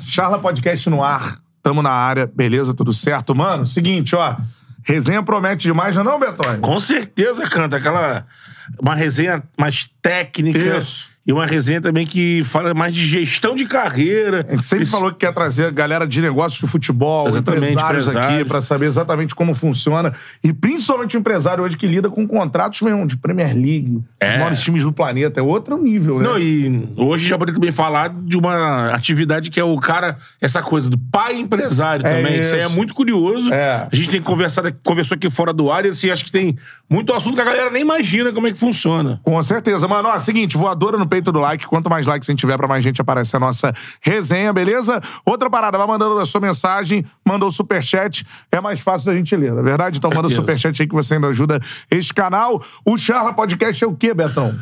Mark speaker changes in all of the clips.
Speaker 1: Charla Podcast no ar. Tamo na área, beleza? Tudo certo? Mano, seguinte, ó. Resenha promete demais, não é não?
Speaker 2: Com certeza, canta. Aquela. Uma resenha mais técnica.
Speaker 1: Isso.
Speaker 2: E uma resenha também que fala mais de gestão de carreira.
Speaker 1: A gente sempre
Speaker 2: Isso-
Speaker 1: falou que quer trazer a galera de negócios de futebol,
Speaker 2: Exatamente,
Speaker 1: empresários aqui,
Speaker 2: empresários.
Speaker 1: pra saber exatamente como funciona. E principalmente o empresário hoje que lida com contratos mesmo de Premier League,
Speaker 2: É.
Speaker 1: os maiores times do planeta. É outro nível, né?
Speaker 2: Não, e hoje já poderia também falar de uma atividade que é o cara, essa coisa do pai empresário
Speaker 1: É
Speaker 2: também. Isso. aí é
Speaker 1: isso.
Speaker 2: muito curioso.
Speaker 1: É.
Speaker 2: A gente tem conversado, conversou aqui fora do ar e assim, acho que tem muito assunto que a galera nem imagina como é que funciona.
Speaker 1: Com certeza. Mano, ó, seguinte, voadora no peito do like. Quanto mais likes a gente tiver, pra mais gente aparecer a nossa resenha, beleza? Outra parada, vai mandando a sua mensagem, mandou o superchat, é mais fácil da gente ler, não é verdade? Então manda o superchat aí que você ainda ajuda este canal. O Charla Podcast é o quê, Betão?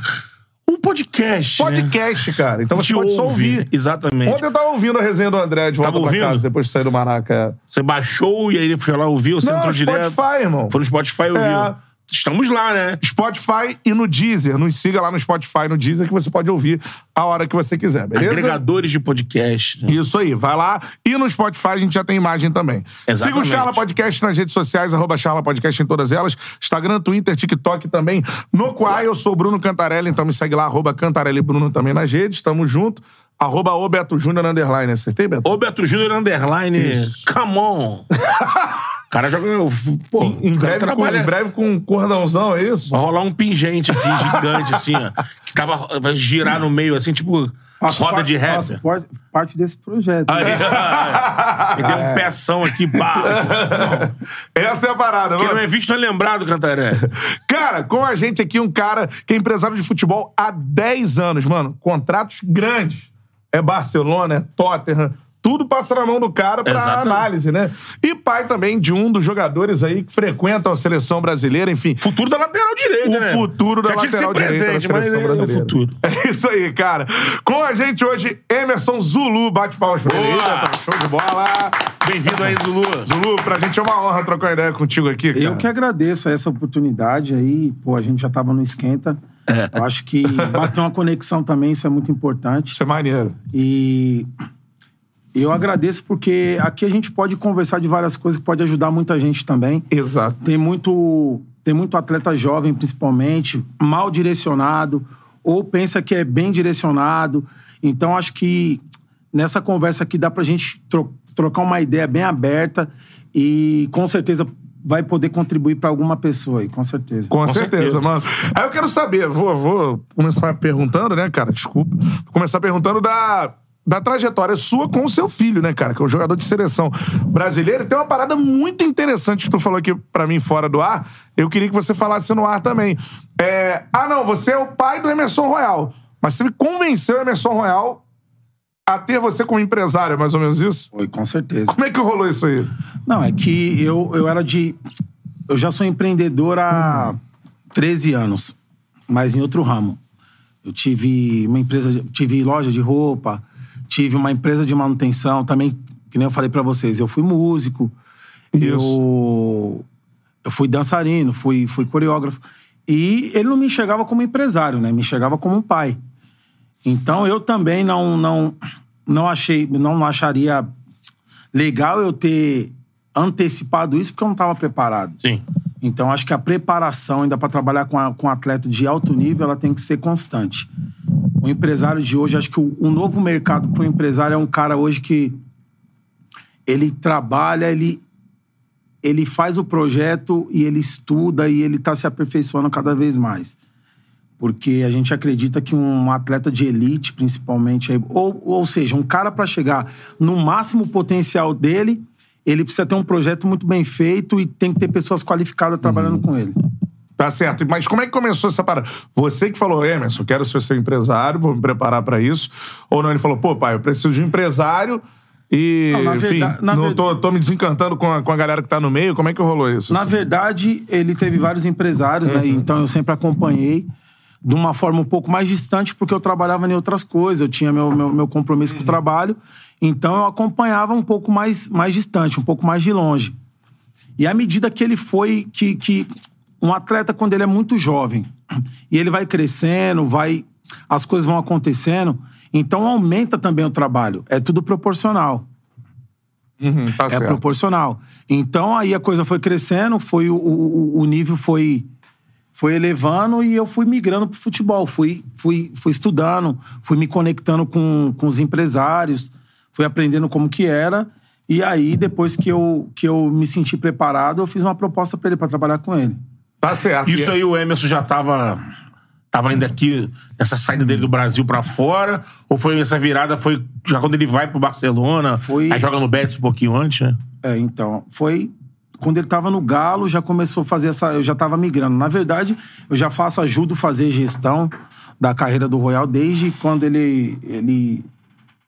Speaker 2: Um podcast. né?
Speaker 1: Podcast, cara. Então você pode só
Speaker 2: ouve.
Speaker 1: ouvir.
Speaker 2: Exatamente.
Speaker 1: Ontem eu tava ouvindo a resenha do André de volta
Speaker 2: Tava
Speaker 1: pra casa, depois de sair do Maraca.
Speaker 2: Você baixou e aí ele foi lá, ouviu, você
Speaker 1: Não,
Speaker 2: entrou direto.
Speaker 1: Spotify, irmão.
Speaker 2: Foi no Spotify e ouviu.
Speaker 1: É.
Speaker 2: Estamos lá, né?
Speaker 1: Spotify e no Deezer. Nos siga lá no Spotify e no Deezer que você pode ouvir a hora que você quiser, beleza?
Speaker 2: Agregadores de podcast. né?
Speaker 1: Isso aí, vai lá. E no Spotify a gente já tem imagem também.
Speaker 2: Exatamente.
Speaker 1: Siga o Charla Podcast nas redes sociais, arroba Charla Podcast em todas elas. Instagram, Twitter, TikTok também. No Quai, eu sou o Bruno Cantarelli, então me segue lá, arroba Cantarelli Bruno também nas redes. Tamo junto. Arroba o Beto Júnior Underline. Acertei, Beto?
Speaker 2: Ô, Beto Júnior Underline.
Speaker 1: Isso.
Speaker 2: Come on. O cara joga. Pô,
Speaker 1: Em breve, com,
Speaker 2: trabalha.
Speaker 1: em breve com um cordãozão, é isso?
Speaker 2: Vai rolar um pingente aqui gigante, assim, ó. Que tava, vai girar no meio, assim, tipo
Speaker 3: Faço
Speaker 2: roda
Speaker 3: par-
Speaker 2: de rap.
Speaker 3: faço par- parte desse projeto.
Speaker 2: Aí, aí tem um peção aqui, pá.
Speaker 1: Essa é a parada,
Speaker 2: Quem não
Speaker 1: mano.
Speaker 2: é visto não é lembrado, Cantaré.
Speaker 1: Cara, com a gente aqui um cara que é empresário de futebol há 10 anos, mano. Contratos grandes. É Barcelona, é Tottenham. Tudo passa na mão do cara pra
Speaker 2: Exatamente.
Speaker 1: análise, né? E pai também de um dos jogadores aí que frequentam a seleção brasileira, enfim.
Speaker 2: Futuro da lateral direita,
Speaker 1: O
Speaker 2: né?
Speaker 1: futuro da
Speaker 2: Já
Speaker 1: lateral direita da
Speaker 2: presente, mas
Speaker 1: seleção
Speaker 2: é o
Speaker 1: brasileira.
Speaker 2: futuro.
Speaker 1: É isso aí, cara. Com a gente hoje, Emerson Zulu. Bate palmas pra ele. Betão. Show de bola.
Speaker 2: Bem-vindo aí, Zulu.
Speaker 1: Zulu, pra gente é uma honra trocar ideia contigo aqui, cara.
Speaker 3: Eu que agradeço essa oportunidade aí. Pô, a gente já tava no esquenta.
Speaker 2: É.
Speaker 3: Eu acho que bater uma conexão também, isso é muito importante.
Speaker 1: Isso é maneiro.
Speaker 3: E eu agradeço porque aqui a gente pode conversar de várias coisas que pode ajudar muita gente também.
Speaker 1: Exato.
Speaker 3: Tem muito, tem muito atleta jovem, principalmente, mal direcionado, ou pensa que é bem direcionado. Então, acho que nessa conversa aqui dá pra gente tro- trocar uma ideia bem aberta e com certeza vai poder contribuir pra alguma pessoa aí, com certeza.
Speaker 1: Com,
Speaker 2: Com
Speaker 1: certeza,
Speaker 2: certeza.
Speaker 1: mano. Aí eu quero saber, vou, vou começar perguntando, né, cara? Desculpa. Vou começar perguntando da, da trajetória sua com o seu filho, né, cara? Que é um jogador de seleção brasileiro. E tem uma parada muito interessante que tu falou aqui pra mim fora do ar. Eu queria que você falasse no ar também. É, ah, não, você é o pai do Emerson Royal. Mas você me convenceu, Emerson Royal, a ter você como empresário, é mais ou menos isso?
Speaker 3: Foi, com certeza.
Speaker 1: Como é que rolou isso aí?
Speaker 3: Não, é que eu, eu era de. Eu já sou empreendedor há 13 anos, mas em outro ramo. Eu tive uma empresa, tive loja de roupa, tive uma empresa de manutenção também, que nem eu falei pra vocês. Eu fui músico, eu, eu fui dançarino, fui, fui coreógrafo. E ele não me enxergava como empresário, né? Me enxergava como um pai. Então eu também não não não achei, não acharia legal eu ter antecipado isso porque eu não estava preparado.
Speaker 2: Sim.
Speaker 3: Então acho que a preparação ainda para trabalhar com, a, com atleta de alto nível ela tem que ser constante. O empresário de hoje, acho que o, o novo mercado para o empresário é um cara hoje que ele trabalha, ele ele faz o projeto e ele estuda e ele está se aperfeiçoando cada vez mais porque a gente acredita que um atleta de elite, principalmente, ou, ou seja, um cara para chegar no máximo potencial dele, ele precisa ter um projeto muito bem feito e tem que ter pessoas qualificadas trabalhando com ele.
Speaker 1: Tá certo. Mas como é que começou essa parada? Você que falou, Emerson, quero ser seu empresário, vou me preparar pra isso. Ou não, ele falou, pô, pai, eu preciso de um empresário e,
Speaker 3: Não,
Speaker 1: enfim,
Speaker 3: verdade-
Speaker 1: não tô, tô me desencantando com a, com a galera que tá no meio. Como é que rolou isso?
Speaker 3: Na
Speaker 1: assim?
Speaker 3: verdade, ele teve vários empresários, né? Então eu sempre acompanhei de uma forma um pouco mais distante, porque eu trabalhava em outras coisas, eu tinha meu, meu, meu compromisso com o trabalho. Então eu acompanhava um pouco mais, mais distante, um pouco mais de longe. E à medida que ele foi. que, que um atleta, quando ele é muito jovem, e ele vai crescendo, vai. as coisas vão acontecendo. Então aumenta também o trabalho. É tudo proporcional.
Speaker 1: Uhum, tá
Speaker 3: É
Speaker 1: certo.
Speaker 3: proporcional. Então aí a coisa foi crescendo, foi o, o, o nível foi foi elevando e eu fui migrando pro futebol, fui fui fui estudando, fui me conectando com, com os empresários, fui aprendendo como que era e aí depois que eu que eu me senti preparado, eu fiz uma proposta para ele para trabalhar com ele.
Speaker 1: Tá certo.
Speaker 2: Isso aí o Emerson já tava. Tava ainda aqui, essa saída dele do Brasil pra fora? Ou foi essa virada, foi já quando ele vai pro Barcelona?
Speaker 3: Foi-
Speaker 2: Aí joga no Betis um pouquinho antes, né?
Speaker 3: É, então, foi quando ele tava no Galo, já começou a fazer essa, eu já tava migrando. Na verdade, eu já faço ajudo fazer gestão da carreira do Royal desde quando ele ele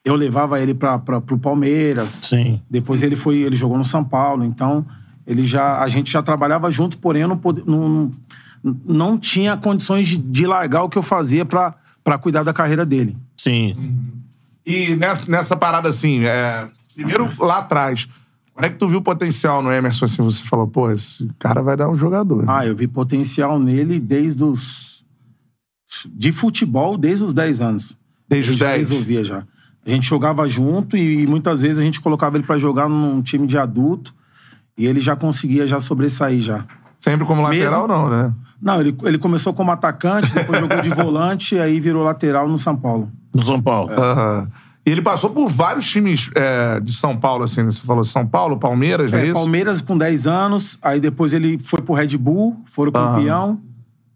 Speaker 3: eu levava ele para pro Palmeiras.
Speaker 2: Sim.
Speaker 3: Depois ele foi, ele jogou no São Paulo, então ele já a gente já trabalhava junto, porém eu não pod- não, não tinha condições de, de largar o que eu fazia para para cuidar da carreira dele.
Speaker 2: Sim.
Speaker 1: E nessa, nessa parada assim, é, primeiro lá atrás, quando é que tu viu o potencial no Emerson assim? Você falou, pô, esse cara vai dar um jogador.
Speaker 3: Ah, eu vi potencial nele desde os. De futebol, desde os 10 anos.
Speaker 1: Desde os
Speaker 3: já
Speaker 1: 10?
Speaker 3: resolvia já. A gente jogava junto e muitas vezes a gente colocava ele pra jogar num time de adulto e ele já conseguia já sobressair já.
Speaker 1: Sempre como lateral,
Speaker 3: Mesmo-
Speaker 1: não, né?
Speaker 3: Não, ele, ele começou como atacante, depois jogou de volante e aí virou lateral no São Paulo.
Speaker 2: No São Paulo.
Speaker 1: Aham. E ele passou por vários times é, de São Paulo, assim, né? Você falou São Paulo, Palmeiras, é
Speaker 3: É,
Speaker 1: isso?
Speaker 3: Palmeiras com 10 anos, aí depois ele foi pro Red Bull, foram campeão,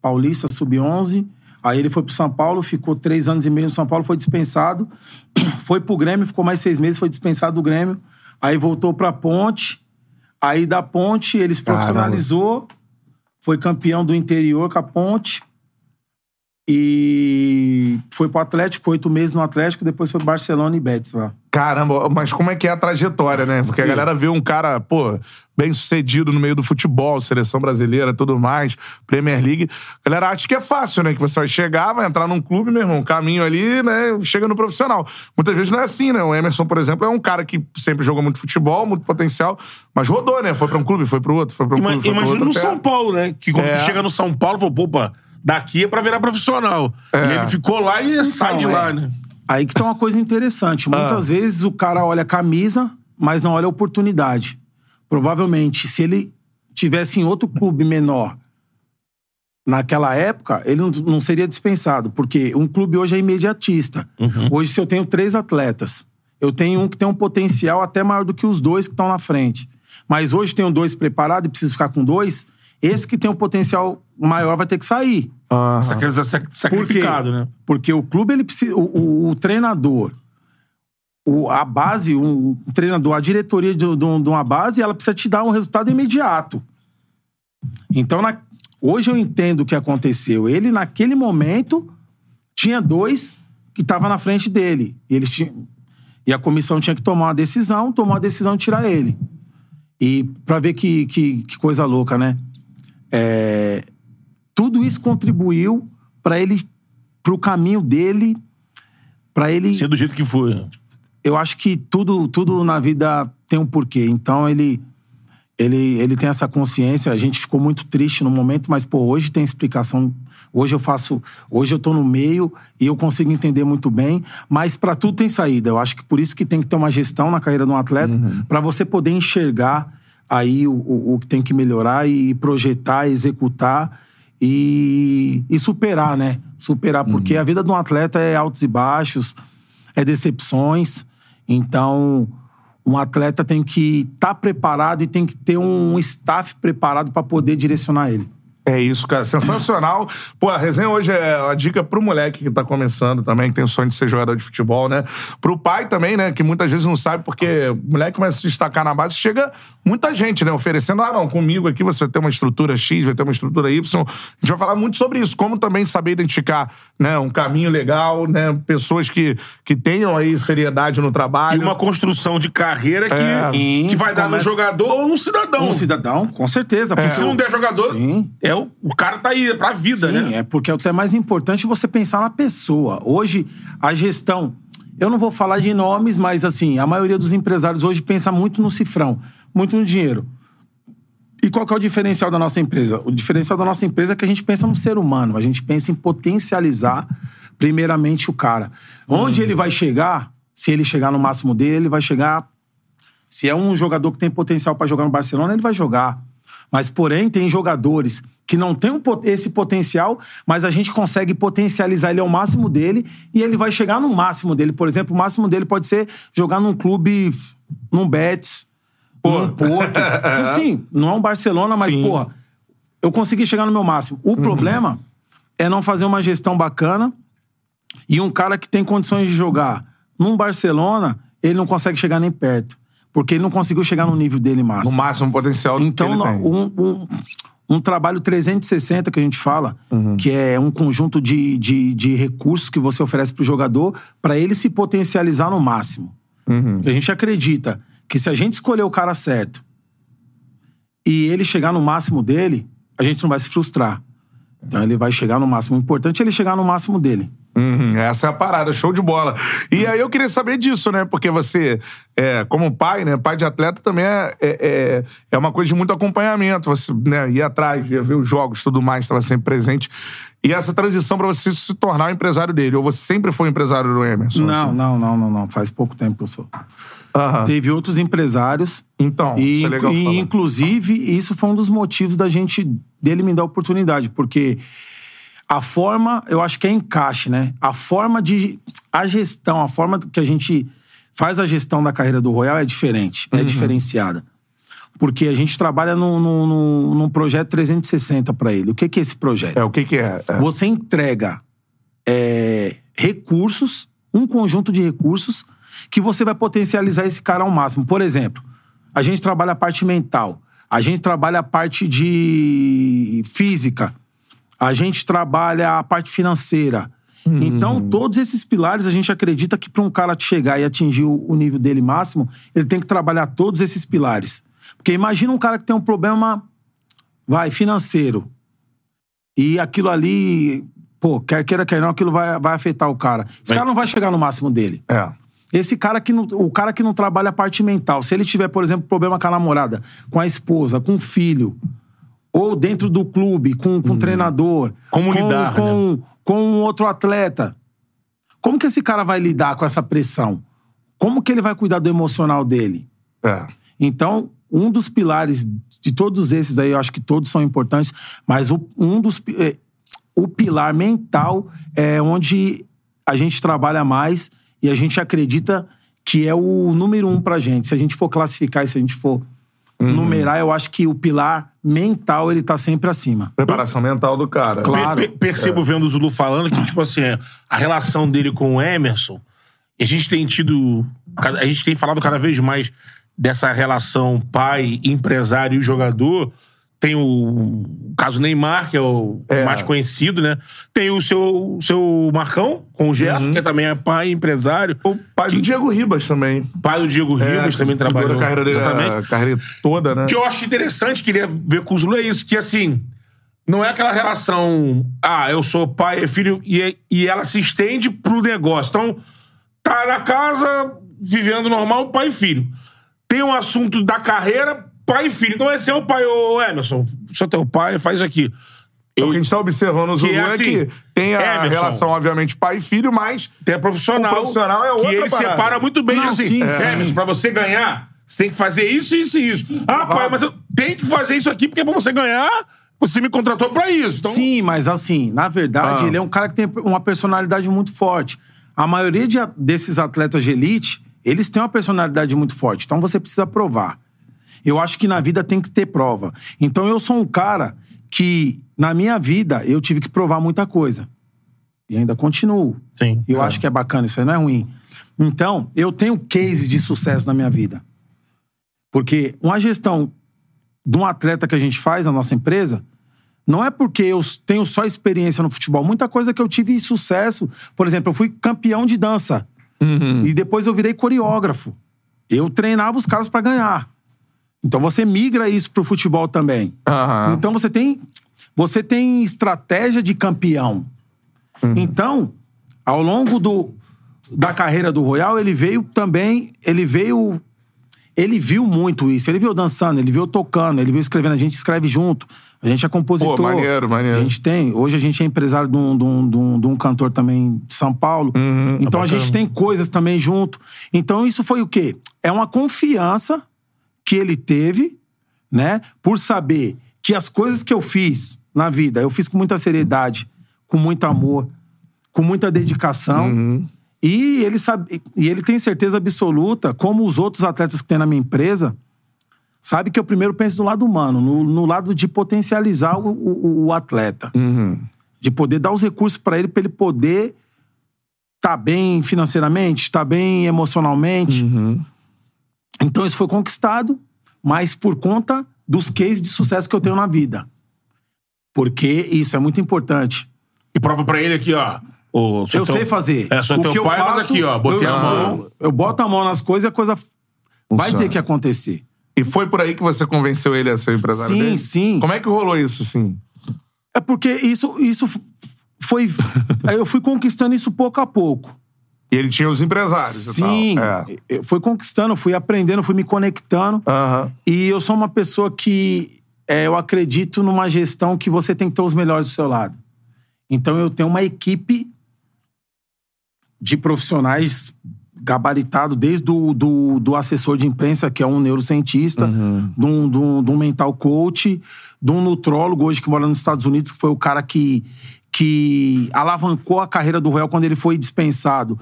Speaker 3: Paulista Sub-11. Aí ele foi pro São Paulo, ficou três anos e meio no São Paulo, foi dispensado. Foi pro Grêmio, ficou mais seis meses, foi dispensado do Grêmio. Aí voltou pra Ponte. Aí da Ponte ele se
Speaker 1: Caramba.
Speaker 3: profissionalizou, foi campeão do interior com a Ponte. E foi pro Atlético, oito meses no Atlético, depois foi Barcelona e Betis lá.
Speaker 1: Caramba, mas como é que é a trajetória, né? Porque a galera vê um cara, pô, bem sucedido no meio do futebol, seleção brasileira, tudo mais, Premier League. A galera acha que é fácil, né? Que você vai chegar, vai entrar num clube, meu irmão, caminho ali, né? Chega no profissional. Muitas vezes não é assim, né? O Emerson, por exemplo, é um cara que sempre jogou muito futebol, muito potencial, mas rodou, né? Foi pra um clube, foi pro outro, foi pra um
Speaker 2: Ima-
Speaker 1: clube, foi pro
Speaker 2: Imagina
Speaker 1: outro.
Speaker 2: no
Speaker 1: até-
Speaker 2: São Paulo, né? Que quando
Speaker 1: É.
Speaker 2: chega no São Paulo, falou, opa, daqui é pra virar profissional. E ele ficou lá e sai de
Speaker 3: Então,
Speaker 2: lá,
Speaker 3: é.
Speaker 2: né?
Speaker 3: Aí que tá uma coisa interessante. Muitas vezes o cara olha a camisa, mas não olha a oportunidade. Provavelmente, se ele tivesse em outro clube menor naquela época, ele não, seria dispensado. Porque um clube hoje é imediatista. Hoje, se eu tenho três atletas, eu tenho um que tem um potencial até maior do que os dois que estão na frente. Mas hoje tenho dois preparados e preciso ficar com dois. Esse que tem um potencial maior vai ter que sair.
Speaker 2: Sac- Sacrificado, né?
Speaker 3: Porque o clube, ele precisa. O, o- o treinador, o- a base, um, treinador, a diretoria de, de de uma base, ela precisa te dar um resultado imediato. Então, na- hoje eu entendo o que aconteceu. Ele, naquele momento, tinha dois que estavam na frente dele. E, eles tinham, e a comissão tinha que tomar uma decisão, tomar uma decisão de tirar ele. E pra ver que, que, que coisa louca, né? É, tudo isso contribuiu para ele, pro caminho dele, para ele.
Speaker 2: Ser do jeito que foi.
Speaker 3: Eu acho que tudo, tudo na vida tem um porquê. Então ele, ele, ele tem essa consciência. A gente ficou muito triste no momento, mas pô, hoje tem explicação. Hoje eu faço, hoje eu tô no meio e eu consigo entender muito bem. Mas para tudo tem saída. Eu acho que por isso que tem que ter uma gestão na carreira de um atleta para você poder enxergar aí o, o, o que tem que melhorar e projetar, executar e, e superar, né? Superar, porque a vida de um atleta é altos e baixos, é decepções. Então, um atleta tem que estar preparado e tem que ter um staff preparado para poder direcionar ele.
Speaker 1: É isso, cara. Sensacional. Pô, a resenha hoje é uma dica pro moleque que tá começando também, que tem o sonho de ser jogador de futebol, né? Pro pai também, né? Que muitas vezes não sabe, porque o moleque começa a se destacar na base, chega muita gente, né? Oferecendo, ah, não, comigo aqui você vai ter uma estrutura X, vai ter uma estrutura Y. A gente vai falar muito sobre isso, como também saber identificar, né? Um caminho legal, né? Pessoas que, que tenham aí seriedade no
Speaker 2: E
Speaker 1: trabalho.
Speaker 2: uma construção de carreira que,
Speaker 1: É.
Speaker 2: que vai dar no
Speaker 3: Começa-
Speaker 2: jogador ou no cidadão.
Speaker 3: Um cidadão, com certeza.
Speaker 2: Porque
Speaker 3: Porque
Speaker 2: se não der jogador,
Speaker 3: Sim.
Speaker 2: é o, o cara tá aí, pra vida,
Speaker 3: Sim,
Speaker 2: né?
Speaker 3: é porque é até mais importante você pensar na pessoa. Hoje, a gestão. Eu não vou falar de nomes, mas assim, a maioria dos empresários hoje pensa muito no cifrão, muito no dinheiro. E qual que é o diferencial da nossa empresa? O diferencial da nossa empresa é que a gente pensa no ser humano, a gente pensa em potencializar primeiramente o cara. Onde ele vai chegar, se ele chegar no máximo dele, ele vai chegar. Se é um jogador que tem potencial pra jogar no Barcelona, ele vai jogar. Mas, porém, tem jogadores que não têm um esse potencial, mas a gente consegue potencializar ele ao máximo dele e ele vai chegar no máximo dele. Por exemplo, o máximo dele pode ser jogar num clube, num Betis, num Porto. Sim, não é um Barcelona, mas,
Speaker 1: Sim.
Speaker 3: porra, eu consegui chegar no meu máximo. O problema é não fazer uma gestão bacana e um cara que tem condições de jogar num Barcelona, ele não consegue chegar nem perto. Porque ele não conseguiu chegar no nível dele
Speaker 1: No
Speaker 3: máximo.
Speaker 1: máximo potencial
Speaker 3: Então,
Speaker 1: que ele tem.
Speaker 3: um, um, um trabalho 360 que a gente fala,
Speaker 1: Uhum.
Speaker 3: que é um conjunto de, de, de recursos que você oferece pro jogador para ele se potencializar no máximo.
Speaker 1: Uhum.
Speaker 3: A gente acredita que se a gente escolher o cara certo e ele chegar no máximo dele, a gente não vai se frustrar. Então ele vai chegar no máximo. O importante é ele chegar no máximo dele.
Speaker 1: Uhum, essa é a parada, show de bola. E aí eu queria saber disso, né? Porque você, é, como pai, né? Pai de atleta também é, é, é- é uma coisa de muito acompanhamento. Você né, ia atrás, ia ver os jogos tudo mais, estava sempre presente. E essa transição pra você se tornar o empresário dele. Ou você sempre foi empresário do Emerson?
Speaker 3: Não,
Speaker 1: assim?
Speaker 3: não, não, não, não. Faz pouco tempo que eu sou.
Speaker 1: Aham.
Speaker 3: Teve outros empresários.
Speaker 1: Então,
Speaker 3: E,
Speaker 1: isso é legal
Speaker 3: e,
Speaker 1: falar.
Speaker 3: inclusive, isso foi um dos motivos da gente, dele me dar oportunidade, porque a forma, eu acho que é encaixe, né? A forma de. A gestão, a forma que a gente faz a gestão da carreira do Royal é diferente,
Speaker 1: Uhum.
Speaker 3: é diferenciada. Porque a gente trabalha num, num, num- num projeto 360 para ele. O que, que é esse projeto?
Speaker 1: É, o que que é? É.
Speaker 3: Você entrega é, recursos, um conjunto de recursos que você vai potencializar esse cara ao máximo. Por exemplo, a gente trabalha a parte mental, a gente trabalha a parte de física, a gente trabalha a parte financeira. Então, todos esses pilares, a gente acredita que para um cara chegar e atingir o o nível dele máximo, ele tem que trabalhar todos esses pilares. Porque imagina um cara que tem um problema, vai, financeiro. E aquilo ali, pô, quer queira, quer não, aquilo vai, vai afetar o cara. Esse cara não vai chegar no máximo dele.
Speaker 1: É.
Speaker 3: Esse cara que não, o cara que não trabalha a parte mental, se ele tiver, por exemplo, problema com a namorada, com a esposa, com o filho, ou dentro do clube, com, com o treinador,
Speaker 2: Como
Speaker 3: com,
Speaker 2: lidar,
Speaker 3: com, com um outro atleta, como que esse cara vai lidar com essa pressão? Como que ele vai cuidar do emocional dele?
Speaker 1: É.
Speaker 3: Então, um dos pilares de todos esses aí, eu acho que todos são importantes, mas o, um dos eh, o pilar mental é onde a gente trabalha mais e a gente acredita que é o número um pra gente. Se a gente for classificar e se a gente for numerar, eu acho que o pilar mental ele tá sempre acima.
Speaker 1: Preparação mental do cara.
Speaker 3: Claro.
Speaker 2: Per- per- percebo vendo o Zulu falando que, tipo assim, a relação dele com o Emerson, a gente tem tido. A gente tem falado cada vez mais dessa relação pai, empresário e jogador. Tem o caso Neymar, que é o
Speaker 1: É.
Speaker 2: mais conhecido, né? Tem o seu, o seu Marcão, com o Gerson, que também é pai, empresário.
Speaker 1: O pai do Diego Ribas também.
Speaker 2: Pai do Diego Ribas
Speaker 1: É,
Speaker 2: também
Speaker 1: que durou
Speaker 2: trabalhou.
Speaker 1: A carreira, dele,
Speaker 2: Exatamente.
Speaker 1: a carreira toda, né?
Speaker 2: O que eu acho interessante, queria ver com o Zulu, é isso, que assim, não é aquela relação, ah, eu sou pai e filho, e, e ela se estende pro negócio. Então, tá na casa, vivendo normal, pai e filho. Tem um assunto da carreira, pai e filho. Então, esse é o pai, ô Emerson, sou teu pai, faz aqui.
Speaker 1: O que a gente tá observando no Zulu
Speaker 2: é
Speaker 1: é,
Speaker 2: assim,
Speaker 1: que tem a
Speaker 2: Emerson.
Speaker 1: relação, obviamente, pai e filho, mas
Speaker 2: Tem a profissional.
Speaker 1: O profissional é outra
Speaker 2: Que ele
Speaker 1: parada.
Speaker 2: separa muito bem,
Speaker 3: Não,
Speaker 2: assim.
Speaker 3: sim,
Speaker 2: é,
Speaker 3: sim.
Speaker 2: Emerson, pra você ganhar, você tem que fazer isso, isso e isso. ah, pai, mas eu tenho que fazer isso aqui, porque pra você ganhar, você me contratou pra isso. Então,
Speaker 3: Sim, mas assim, na verdade,
Speaker 1: Ah.
Speaker 3: ele é um cara que tem uma personalidade muito forte. A maioria de desses atletas de elite, eles têm uma personalidade muito forte. Então você precisa provar. Eu acho que na vida tem que ter prova. Então eu sou um cara que, na minha vida, eu tive que provar muita coisa. E ainda continuo.
Speaker 2: Sim.
Speaker 3: Eu acho que é bacana, isso aí não é ruim. Então, eu tenho cases de sucesso na minha vida. Porque uma gestão de um atleta que a gente faz na nossa empresa, não é porque eu tenho só experiência no futebol. Muita coisa que eu tive sucesso. Por exemplo, eu fui campeão de dança. E depois eu virei coreógrafo. Eu treinava os caras pra ganhar. Então você migra isso pro futebol também.
Speaker 1: Aham.
Speaker 3: Então você tem você tem estratégia de campeão. Então, ao longo do, da carreira do Royal, ele veio também, ele veio ele viu muito isso, ele viu dançando, ele viu tocando, ele viu escrevendo, a gente escreve junto. A gente é compositor.
Speaker 1: Pô, maneiro, maneiro.
Speaker 3: A gente tem. Hoje a gente é empresário de um, de um, de um, de um cantor também de São Paulo.
Speaker 1: Uhum.
Speaker 3: então a
Speaker 2: bacana.
Speaker 3: gente tem coisas também junto. Então isso foi o quê? É uma confiança que ele teve, né? Por saber que as coisas que eu fiz na vida, eu fiz com muita seriedade, com muito amor, com muita dedicação.
Speaker 1: Uhum.
Speaker 3: E ele sabe, e ele tem certeza absoluta, como os outros atletas que tem na minha empresa, sabe que eu primeiro penso no lado humano, no, no lado de potencializar o, o- o atleta,
Speaker 1: Uhum.
Speaker 3: de poder dar os recursos para ele, para ele poder estar bem financeiramente, estar bem emocionalmente.
Speaker 1: Uhum.
Speaker 3: Então isso foi conquistado, mas por conta dos cases de sucesso que eu tenho na vida. Porque isso é muito importante.
Speaker 2: E prova pra ele aqui, ó. O,
Speaker 3: eu
Speaker 2: teu-
Speaker 3: sei fazer.
Speaker 2: É, sou
Speaker 3: o
Speaker 2: teu
Speaker 3: que eu
Speaker 2: pai,
Speaker 3: faço,
Speaker 2: mas aqui, ó. Botei
Speaker 3: eu,
Speaker 2: a mão.
Speaker 3: Eu, eu boto a mão nas coisas e a coisa vai ter que acontecer.
Speaker 1: E foi por aí que você convenceu ele a ser empresário
Speaker 3: Sim,
Speaker 1: dele?
Speaker 3: sim.
Speaker 1: Como é que rolou isso, assim?
Speaker 3: É porque isso, isso foi. eu fui conquistando isso pouco a pouco.
Speaker 1: E ele tinha os empresários
Speaker 3: Sim.
Speaker 1: e tal. É.
Speaker 3: Eu fui conquistando, fui aprendendo, fui me conectando.
Speaker 1: Aham.
Speaker 3: E eu sou uma pessoa que é, eu acredito numa gestão que você tem que ter os melhores do seu lado. Então eu tenho uma equipe de profissionais gabaritado, desde o do, do assessor de imprensa, que é um neurocientista, de, um, de um- de um mental coach, de um nutrólogo hoje que mora nos Estados Unidos, que foi o cara que, que alavancou a carreira do Royal quando ele foi dispensado.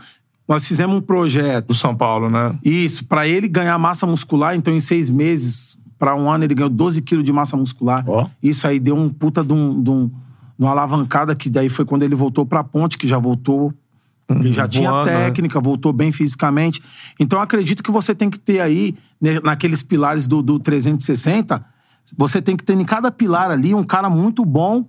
Speaker 3: Nós fizemos um projeto
Speaker 1: Do São Paulo, né?
Speaker 3: isso, pra ele ganhar massa muscular, então em seis meses, pra um ano, ele ganhou 12 quilos de massa muscular.
Speaker 2: Ó.
Speaker 3: Isso aí deu um puta de, um, de, um- de uma alavancada, que daí foi quando ele voltou pra ponte, que já voltou. Ele já tinha
Speaker 1: voando, né?
Speaker 3: técnica, voltou bem fisicamente. Então, eu acredito que você tem que ter aí, né, naqueles pilares do, do 360, você tem que ter em cada pilar ali um cara muito bom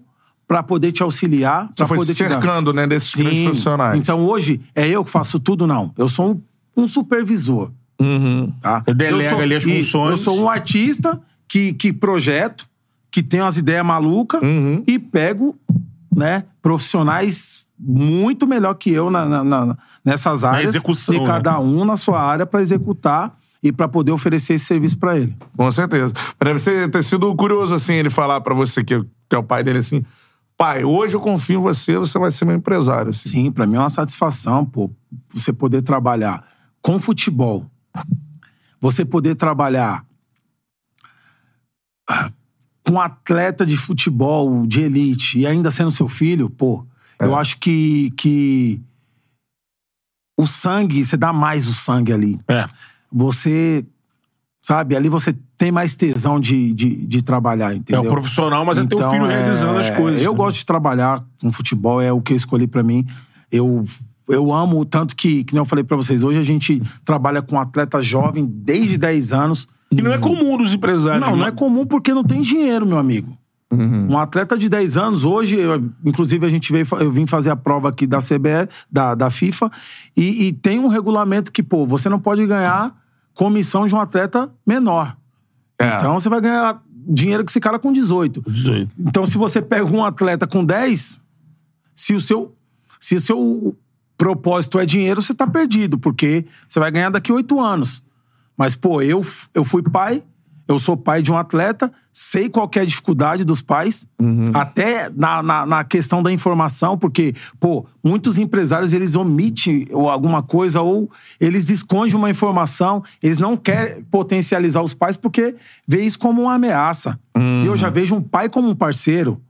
Speaker 3: pra poder te auxiliar.
Speaker 1: Você
Speaker 3: pra
Speaker 1: foi
Speaker 3: poder
Speaker 1: se
Speaker 3: te dar-
Speaker 1: cercando, né, desses grandes
Speaker 3: Sim.
Speaker 1: profissionais.
Speaker 3: Então hoje é eu que faço tudo, não. Eu sou um, um supervisor.
Speaker 1: Uhum.
Speaker 3: Tá?
Speaker 2: Delega
Speaker 3: Eu sou-
Speaker 2: ali as funções.
Speaker 3: Eu sou um artista que, que projeto, que tem umas ideias malucas
Speaker 1: Uhum.
Speaker 3: e pego né, profissionais muito melhor que eu na, na- na- nessas áreas.
Speaker 2: execução,
Speaker 3: E
Speaker 2: né?
Speaker 3: cada um na sua área pra executar e pra poder oferecer esse serviço pra ele.
Speaker 1: Com certeza. Deve ser- ter sido curioso, assim, ele falar pra você, que, que é o pai dele, assim... Pai, hoje eu confio em você, você vai ser meu empresário. Assim.
Speaker 3: Sim, pra mim é uma satisfação, pô, você poder trabalhar com futebol. Você poder trabalhar ah, com atleta de futebol de elite e ainda sendo seu filho, pô, eu acho que, que o sangue, você dá mais o sangue ali.
Speaker 2: É.
Speaker 3: Você, sabe, ali você tem mais tesão de, de, de trabalhar,
Speaker 2: É
Speaker 3: entendeu?
Speaker 2: o profissional, mas é teu
Speaker 3: Então,
Speaker 2: filho
Speaker 3: é,
Speaker 2: realizando as coisas.
Speaker 3: Eu
Speaker 2: né?
Speaker 3: gosto de trabalhar com futebol, é o que eu escolhi pra mim. Eu, eu amo, tanto que, que nem eu falei pra vocês, hoje a gente trabalha com atleta jovem desde 10 anos.
Speaker 2: E não é comum dos empresários.
Speaker 3: Não, não
Speaker 2: né?
Speaker 3: é comum porque não tem dinheiro, meu amigo. Um atleta de 10 anos, hoje, eu- inclusive a gente veio, eu vim fazer a prova aqui da CBE, da, da FIFA, e, e tem um regulamento que, pô, você não pode ganhar comissão de um atleta menor.
Speaker 1: É.
Speaker 3: Então você vai ganhar dinheiro que esse cara com 18.
Speaker 2: 18.
Speaker 3: Então, se você pega um atleta com 10, se o seu, se o seu propósito é dinheiro, você tá perdido, porque você vai ganhar daqui oito anos. Mas, pô, eu, eu fui pai, eu sou pai de um atleta, sei qual é a dificuldade dos pais, até na, na, na questão da informação, porque, pô, muitos empresários, eles omitem ou alguma coisa ou eles escondem uma informação, eles não querem potencializar os pais porque vê isso como uma ameaça. E eu já vejo um pai como um parceiro.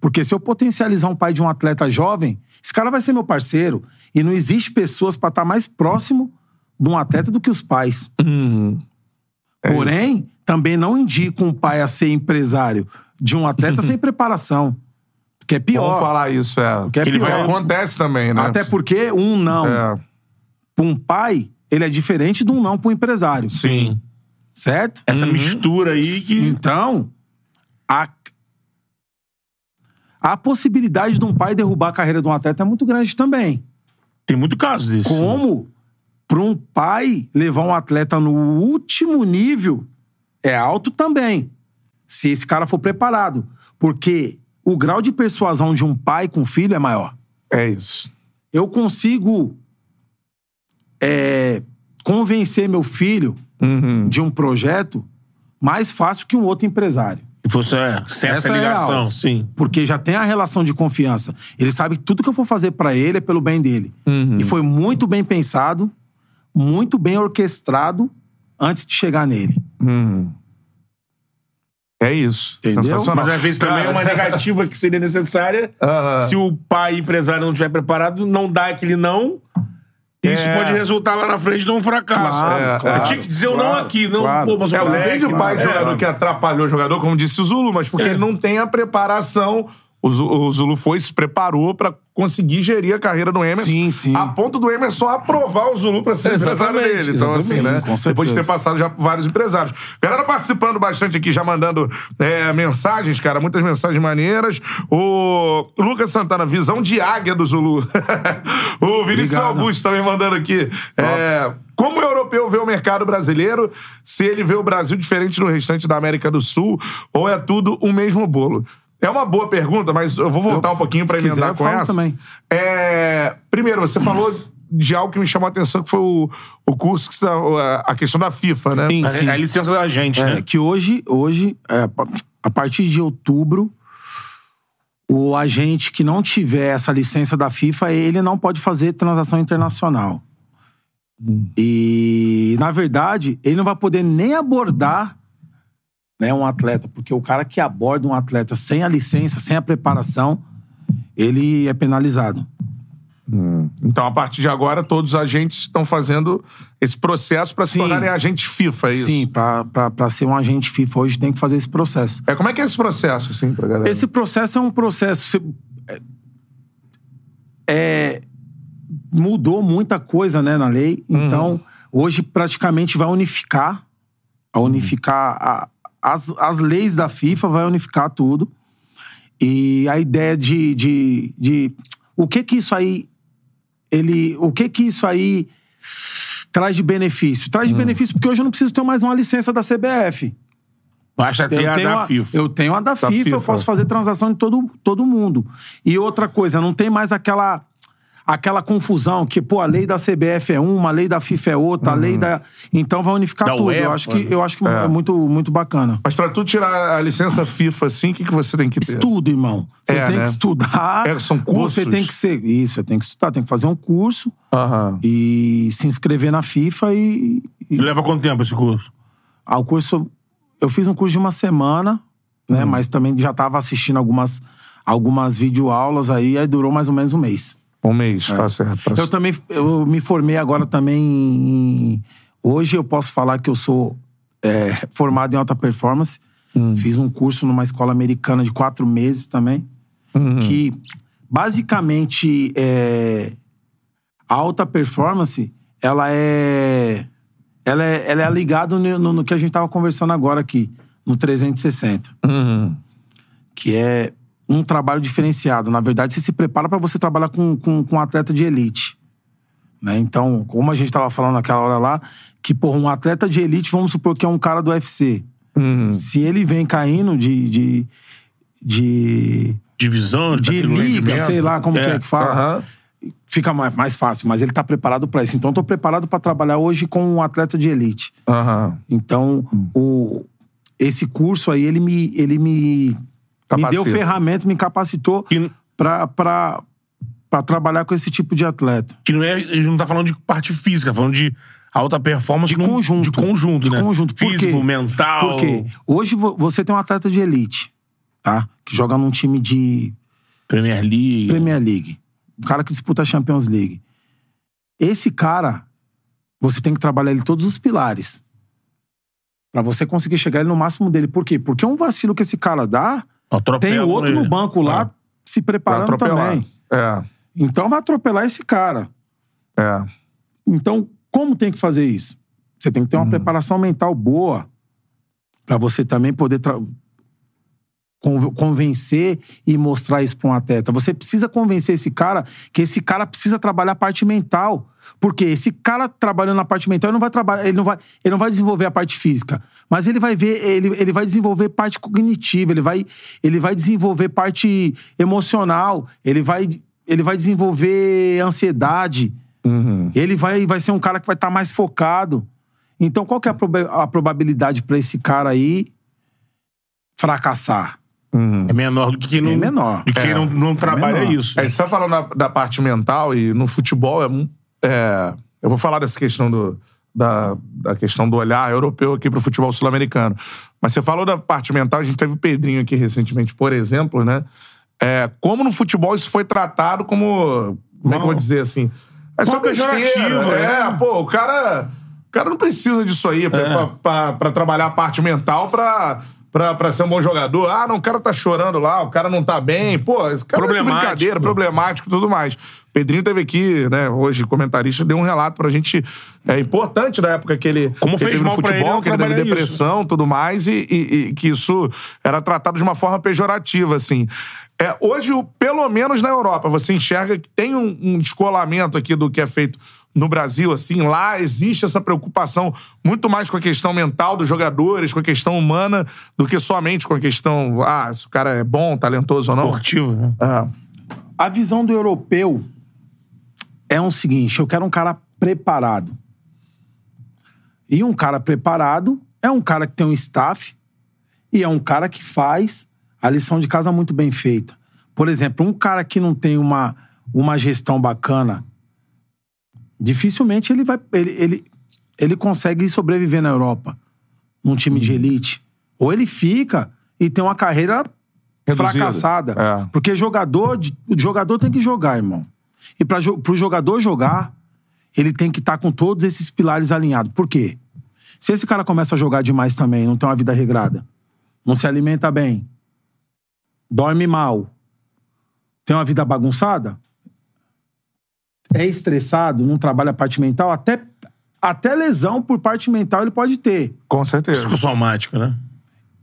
Speaker 3: Porque se eu potencializar um pai de um atleta jovem, esse cara vai ser meu parceiro. E não existe pessoas pra estar mais próximo de um atleta do que os pais. Porém, também não indico um pai a ser empresário de um atleta sem preparação. Que é pior.
Speaker 1: Vamos falar isso, é.
Speaker 3: Que é
Speaker 1: ele vai, acontece também, né?
Speaker 3: Até porque um não
Speaker 1: É.
Speaker 3: pra um pai, ele é diferente de um não pra um empresário.
Speaker 2: Sim.
Speaker 3: Certo?
Speaker 2: Essa mistura aí que.
Speaker 3: Então, a, a possibilidade de um pai derrubar a carreira de um atleta é muito grande também.
Speaker 2: Tem muito caso disso.
Speaker 3: Como para um pai levar um atleta no último nível é alto também. Se esse cara for preparado. Porque o grau de persuasão de um pai com filho é maior.
Speaker 1: É isso.
Speaker 3: Eu consigo é, convencer meu filho
Speaker 1: Uhum.
Speaker 3: de um projeto mais fácil que um outro empresário.
Speaker 2: Se fosse é, essa,
Speaker 3: Essa é
Speaker 2: ligação,
Speaker 3: real.
Speaker 2: sim.
Speaker 3: Porque já tem a relação de confiança. Ele sabe que tudo que eu for fazer pra ele é pelo bem dele.
Speaker 1: Uhum.
Speaker 3: E foi muito bem pensado, muito bem orquestrado antes de chegar nele.
Speaker 1: É isso.
Speaker 3: Entendeu?
Speaker 1: Sensacional.
Speaker 2: Mas às vezes também é uma negativa que seria necessária.
Speaker 1: Aham.
Speaker 2: Se o pai empresário não estiver preparado, não dá aquele não. Isso
Speaker 1: É.
Speaker 2: pode resultar lá na frente num fracasso.
Speaker 3: Claro,
Speaker 2: É,
Speaker 3: claro,
Speaker 2: Eu tinha que dizer o não
Speaker 3: claro,
Speaker 2: aqui, não,
Speaker 3: claro.
Speaker 2: pô, mas o
Speaker 1: É, o
Speaker 2: moleque,
Speaker 1: tem de pai de
Speaker 2: é,
Speaker 1: jogador que atrapalhou o jogador, como disse o Zulu, mas porque ele não tem a preparação. O Zu- o Zulu foi, se preparou pra conseguir gerir a carreira do Emerson.
Speaker 3: Sim, sim.
Speaker 1: A ponto do Emerson aprovar o Zulu pra ser empresário dele. Então, assim, né? Depois de ter passado já por vários empresários. Galera participando bastante aqui, já mandando é, mensagens, cara, muitas mensagens maneiras. O Lucas Santana, visão de águia do Zulu. o Vinícius
Speaker 3: Obrigado.
Speaker 1: Augusto também mandando aqui. É, como o europeu vê o mercado brasileiro, se ele vê o Brasil diferente do restante da América do Sul, ou é tudo o mesmo bolo? É uma boa pergunta, mas eu vou voltar
Speaker 3: Eu-
Speaker 1: um pouquinho
Speaker 3: quiser,
Speaker 1: emendar
Speaker 3: eu
Speaker 1: com essa.
Speaker 3: também.
Speaker 1: É, primeiro, você falou de algo que me chamou a atenção, que foi o, o curso, que você, a, a questão da FIFA, né?
Speaker 3: Sim,
Speaker 2: A,
Speaker 3: sim.
Speaker 2: a licença da gente,
Speaker 3: É,
Speaker 2: né?
Speaker 3: que hoje, hoje é, a partir de outubro, o agente que não tiver essa licença da FIFA, ele não pode fazer transação internacional. E, na verdade, ele não vai poder nem abordar né, um atleta, porque o cara que aborda um atleta sem a licença, sem a preparação, ele é penalizado.
Speaker 1: Então, a partir de agora, todos os agentes estão fazendo esse processo para se tornarem agentes FIFA, é isso?
Speaker 3: Sim, pra ser um agente FIFA hoje tem que fazer esse processo.
Speaker 1: É, como é que é esse processo, assim, pra galera?
Speaker 3: Esse processo é um processo. é- é, mudou muita coisa né, na lei. Então, hoje praticamente vai unificar. A unificar a- as, as leis da FIFA, vai unificar tudo. E a ideia de. de, de o que que isso aí. Ele, o que que isso aí traz de benefício? Traz de benefício porque hoje eu não preciso ter mais uma licença da CBF.
Speaker 2: Basta ter
Speaker 3: Eu
Speaker 2: a
Speaker 3: tenho,
Speaker 2: da
Speaker 3: a,
Speaker 2: FIFA.
Speaker 3: eu tenho a da, FIFA,
Speaker 1: FIFA.
Speaker 3: eu posso fazer transação de todo, todo mundo. E outra coisa, não tem mais aquela aquela confusão que, pô, a lei da CBF é uma, a lei da FIFA é outra, a lei da... Então vai unificar
Speaker 2: Da
Speaker 3: tudo.
Speaker 2: UEFA,
Speaker 3: eu acho que, eu acho que é. muito, muito bacana.
Speaker 1: Mas pra tu tirar a licença FIFA, assim, o que, que você tem que ter?
Speaker 3: Estudo, irmão. Você
Speaker 1: É,
Speaker 3: tem
Speaker 1: né?
Speaker 3: que estudar.
Speaker 1: É, são cursos?
Speaker 3: Você tem que ser... Isso, você tem que estudar, tem que fazer um curso
Speaker 1: Aham.
Speaker 3: e se inscrever na FIFA e... e-
Speaker 2: leva quanto tempo esse curso?
Speaker 3: Ah, o curso. Eu fiz um curso de uma semana, né?
Speaker 1: Hum.
Speaker 3: Mas também já tava assistindo algumas, algumas videoaulas aí, aí durou mais ou menos um mês.
Speaker 1: Um mês, tá certo. Pra-
Speaker 3: É. Eu também eu me formei agora também em. Hoje eu posso falar que eu sou é, formado em alta performance.
Speaker 1: Hum.
Speaker 3: Fiz um curso numa escola americana de quatro meses também.
Speaker 1: Uhum.
Speaker 3: Que basicamente é, a alta performance ela é ela é, ela é ligada no, no- no que a gente tava conversando agora aqui, no 360
Speaker 1: Uhum.
Speaker 3: que é um trabalho diferenciado. Na verdade, você se prepara para você trabalhar com, com, com um atleta de elite. Né? Então, como a gente estava falando naquela hora lá, que, por um atleta de elite, vamos supor que é um cara do UFC.
Speaker 1: Uhum.
Speaker 3: Se ele vem caindo de. de, de,
Speaker 2: Divisão,
Speaker 3: de
Speaker 2: daquele
Speaker 3: liga, sei lá como que é que fala.
Speaker 1: Aham.
Speaker 3: Fica mais, mais fácil, mas ele tá preparado para isso. Então, eu tô preparado para trabalhar hoje com um atleta de elite.
Speaker 1: Aham.
Speaker 3: Então, o, esse curso aí, ele me, ele me, me
Speaker 1: Capacita.
Speaker 3: deu ferramenta, me capacitou
Speaker 2: Que,
Speaker 3: pra, pra, pra trabalhar com esse tipo de atleta.
Speaker 2: que não é. A gente não tá falando de parte física, tá falando de alta performance
Speaker 3: De
Speaker 2: num-
Speaker 3: conjunto.
Speaker 2: De conjunto,
Speaker 3: De
Speaker 2: né?
Speaker 3: conjunto. Por
Speaker 2: Físico,
Speaker 3: quê?
Speaker 2: mental.
Speaker 3: Porque hoje vo- você tem um atleta de elite, tá? Que joga num time de
Speaker 2: Premier League.
Speaker 3: Premier League. Um cara que disputa a Champions League. Esse cara, você tem que trabalhar ele todos os pilares. Pra você conseguir chegar ele no máximo dele. Por quê? Porque um vacilo que esse cara dá,
Speaker 2: Atropela
Speaker 3: tem outro
Speaker 2: ele.
Speaker 3: no banco lá
Speaker 2: Ah.
Speaker 3: se preparando também.
Speaker 1: É.
Speaker 3: Então vai atropelar esse cara.
Speaker 1: É.
Speaker 3: Então, como tem que fazer isso? Você tem que ter uma preparação mental boa para você também poder convencer e mostrar isso para um atleta. Você precisa convencer esse cara que esse cara precisa trabalhar a parte mental. Porque esse cara trabalhando na parte mental, ele não vai trabalhar, ele não vai, ele não vai desenvolver a parte física, mas ele vai ver, ele, ele vai desenvolver parte cognitiva, ele vai, ele vai desenvolver parte emocional, ele vai, ele vai desenvolver ansiedade. Ele vai, vai ser um cara que vai estar mais focado. Então, qual que é a, proba- a probabilidade para esse cara aí fracassar.
Speaker 2: É menor do que quem não,
Speaker 3: É menor.
Speaker 2: do que quem
Speaker 1: É.
Speaker 2: não, não trabalha
Speaker 3: menor.
Speaker 2: isso.
Speaker 1: É, você tá falando da, da parte mental e no futebol é, é, Eu vou falar dessa questão do. Da, da questão do olhar europeu aqui pro futebol sul-americano. Mas você falou da parte mental, a gente teve o Pedrinho aqui recentemente, por exemplo, né? É, como no futebol isso foi tratado como. Como é que eu vou dizer assim? É só
Speaker 2: pejorativo,
Speaker 1: É,
Speaker 2: é.
Speaker 1: pô, o cara. O cara não precisa disso aí pra, pra, pra- pra trabalhar a parte mental pra. Pra, pra ser um bom jogador. Ah, não, o cara tá chorando lá, o cara não tá bem. Pô, esse cara é de brincadeira, problemático e tudo mais. Pedrinho teve aqui, né, hoje, comentarista, deu um relato pra gente é, importante da época que ele,
Speaker 2: Como
Speaker 1: que ele
Speaker 2: fez
Speaker 1: teve no
Speaker 2: mal ele
Speaker 1: futebol,
Speaker 2: não
Speaker 1: que ele teve depressão e tudo mais, e, e- e que isso era tratado de uma forma pejorativa, assim. É, hoje, pelo menos na Europa, você enxerga que tem um, um descolamento aqui do que é feito no Brasil, assim, lá existe essa preocupação muito mais com a questão mental dos jogadores, com a questão humana, do que somente com a questão, ah, se o cara é bom, talentoso ou não.
Speaker 2: Esportivo, né?
Speaker 1: É.
Speaker 3: A visão do europeu é o seguinte: eu quero um cara preparado. E um cara preparado é um cara que tem um staff e é um cara que faz a lição de casa muito bem feita. Por exemplo, um cara que não tem uma, uma gestão bacana, dificilmente ele vai. Ele, ele, ele consegue sobreviver na Europa, num time de elite. Ou ele fica e tem uma carreira
Speaker 1: Reduzida.
Speaker 3: fracassada.
Speaker 1: É.
Speaker 3: Porque jogador, o jogador tem que jogar, irmão. E para o jogador jogar, ele tem que estar com todos esses pilares alinhados. Por quê? Se esse cara começa a jogar demais também, não tem uma vida regrada, não se alimenta bem, dorme mal, tem uma vida bagunçada, é estressado, não trabalha a parte mental, até, até lesão por parte mental ele pode ter.
Speaker 1: Com certeza.
Speaker 2: Psicossomático, né?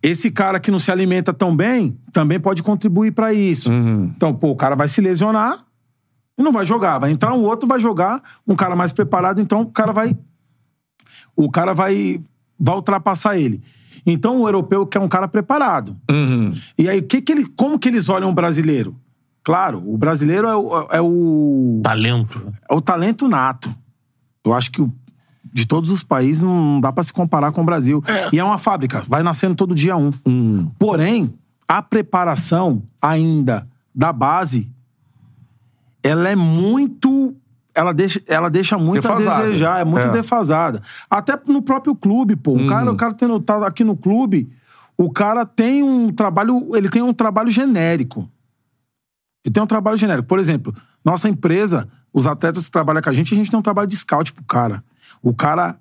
Speaker 3: Esse cara que não se alimenta tão bem também pode contribuir pra isso. Então, pô, o cara vai se lesionar e não vai jogar. Vai entrar um outro, vai jogar, um cara mais preparado, então o cara vai. O cara vai, vai ultrapassar ele. Então o europeu quer um cara preparado.
Speaker 1: Uhum.
Speaker 3: E aí, o que que ele, como que eles olham o brasileiro? Claro, o brasileiro é o, é o,
Speaker 2: Talento.
Speaker 3: é o talento nato. Eu acho que o- de todos os países não dá pra se comparar com o Brasil. E é uma fábrica, vai nascendo todo dia um. Porém, a preparação ainda da base, ela é muito. Ela deixa, ela deixa muito
Speaker 1: Defasada.
Speaker 3: a desejar, é muito
Speaker 1: É.
Speaker 3: defasada. Até no próprio clube, pô. O cara, o cara tendo tá aqui no clube, o cara tem um trabalho, ele tem um trabalho genérico. Ele tem um trabalho genérico. Por exemplo, nossa empresa, os atletas que trabalham com a gente, a gente tem um trabalho de scout pro cara. O cara,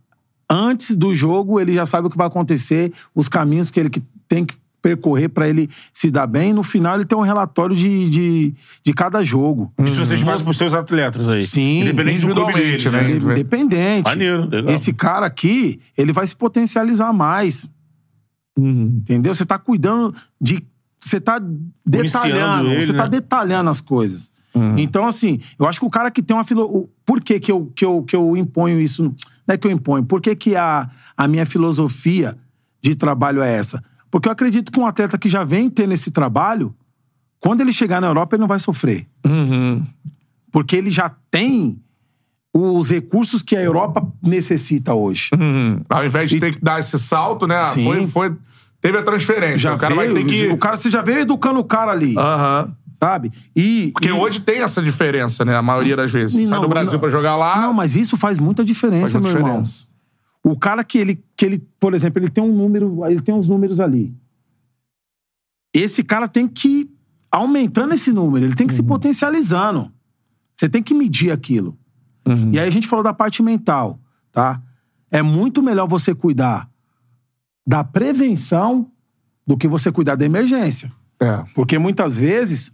Speaker 3: antes do jogo, ele já sabe o que vai acontecer, os caminhos que ele tem que percorrer pra ele se dar bem. No final, ele tem um relatório de, de, de cada jogo.
Speaker 2: Isso vocês fazem pros seus atletas aí.
Speaker 3: Sim,
Speaker 2: Independente do clube deles, né?
Speaker 1: né?
Speaker 3: Independente.
Speaker 2: Maneiro, legal.
Speaker 3: Esse cara aqui, ele vai se potencializar mais. Entendeu? Você tá cuidando de. Você tá detalhando.
Speaker 2: ele,
Speaker 3: você tá
Speaker 2: né?
Speaker 3: detalhando as coisas. Então, assim, eu acho que o cara que tem uma filosofia. Por que, que, eu, que, eu, que eu imponho isso? Não é que eu imponho. Por que, que a, a minha filosofia de trabalho é essa? Porque eu acredito que um atleta que já vem tendo esse trabalho, quando ele chegar na Europa, ele não vai sofrer. Porque ele já tem os recursos que a Europa necessita hoje.
Speaker 1: Uhum. Ao invés de ter que dar esse salto, né?
Speaker 3: Sim.
Speaker 1: Foi, foi, teve a transferência.
Speaker 3: Já
Speaker 1: o cara
Speaker 3: veio,
Speaker 1: vai ter que.
Speaker 3: O cara, você já veio educando o cara ali,
Speaker 1: Aham.
Speaker 3: sabe? E,
Speaker 1: Porque
Speaker 3: e-
Speaker 1: hoje tem essa diferença, né? A maioria das vezes.
Speaker 3: E
Speaker 1: sai
Speaker 3: não,
Speaker 1: do Brasil
Speaker 3: não.
Speaker 1: pra jogar lá.
Speaker 3: Não, mas isso faz muita diferença,
Speaker 1: faz muita
Speaker 3: meu irmão.
Speaker 1: diferença.
Speaker 3: O cara que ele, que ele, por exemplo, ele tem um número, ele tem uns números ali. Esse cara tem que aumentando esse número, ele tem que se potencializando. Você tem que medir aquilo. E aí a gente falou da parte mental, tá? É muito melhor você cuidar da prevenção do que você cuidar da emergência.
Speaker 1: É.
Speaker 3: Porque muitas vezes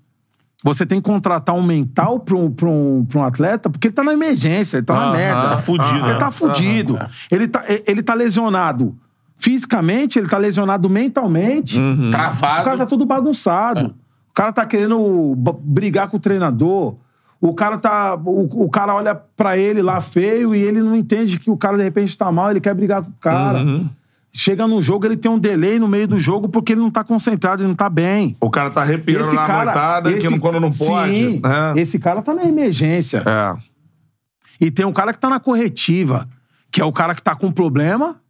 Speaker 3: você tem que contratar um mental pra um, pra um, pra um atleta porque ele tá na emergência, ele tá na merda.
Speaker 2: Tá fudido.
Speaker 3: Ele tá fudido. Ele, tá, ele tá lesionado fisicamente, ele tá lesionado mentalmente.
Speaker 1: Uhum.
Speaker 3: O
Speaker 2: Travado.
Speaker 3: cara tá tudo bagunçado. O cara tá querendo b- brigar com o treinador. O cara tá. O, o cara olha pra ele lá feio e ele não entende que o cara de repente tá mal, ele quer brigar com o cara.
Speaker 1: Uhum.
Speaker 3: Chega no jogo, ele tem um delay no meio do jogo porque ele não tá concentrado, ele não tá bem.
Speaker 1: O cara tá arrepiando
Speaker 3: Esse
Speaker 1: na
Speaker 3: cara,
Speaker 1: noitada, que
Speaker 3: esse-
Speaker 1: não- quando não pode.
Speaker 3: Sim,
Speaker 1: né?
Speaker 3: esse cara tá na emergência.
Speaker 1: É.
Speaker 3: E tem um cara que tá na corretiva, que é o cara que tá com problema,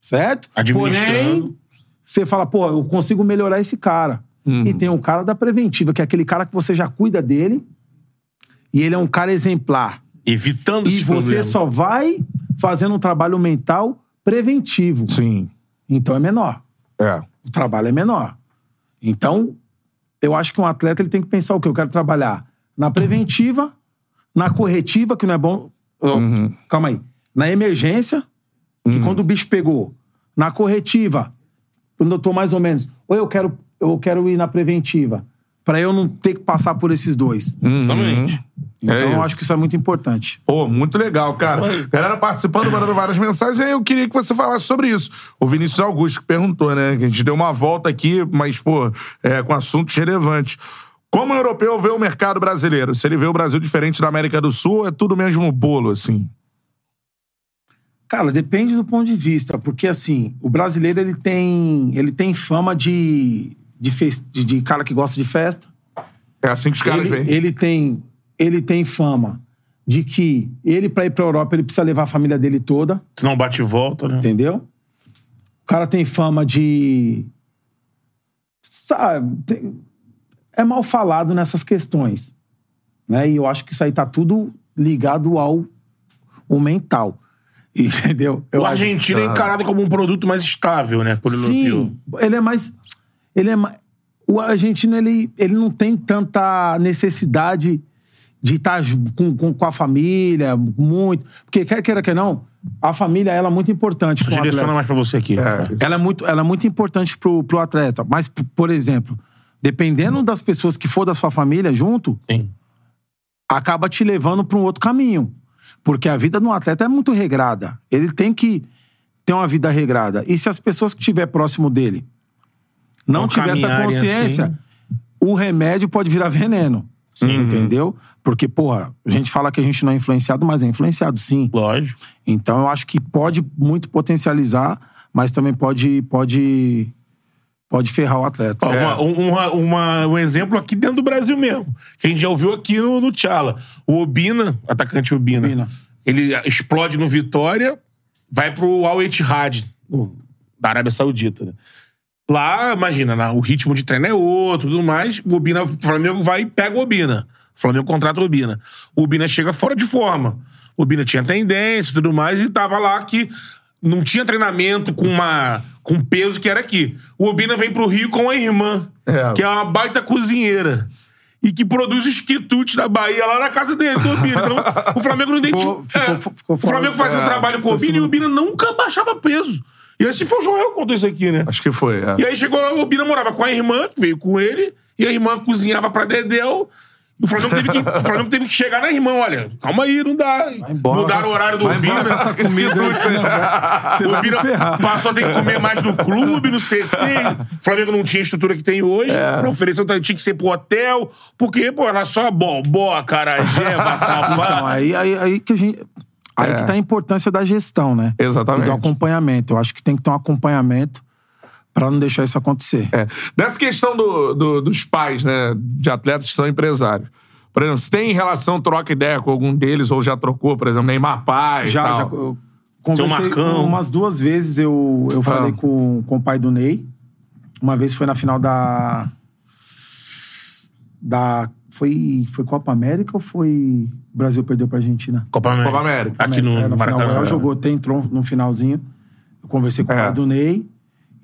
Speaker 3: certo?
Speaker 2: Administrando.
Speaker 3: Porém, você fala, pô, eu consigo melhorar esse cara. E tem um cara da preventiva, que é aquele cara que você já cuida dele e ele é um cara exemplar.
Speaker 2: Evitando
Speaker 3: E você
Speaker 2: problema.
Speaker 3: só vai fazendo um trabalho mental preventivo.
Speaker 1: Sim.
Speaker 3: Então é menor.
Speaker 1: É.
Speaker 3: O trabalho é menor. Então, eu acho que um atleta ele tem que pensar o quê? Eu quero trabalhar na preventiva, na corretiva, que não é bom. Oh, Calma aí. Na emergência, que quando o bicho pegou. Na corretiva, quando eu tô mais ou menos. Ou eu quero, eu quero ir na preventiva. Pra eu não ter que passar por esses dois.
Speaker 2: Exatamente.
Speaker 3: Então,
Speaker 1: É
Speaker 3: eu acho que isso é muito importante.
Speaker 1: Pô, muito legal, cara. Galera participando, mandando várias mensagens, e aí eu queria que você falasse sobre isso. O Vinícius Augusto que perguntou, né? Que a gente deu uma volta aqui, mas, pô, é, com assuntos relevantes. Como o europeu vê o mercado brasileiro? Se ele vê o Brasil diferente da América do Sul, é tudo mesmo bolo, assim.
Speaker 3: Cara, depende do ponto de vista, porque assim, o brasileiro ele tem, ele tem fama de, de, fes- de, de cara que gosta de festa.
Speaker 1: É assim que os caras
Speaker 3: Ele,
Speaker 1: veem.
Speaker 3: ele tem, ele tem fama de que ele para ir pra Europa ele precisa levar a família dele toda,
Speaker 2: Senão bate e volta, né?
Speaker 3: entendeu? O cara tem fama de sabe, tem- é mal falado nessas questões, né? E eu acho que isso aí tá tudo ligado ao o mental. Entendeu? Eu
Speaker 2: O
Speaker 3: acho-
Speaker 2: argentino é encarado como um produto mais estável, né? Por europeu.
Speaker 3: Sim, ele é mais. Ele é mais. O argentino, ele, ele não tem tanta necessidade de estar ju- com, com, com a família, muito. Porque quer queira que não, a família ela é muito importante para
Speaker 2: direciona mais pra você aqui.
Speaker 1: É.
Speaker 3: Ela é muito, ela é muito importante pro, pro atleta. Mas, por exemplo, dependendo das pessoas que for da sua família junto,
Speaker 2: Sim.
Speaker 3: acaba te levando para um outro caminho. Porque a vida de um atleta é muito regrada. Ele tem que ter uma vida regrada. E se as pessoas que estiver próximo dele não,
Speaker 2: Não
Speaker 3: tiver essa consciência,
Speaker 2: assim.
Speaker 3: o remédio pode virar veneno. Entendeu? Porque, porra, a gente fala que a gente não é influenciado, mas é influenciado sim.
Speaker 2: Lógico.
Speaker 3: Então eu acho que pode muito potencializar, mas também pode pode pode ferrar o atleta.
Speaker 2: Ó, uma- um, uma- uma- um exemplo aqui dentro do Brasil mesmo. Que a gente já ouviu aqui no, no Tchala. O Obina, atacante Obina,
Speaker 3: Obina.
Speaker 2: ele explode no Vitória, vai pro Al Ittihad, da Arábia Saudita. né? Lá, imagina, lá, o ritmo de treino é outro, tudo mais. O Obina, o Flamengo vai e pega o Obina. O Flamengo contrata o Obina. O Obina chega fora de forma. O Obina tinha tendência e tudo mais, e tava lá que não tinha treinamento com uma com peso que era aqui. O Obina vem pro Rio com a irmã,
Speaker 1: É.
Speaker 2: que é uma baita cozinheira. E que produz os quitutes da Bahia lá na casa dele, do Obina. Então, o Flamengo não.
Speaker 3: Ficou- ficou- ficou
Speaker 2: o Flamengo fazia um
Speaker 1: é,
Speaker 2: trabalho com o Obina e o Obina nunca baixava peso. E esse foi o Joel que contou isso aqui, né?
Speaker 1: Acho que foi. é.
Speaker 2: E aí chegou lá, o Obina morava com a irmã, que veio com ele, e a irmã cozinhava pra Dedéu. E o Flamengo teve que, o Flamengo teve que chegar na irmã, olha, calma aí, não dá.
Speaker 3: embora
Speaker 2: Mudaram
Speaker 3: com
Speaker 2: o horário do
Speaker 3: com essa comida aí, senão Você
Speaker 2: O
Speaker 3: ferrar.
Speaker 2: passou a ter que comer mais no clube, não sei o Flamengo não tinha a estrutura que tem hoje.
Speaker 3: É.
Speaker 2: Pra oferecer, então tinha que ser pro hotel. Porque, pô, era só bobó, carajé, vatapá.
Speaker 3: Então, aí, aí, aí que a gente. Aí
Speaker 1: É.
Speaker 3: que tá a importância da gestão, né?
Speaker 1: Exatamente.
Speaker 3: E do acompanhamento. Eu acho que tem que ter um acompanhamento pra não deixar isso acontecer.
Speaker 1: É. Dessa questão do- do- dos pais, né, de atletas que são empresários. Por exemplo, se tem relação, troca ideia com algum deles, ou já trocou, por exemplo, Neymar pai
Speaker 3: Já,
Speaker 1: tal.
Speaker 3: já eu conversei umas duas vezes. Eu, eu falei
Speaker 1: Ah.
Speaker 3: com, com o pai do Ney. Uma vez foi na final da. Da. Foi, foi Copa América ou foi. O Brasil perdeu pra Argentina?
Speaker 2: Copa América.
Speaker 1: Copa América.
Speaker 2: Aqui no,
Speaker 3: É, no final, o
Speaker 2: Maracanã.
Speaker 3: Léo jogou, até entrou no finalzinho. Eu conversei com
Speaker 1: É.
Speaker 3: o pai do Ney.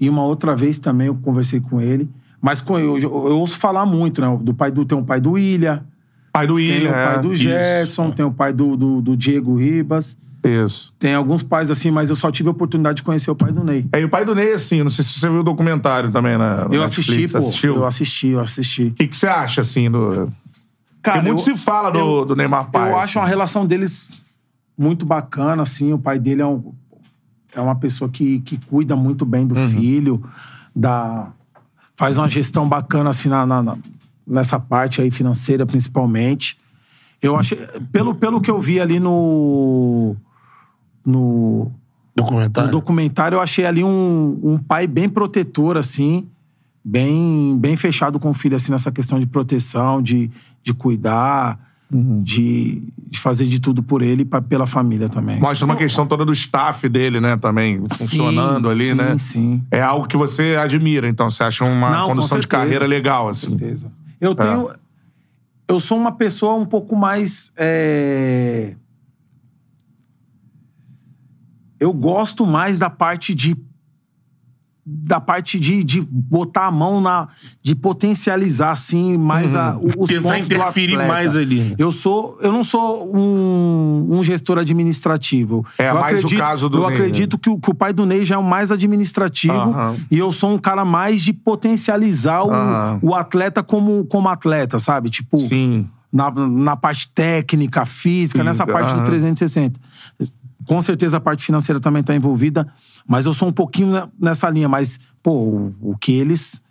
Speaker 3: E uma outra vez também eu conversei com ele. Mas com, eu, eu, eu ouço falar muito, né? Do pai do, tem o pai do William,
Speaker 1: Pai do
Speaker 3: tem
Speaker 1: William,
Speaker 3: o pai do Gerson, tem o pai do, do, do Diego Ribas.
Speaker 1: Isso.
Speaker 3: Tem alguns pais assim, mas eu só tive a oportunidade de conhecer o pai do Ney.
Speaker 1: É, e o pai do Ney, assim, não sei se você viu o documentário também na no
Speaker 3: Eu
Speaker 1: Netflix,
Speaker 3: assisti, pô.
Speaker 1: assistiu?
Speaker 3: Eu assisti, eu assisti.
Speaker 1: O que, que você acha, assim, do... Porque muito
Speaker 3: eu-
Speaker 1: se fala do,
Speaker 3: eu-
Speaker 1: do Neymar pai.
Speaker 3: Eu
Speaker 1: assim.
Speaker 3: acho uma relação deles muito bacana, assim. O pai dele é, um, é uma pessoa que, que cuida muito bem
Speaker 1: Uhum.
Speaker 3: do filho, da, faz uma gestão bacana, assim, na- na- nessa parte aí financeira, principalmente. Eu achei, pelo, pelo que eu vi ali no, no,
Speaker 2: Documentário.
Speaker 3: no documentário, eu achei ali um, um pai bem protetor, assim, bem, bem fechado com o filho, assim, nessa questão de proteção, de, de cuidar. de, de fazer de tudo por ele e pela família também.
Speaker 1: Mostra uma questão toda do staff dele, né, também, funcionando
Speaker 3: Sim,
Speaker 1: ali,
Speaker 3: sim,
Speaker 1: né?
Speaker 3: Sim,
Speaker 1: É algo que você admira, então. Você acha uma
Speaker 3: Não, com
Speaker 1: condição de
Speaker 3: certeza.
Speaker 1: carreira legal, assim.
Speaker 3: certeza. Eu tenho. Eu sou uma pessoa um pouco mais. é, Eu gosto mais da parte de. Da parte de, de botar a mão na. de potencializar, assim, mais a, o- os
Speaker 2: Tentar interferir mais ali.
Speaker 3: Eu sou. Eu não sou um, um gestor administrativo.
Speaker 1: É
Speaker 3: eu
Speaker 1: mais o
Speaker 3: acredito,
Speaker 1: caso do
Speaker 3: Eu
Speaker 1: Ney,
Speaker 3: acredito que, o, que o pai do Ney já é o mais administrativo.
Speaker 1: Aham.
Speaker 3: E eu sou um cara mais de potencializar o,
Speaker 1: Aham.
Speaker 3: o atleta como, como atleta, sabe? Tipo,
Speaker 1: Sim.
Speaker 3: na, na parte técnica, física, nessa parte do 360. Com certeza a parte financeira também tá envolvida, mas eu sou um pouquinho ne- nessa linha. Mas, pô, o, o que eles.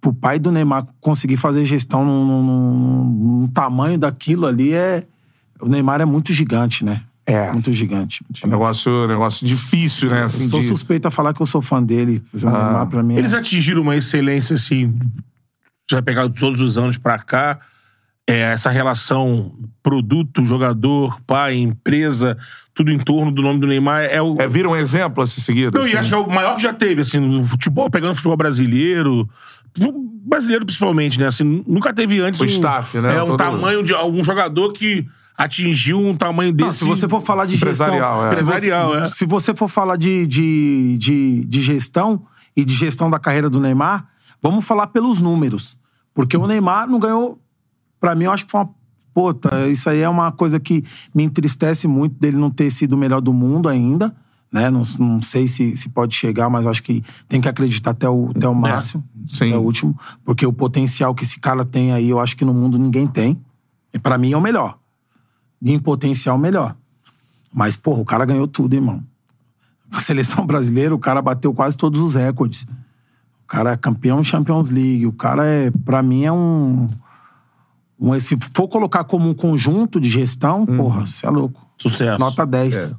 Speaker 3: Pro pai do Neymar conseguir fazer gestão num, num- num- tamanho daquilo ali é. O Neymar é muito gigante, né?
Speaker 1: É.
Speaker 3: Muito gigante.
Speaker 1: É
Speaker 3: muito
Speaker 1: um
Speaker 3: gigante.
Speaker 1: negócio, negócio difícil, né? Assim,
Speaker 3: Eu sou
Speaker 1: de...
Speaker 3: suspeito a falar que eu sou fã dele. O Neymar, pra mim, é...
Speaker 2: Eles atingiram uma excelência, assim, você vai pegar todos os anos pra cá, é, essa relação produto, jogador, pai, empresa, tudo em torno do nome do Neymar é o...
Speaker 1: É, vira um exemplo a ser seguido?
Speaker 2: Não, e
Speaker 1: assim?
Speaker 2: acho que é o maior que já teve, assim, no futebol, pegando o futebol brasileiro, brasileiro principalmente, né? Assim, nunca teve antes
Speaker 1: O
Speaker 2: um,
Speaker 1: staff, né?
Speaker 2: É um
Speaker 1: Todo-
Speaker 2: tamanho de algum jogador que atingiu um tamanho desse.
Speaker 3: Não, se você for falar de gestão.
Speaker 1: Empresarial, é.
Speaker 3: se,
Speaker 2: Empresarial,
Speaker 3: você,
Speaker 2: é.
Speaker 3: se você for falar de, de, de, de gestão e de gestão da carreira do Neymar, vamos falar pelos números. Porque o Neymar não ganhou. Pra mim, eu acho que foi uma. Puta, isso aí é uma coisa que me entristece muito dele não ter sido o melhor do mundo ainda. Né? Não, não sei se, se pode chegar, mas acho que tem que acreditar até o, até o máximo.
Speaker 1: Sim.
Speaker 3: Até o último. Porque o potencial que esse cara tem aí, eu acho que no mundo ninguém tem. E pra mim é o melhor em potencial melhor. Mas, porra, o cara ganhou tudo, irmão. A seleção brasileira, o cara bateu quase todos os recordes. O cara é campeão Champions League. O cara é, pra mim, é um. Se for colocar como um conjunto de gestão, porra, você é louco.
Speaker 2: Sucesso.
Speaker 3: Nota 10.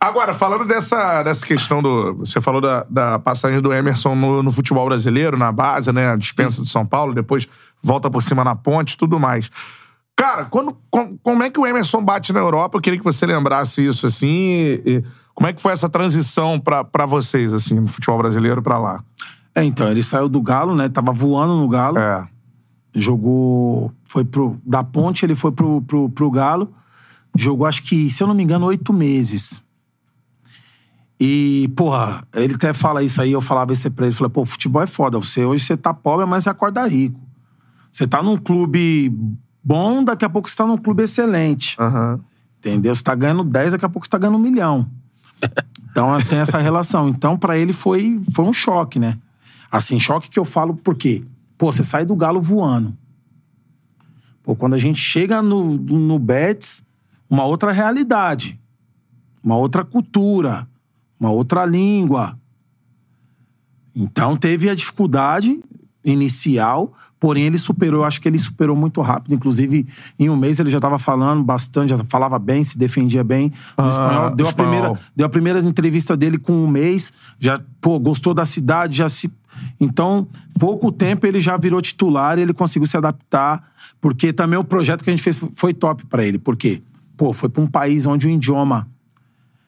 Speaker 1: Agora, falando dessa, dessa questão do. Você falou da, da passagem do Emerson no, no futebol brasileiro, na base, né? A dispensa do São Paulo, depois volta por cima na ponte e tudo mais. Cara, quando, com- como é que o Emerson bate na Europa? Eu queria que você lembrasse isso, assim. e- e como é que foi essa transição pra, pra vocês, assim, no futebol brasileiro pra lá?
Speaker 3: É, então, ele saiu do Galo, né? Tava voando no Galo.
Speaker 1: É.
Speaker 3: Jogou. Foi pro. Da ponte, ele foi pro, pro, pro Galo. Jogou, acho que, se eu não me engano, oito meses. E, porra, ele até fala isso aí, eu falava isso pra ele. Falei, pô, futebol é foda. Você hoje você tá pobre, mas você acorda rico. Você tá num clube bom, daqui a pouco você tá num clube excelente.
Speaker 1: Aham.
Speaker 3: Entendeu? Você tá ganhando 10, daqui a pouco você tá ganhando um milhão. Então tem essa relação. Então, pra ele foi, foi um choque, né? Assim, choque que eu falo por quê? Pô, você sai do galo voando. Pô, quando a gente chega no, no Betis, uma outra realidade. Uma outra cultura. Uma outra língua. Então teve a dificuldade inicial, porém ele superou, eu acho que ele superou muito rápido. Inclusive, em um mês ele já estava falando bastante, já falava bem, se defendia bem. No
Speaker 1: Ah,
Speaker 3: espanhol, deu, a
Speaker 1: espanhol.
Speaker 3: primeira, deu a primeira entrevista dele com um mês, já, pô, gostou da cidade, já se. Então, pouco tempo ele já virou titular e ele conseguiu se adaptar, porque também o projeto que a gente fez foi top para ele. Por quê? Pô, foi para um país onde o idioma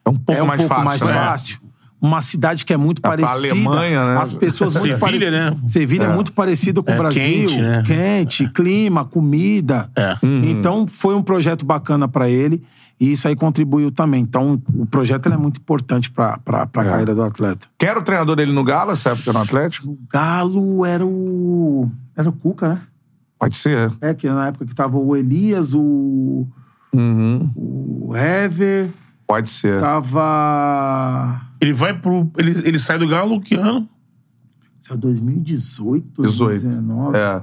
Speaker 1: É um pouco
Speaker 3: é um
Speaker 1: mais
Speaker 3: pouco
Speaker 1: fácil.
Speaker 3: mais
Speaker 1: né?
Speaker 3: fácil. Uma cidade que é muito
Speaker 1: pra
Speaker 3: parecida.
Speaker 1: Alemanha, né?
Speaker 3: As pessoas muito
Speaker 2: Sevilha,
Speaker 3: parecidas.
Speaker 2: né?
Speaker 3: Sevilha é. muito parecida com
Speaker 2: É
Speaker 3: o Brasil.
Speaker 2: quente, né?
Speaker 3: Quente, clima, comida.
Speaker 2: É.
Speaker 3: Então foi um projeto bacana pra ele e isso aí contribuiu também. Então o projeto ele é muito importante pra, pra, pra carreira do atleta.
Speaker 1: Quem era o treinador dele no Galo, essa época no Atlético?
Speaker 3: O Galo era o. Era o Cuca, né?
Speaker 1: Pode ser.
Speaker 3: É, que na época que tava o Elias, o.
Speaker 1: Uhum.
Speaker 3: O Hever.
Speaker 1: Pode ser.
Speaker 3: Tava.
Speaker 2: Ele vai pro. Ele, ele sai do Galo que ano?
Speaker 3: Isso é 2018,
Speaker 1: 18.
Speaker 3: 2019.
Speaker 1: É.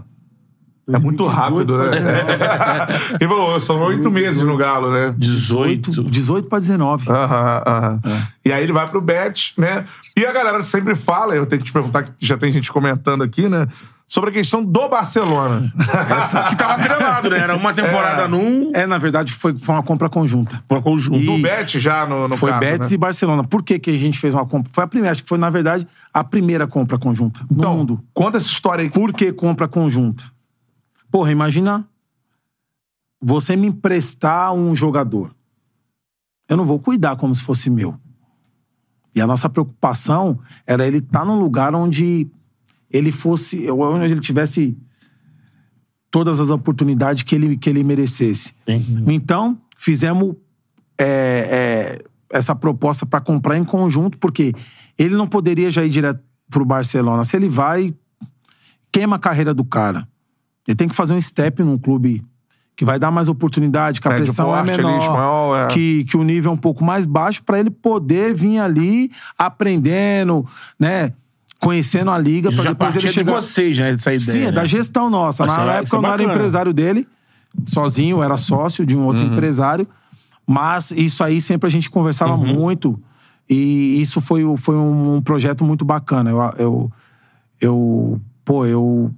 Speaker 1: É muito
Speaker 3: 2018,
Speaker 1: rápido, né?
Speaker 3: 2019.
Speaker 1: Ele falou, são oito meses no Galo, né?
Speaker 2: 18.
Speaker 3: 18 pra 19.
Speaker 1: Aham, aham. E aí ele vai pro Bet, né? E a galera sempre fala, eu tenho que te perguntar, que já tem gente comentando aqui, né? Sobre a questão do Barcelona.
Speaker 2: Que tava atrelado, né? Era uma temporada
Speaker 1: É.
Speaker 2: num.
Speaker 3: É, na verdade, foi, foi uma compra conjunta.
Speaker 2: Pro conjunto.
Speaker 1: do
Speaker 3: E-
Speaker 1: Bet já no, no
Speaker 3: foi
Speaker 1: caso,
Speaker 3: Betis
Speaker 1: né?
Speaker 3: e Barcelona. Por que, que a gente fez uma compra? Foi a primeira, acho que foi, na verdade, a primeira compra conjunta no
Speaker 1: Então,
Speaker 3: mundo.
Speaker 1: conta essa história aí.
Speaker 3: Por que compra conjunta? Porra, imagina você me emprestar um jogador. Eu não vou cuidar como se fosse meu. E a nossa preocupação era ele estar num lugar onde ele fosse, onde ele tivesse todas as oportunidades que ele, que ele merecesse. Então, fizemos é, é, essa proposta para comprar em conjunto, porque ele não poderia já ir direto pro Barcelona. Se ele vai, queima a carreira do cara. Ele tem que fazer um step num clube que vai dar mais oportunidade, que a
Speaker 1: É,
Speaker 3: pressão é
Speaker 1: ali,
Speaker 3: menor,
Speaker 1: espanhol, é.
Speaker 3: que, que o nível é um pouco mais baixo, para ele poder vir ali aprendendo, né? Conhecendo a liga, para depois ele
Speaker 4: partia de
Speaker 3: chegar.
Speaker 4: vocês, né? Essa ideia.
Speaker 3: Sim, é
Speaker 4: né?
Speaker 3: da gestão nossa.
Speaker 4: Mas
Speaker 3: Na
Speaker 4: é-
Speaker 3: época
Speaker 4: é
Speaker 3: eu não era empresário dele, sozinho, eu era sócio de um outro
Speaker 4: Uhum.
Speaker 3: empresário. Mas isso aí sempre a gente conversava
Speaker 4: Uhum.
Speaker 3: muito. E isso foi, o- foi um projeto muito bacana. Eu, eu, eu pô, eu.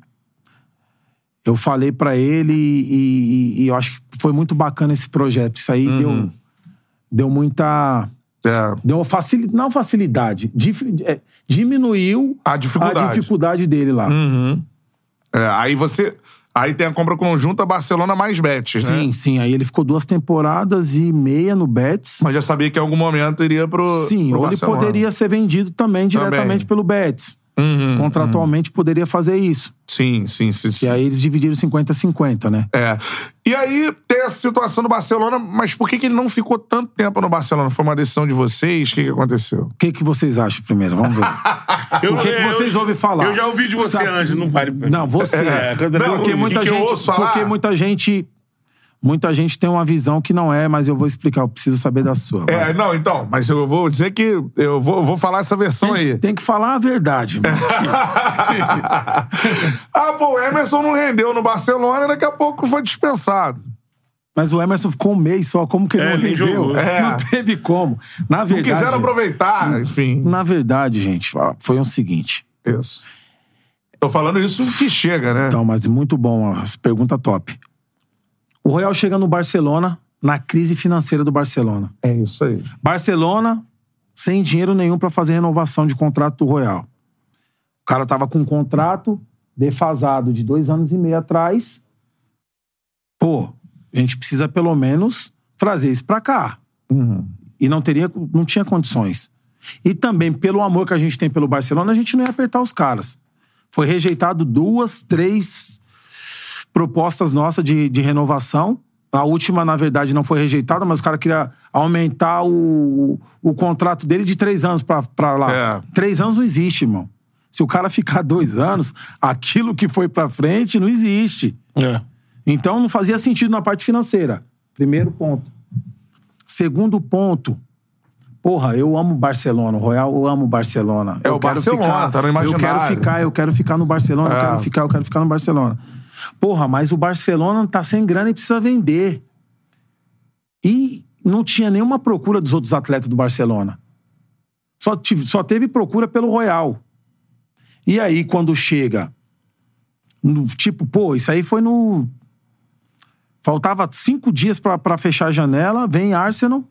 Speaker 3: Eu falei pra ele e, e- e eu acho que foi muito bacana esse projeto. Isso aí
Speaker 4: Uhum.
Speaker 3: deu, deu muita.
Speaker 1: É.
Speaker 3: Deu facilidade. Não facilidade. dif- é, diminuiu
Speaker 1: A dificuldade.
Speaker 3: a dificuldade dele lá.
Speaker 1: É, aí você. Aí tem a compra conjunta Barcelona mais Betis, né?
Speaker 3: Sim, sim. Aí ele ficou duas temporadas e meia no Betis.
Speaker 1: Mas já sabia que em algum momento iria pro.
Speaker 3: Sim,
Speaker 1: pro
Speaker 3: ou ele
Speaker 1: Barcelona.
Speaker 3: poderia ser vendido também diretamente pelo Betis.
Speaker 1: Uhum,
Speaker 3: Contratualmente poderia fazer isso.
Speaker 1: Sim, sim, sim. sim.
Speaker 3: E aí eles dividiram 50-50, né?
Speaker 1: É. E aí tem essa situação do Barcelona, mas por que, que ele não ficou tanto tempo no Barcelona? Foi uma decisão de vocês? O que, que aconteceu?
Speaker 3: O que, que vocês acham primeiro? Vamos ver.
Speaker 2: Eu-
Speaker 3: o que, que
Speaker 2: eu-
Speaker 3: vocês ouvem falar?
Speaker 2: Eu já ouvi de você
Speaker 3: Sabe-
Speaker 2: antes, não vale.
Speaker 3: Não, você.
Speaker 2: É, eu
Speaker 3: porque muita
Speaker 1: que que eu
Speaker 3: gente,
Speaker 1: ouço falar?
Speaker 3: porque muita gente, muita gente tem uma visão que não é, mas eu vou explicar. Eu preciso saber da sua. vai.
Speaker 1: É, não, então, mas eu vou dizer que eu vou, vou falar essa versão aí.
Speaker 3: Tem que falar a verdade. mano.
Speaker 1: ah, pô, o Emerson não rendeu no Barcelona e daqui a pouco foi dispensado.
Speaker 3: Mas o Emerson ficou um mês só, como que ele
Speaker 2: É,
Speaker 3: não rendeu?
Speaker 1: É.
Speaker 3: Não teve como. Na
Speaker 1: Não
Speaker 3: verdade,
Speaker 1: quiseram aproveitar, enfim.
Speaker 3: na verdade, gente, foi o seguinte.
Speaker 1: Isso. Tô falando isso que chega, né?
Speaker 3: Então, mas muito bom, ó, pergunta top. O Royal chega no Barcelona, na crise financeira do Barcelona.
Speaker 1: É isso aí.
Speaker 3: Barcelona, sem dinheiro nenhum pra fazer renovação de contrato do Royal. O cara tava com um contrato defasado de dois anos e meio atrás. Pô, a gente precisa pelo menos trazer isso pra cá. E não teria, não tinha condições. E também, pelo amor que a gente tem pelo Barcelona, a gente não ia apertar os caras. Foi rejeitado duas, três propostas nossas de, de renovação. A última, na verdade, não foi rejeitada, mas o cara queria aumentar o, o contrato dele de três anos pra, pra lá.
Speaker 1: É.
Speaker 3: Três anos não existe, irmão. Se o cara ficar dois anos, aquilo que foi pra frente não existe.
Speaker 4: É.
Speaker 3: Então não fazia sentido na parte financeira. Primeiro ponto. Segundo ponto. Porra, eu amo Barcelona. O Royal, eu amo Barcelona.
Speaker 1: É
Speaker 3: eu
Speaker 1: o Barcelona, tá no
Speaker 3: Eu
Speaker 1: imaginário.
Speaker 3: quero ficar, eu quero ficar no Barcelona, eu
Speaker 1: É.
Speaker 3: quero ficar, eu quero ficar no Barcelona. Porra, mas o Barcelona tá sem grana e precisa vender. E não tinha nenhuma procura dos outros atletas do Barcelona. Só, tive- só teve procura pelo Royal. E aí, quando chega. no- tipo, pô, isso aí foi no. Faltava cinco dias pra fechar a janela, vem Arsenal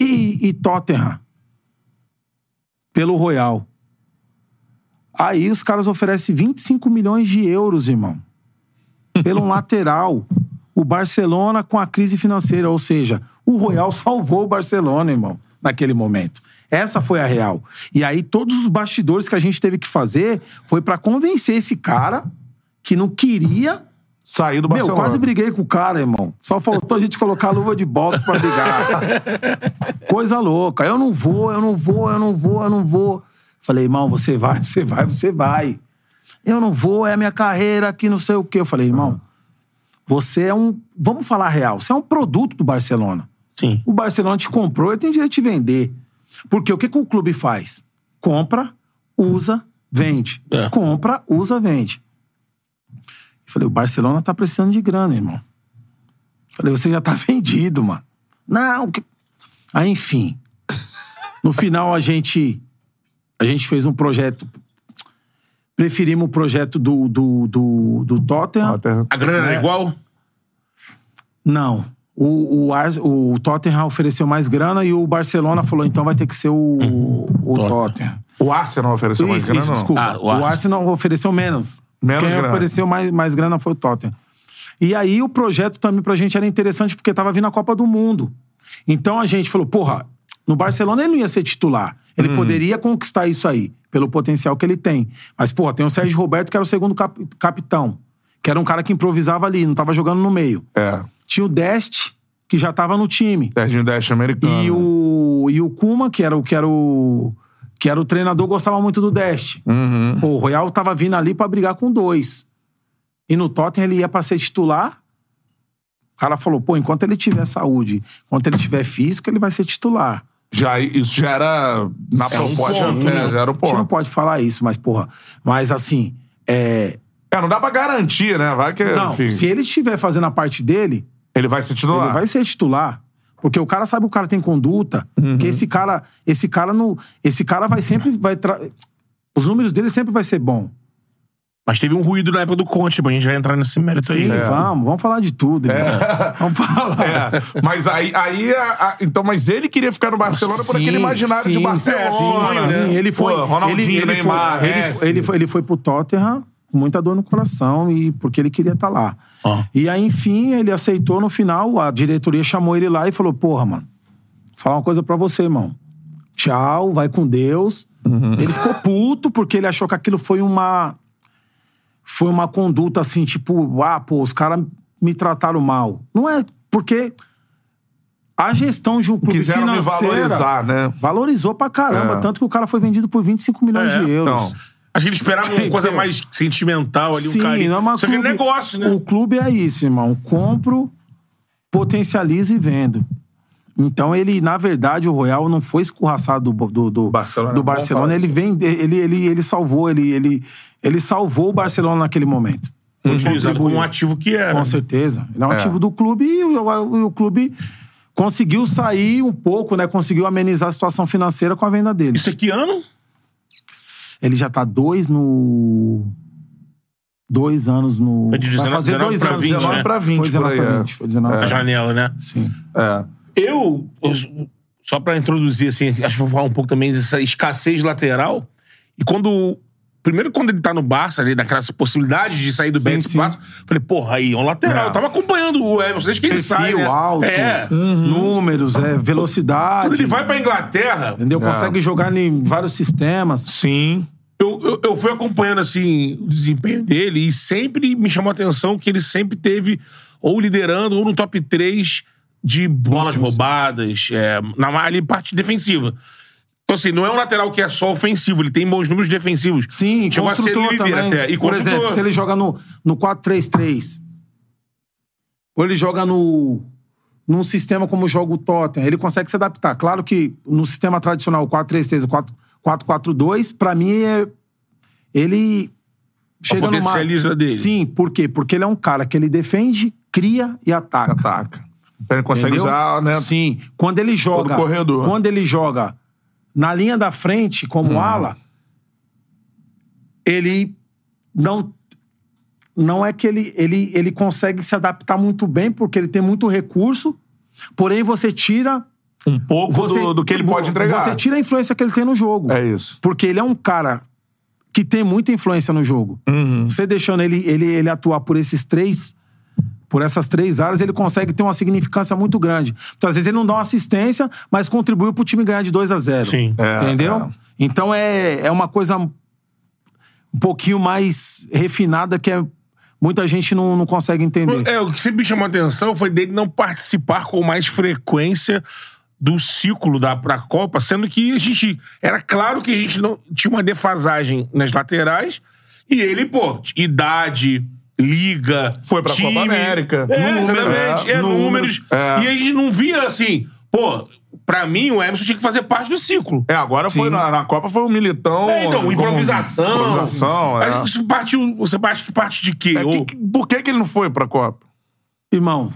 Speaker 3: e, e Tottenham. Pelo Royal. Aí os caras oferecem 25 milhões de euros, irmão. Pelo lateral. O Barcelona com a crise financeira. Ou seja, o Royal salvou o Barcelona, irmão, naquele momento. Essa foi a real. E aí, todos os bastidores que a gente teve que fazer foi pra convencer esse cara que não queria.
Speaker 1: Sair do
Speaker 3: Meu,
Speaker 1: Barcelona.
Speaker 3: quase briguei com o cara, irmão. Só faltou a gente colocar a luva de boxe pra brigar. Coisa louca. Eu não vou, eu não vou, eu não vou, eu não vou. Falei, irmão, você vai, você vai, você vai. Eu não vou, é a minha carreira aqui, não sei o quê. Eu falei, irmão, você é um. Vamos falar real, você é um produto do Barcelona.
Speaker 4: Sim.
Speaker 3: O Barcelona te comprou e tem direito de vender. Porque o que, que o clube faz? Compra, usa, vende.
Speaker 4: É.
Speaker 3: Compra, usa, vende. Eu falei, o Barcelona tá precisando de grana, irmão. Eu falei, você já tá vendido, mano. Não, que... Aí, enfim. No final, a gente. A gente fez um projeto. Preferimos o projeto do, do, do, do Tottenham.
Speaker 1: Tottenham.
Speaker 2: A grana é igual?
Speaker 3: Não. O, o, Ars- o Tottenham ofereceu mais grana e o Barcelona falou, então vai ter que ser o, o Tottenham.
Speaker 1: O Arsenal ofereceu mais
Speaker 3: Isso,
Speaker 1: grana,
Speaker 3: isso,
Speaker 1: não?
Speaker 3: desculpa.
Speaker 4: Ah, o
Speaker 3: o,
Speaker 4: Arsenal.
Speaker 3: Arsenal ofereceu menos.
Speaker 1: Menos
Speaker 3: Quem
Speaker 1: grana.
Speaker 3: ofereceu mais, mais grana foi o Tottenham. E aí o projeto também pra gente era interessante porque tava vindo a Copa do Mundo. Então a gente falou, porra, no Barcelona ele não ia ser titular. Ele poderia conquistar isso aí, pelo potencial que ele tem. Mas, porra, tem o Sérgio Roberto, que era o segundo cap- capitão. Que era um cara que improvisava ali, não tava jogando no meio.
Speaker 1: É.
Speaker 3: Tinha o Dest, que já tava no time.
Speaker 1: Serginho Dash americano.
Speaker 3: E o, e o Kuma, que era o, que era o. Que era o treinador, gostava muito do Dest.
Speaker 1: Uhum.
Speaker 3: Pô, o Royal tava vindo ali pra brigar com dois. E no Tottenham ele ia pra ser titular. O cara falou, pô, enquanto ele tiver saúde, enquanto ele tiver físico, ele vai ser titular.
Speaker 1: Já, isso já era na
Speaker 3: É um
Speaker 1: proposta.
Speaker 3: ponto,
Speaker 1: é, já era o
Speaker 3: A gente não
Speaker 1: ponto.
Speaker 3: pode falar isso, mas, porra. Mas assim, é.
Speaker 1: É, não dá pra garantir, né? Vai que,
Speaker 3: Não,
Speaker 1: enfim,
Speaker 3: se ele estiver fazendo a parte dele,
Speaker 1: ele vai ser titular.
Speaker 3: Ele vai ser titular. Porque o cara sabe que o cara tem conduta.
Speaker 1: Uhum.
Speaker 3: Que esse cara, esse cara não, esse cara vai sempre vai tra... os números dele sempre vai ser bom.
Speaker 2: Mas teve um ruído na época do Conte, a gente vai entrar nesse mérito aí.
Speaker 3: Sim, vamos, vamos falar de tudo. irmão. Vamos falar.
Speaker 1: É, mas aí, aí a- a- então, mas ele queria ficar no Barcelona por
Speaker 3: Sim,
Speaker 1: aquele imaginário de
Speaker 3: sim,
Speaker 1: Barcelona,
Speaker 3: sim,
Speaker 1: né?
Speaker 3: sim. Ele foi,
Speaker 1: Pô, Ronaldinho,
Speaker 3: ele, ele
Speaker 1: Neymar,
Speaker 3: foi, ele,
Speaker 1: Messi.
Speaker 3: ele, foi, ele foi pro Tottenham com muita dor no coração e porque ele queria estar lá.
Speaker 2: Ó.
Speaker 3: E aí, enfim, ele aceitou no final, a diretoria chamou ele lá e falou: "Porra, mano, vou falar uma coisa pra você, irmão. Tchau, vai com Deus".
Speaker 1: Uhum.
Speaker 3: Ele ficou puto porque ele achou que aquilo foi uma foi uma conduta assim, tipo, ah, pô, os caras me trataram mal. Não é porque a gestão de um clube
Speaker 1: Quiseram me
Speaker 3: financeira
Speaker 1: valorizar, né?
Speaker 3: valorizou pra caramba,
Speaker 1: É.
Speaker 3: tanto que o cara foi vendido por 25 milhões
Speaker 2: É,
Speaker 3: de euros.
Speaker 1: não.
Speaker 2: Acho que ele esperava uma coisa mais sentimental ali,
Speaker 3: Sim,
Speaker 2: um carinho.
Speaker 3: não é
Speaker 2: Isso aqui é
Speaker 3: clube-
Speaker 2: negócio, né?
Speaker 3: O clube é isso, irmão. Compro, potencializo e vendo. Então ele, na verdade, o Royal não foi escorraçado do, do, do
Speaker 1: Barcelona,
Speaker 3: do
Speaker 1: é
Speaker 3: Barcelona. Ele vem, ele, ele, ele salvou, ele, ele, ele salvou o Barcelona naquele momento. Ele
Speaker 2: Utilizado como
Speaker 3: contribuiu.
Speaker 2: um ativo que era.
Speaker 3: Com certeza. Ele é um
Speaker 1: É.
Speaker 3: ativo do clube e o, o- o clube conseguiu sair um pouco, né? Conseguiu amenizar a situação financeira com a venda dele.
Speaker 2: Isso aqui ano?
Speaker 3: Ele já tá dois no. Dois anos no.
Speaker 2: É de 19
Speaker 3: vai fazer
Speaker 2: 19
Speaker 3: dois
Speaker 2: pra
Speaker 3: anos.
Speaker 2: 20,
Speaker 1: 19
Speaker 2: né?
Speaker 1: pra 20,
Speaker 3: Foi 19
Speaker 1: por aí,
Speaker 3: pra
Speaker 1: é.
Speaker 3: 20. Foi 19
Speaker 2: A
Speaker 3: pra 20.
Speaker 2: janela, né?
Speaker 3: Sim.
Speaker 1: É.
Speaker 2: Eu, só pra introduzir, assim, acho que vou falar um pouco também dessa escassez lateral. E quando. Primeiro, quando ele tá no Barça, ali, naquelas possibilidades de sair do
Speaker 3: Sim,
Speaker 2: Betis pro Barça, falei, porra, aí é um lateral. Eu tava acompanhando o Emerson desde que ele sai.
Speaker 3: Perfil
Speaker 2: Né?
Speaker 3: alto,
Speaker 2: É.
Speaker 3: números, é, velocidade.
Speaker 2: Quando ele vai pra Inglaterra,
Speaker 3: Entendeu? Consegue jogar em vários sistemas.
Speaker 1: Sim.
Speaker 2: eu, eu, eu fui acompanhando assim o desempenho dele e sempre me chamou a atenção que ele sempre teve ou liderando ou no top 3 de bolas
Speaker 3: sim, sim.
Speaker 2: roubadas, é, na ali, parte defensiva. Então, assim, não é um lateral que é só ofensivo, ele tem bons números defensivos.
Speaker 3: Sim,
Speaker 2: Chegou a ser
Speaker 3: construtor também.
Speaker 2: até. E
Speaker 3: Por
Speaker 2: construtor.
Speaker 3: exemplo, se ele joga no, no 4-3-3, ou ele joga no num sistema como joga o Tottenham, ele consegue se adaptar. Claro que no sistema tradicional, o 4-3-3, o 4 4-4-2, pra mim, é, ele chega numa...
Speaker 2: dele.
Speaker 3: Sim, por quê? Porque ele é um cara que ele defende, cria e ataca.
Speaker 1: Ataca. Ele consegue
Speaker 3: Entendeu?
Speaker 1: usar, né?
Speaker 3: Sim. Quando ele joga.
Speaker 1: corredor.
Speaker 3: Quando ele joga na linha da frente, como ala, ele não. Não é que ele, ele, ele consegue se adaptar muito bem, porque ele tem muito recurso, porém você tira.
Speaker 1: Um pouco
Speaker 3: Você,
Speaker 1: do, do que ele pode entregar.
Speaker 3: Você tira a influência que ele tem no jogo.
Speaker 1: É isso.
Speaker 3: Porque ele é um cara que tem muita influência no jogo.
Speaker 1: Uhum.
Speaker 3: Você deixando ele, ele, ele atuar por esses três. Por essas três áreas, ele consegue ter uma significância muito grande. Então, às vezes, ele não dá uma assistência, mas contribuiu pro time ganhar de 2 a 0
Speaker 2: Sim.
Speaker 1: É,
Speaker 3: Entendeu?
Speaker 1: é.
Speaker 3: Então é, é uma coisa um pouquinho mais refinada que é, muita gente não, não consegue entender.
Speaker 2: É, o que sempre me chamou a atenção foi dele não participar com mais frequência do ciclo da pra Copa, sendo que a gente era claro que a gente não tinha uma defasagem nas laterais e ele, pô, idade, liga,
Speaker 1: Foi pra
Speaker 2: time,
Speaker 1: Copa América.
Speaker 2: É,
Speaker 1: Números, é,
Speaker 2: é, números.
Speaker 1: é.
Speaker 2: E a gente não via assim, pô, pra mim o Emerson tinha que fazer parte do ciclo.
Speaker 1: É, agora foi na, na Copa foi o Militão.
Speaker 2: É, então, improvisação.
Speaker 1: Improvisação, é.
Speaker 2: Aí parte, você parte que parte de quê?
Speaker 1: É,
Speaker 2: Ou-
Speaker 1: que- por que, que ele não foi pra Copa?
Speaker 3: Irmão,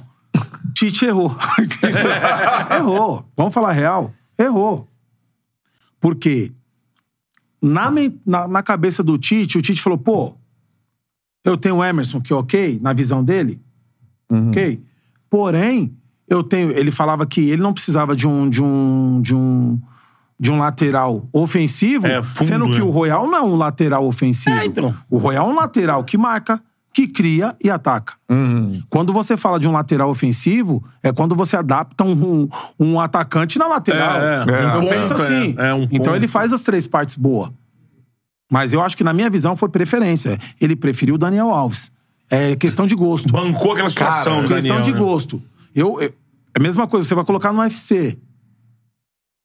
Speaker 3: Tite errou. Errou. Vamos falar real? Errou. Por quê? Na, na, na cabeça do Tite, o Tite falou, pô, eu tenho o Emerson, que é ok, na visão dele, ok? Porém, eu tenho. Ele falava que ele não precisava de um. De um, de um de um lateral ofensivo,
Speaker 2: É, fundo,
Speaker 3: sendo que
Speaker 2: né?
Speaker 3: o Royal não é um lateral ofensivo.
Speaker 2: É, então.
Speaker 3: O Royal é um lateral que marca, que cria e ataca.
Speaker 1: Uhum.
Speaker 3: Quando você fala de um lateral ofensivo, é quando você adapta um, um, atacante na lateral.
Speaker 2: É, é.
Speaker 1: É.
Speaker 3: Eu
Speaker 2: Um
Speaker 3: penso
Speaker 2: ponto,
Speaker 3: assim.
Speaker 2: é. É um
Speaker 3: então ele faz as três partes boas. Mas eu acho que na minha visão foi preferência. Ele preferiu o Daniel Alves. É questão de gosto.
Speaker 2: Bancou aquela situação,
Speaker 1: Cara,
Speaker 3: questão
Speaker 2: Daniel,
Speaker 3: de
Speaker 2: né?
Speaker 3: gosto. Eu, eu- é a mesma coisa, você vai colocar no UFC.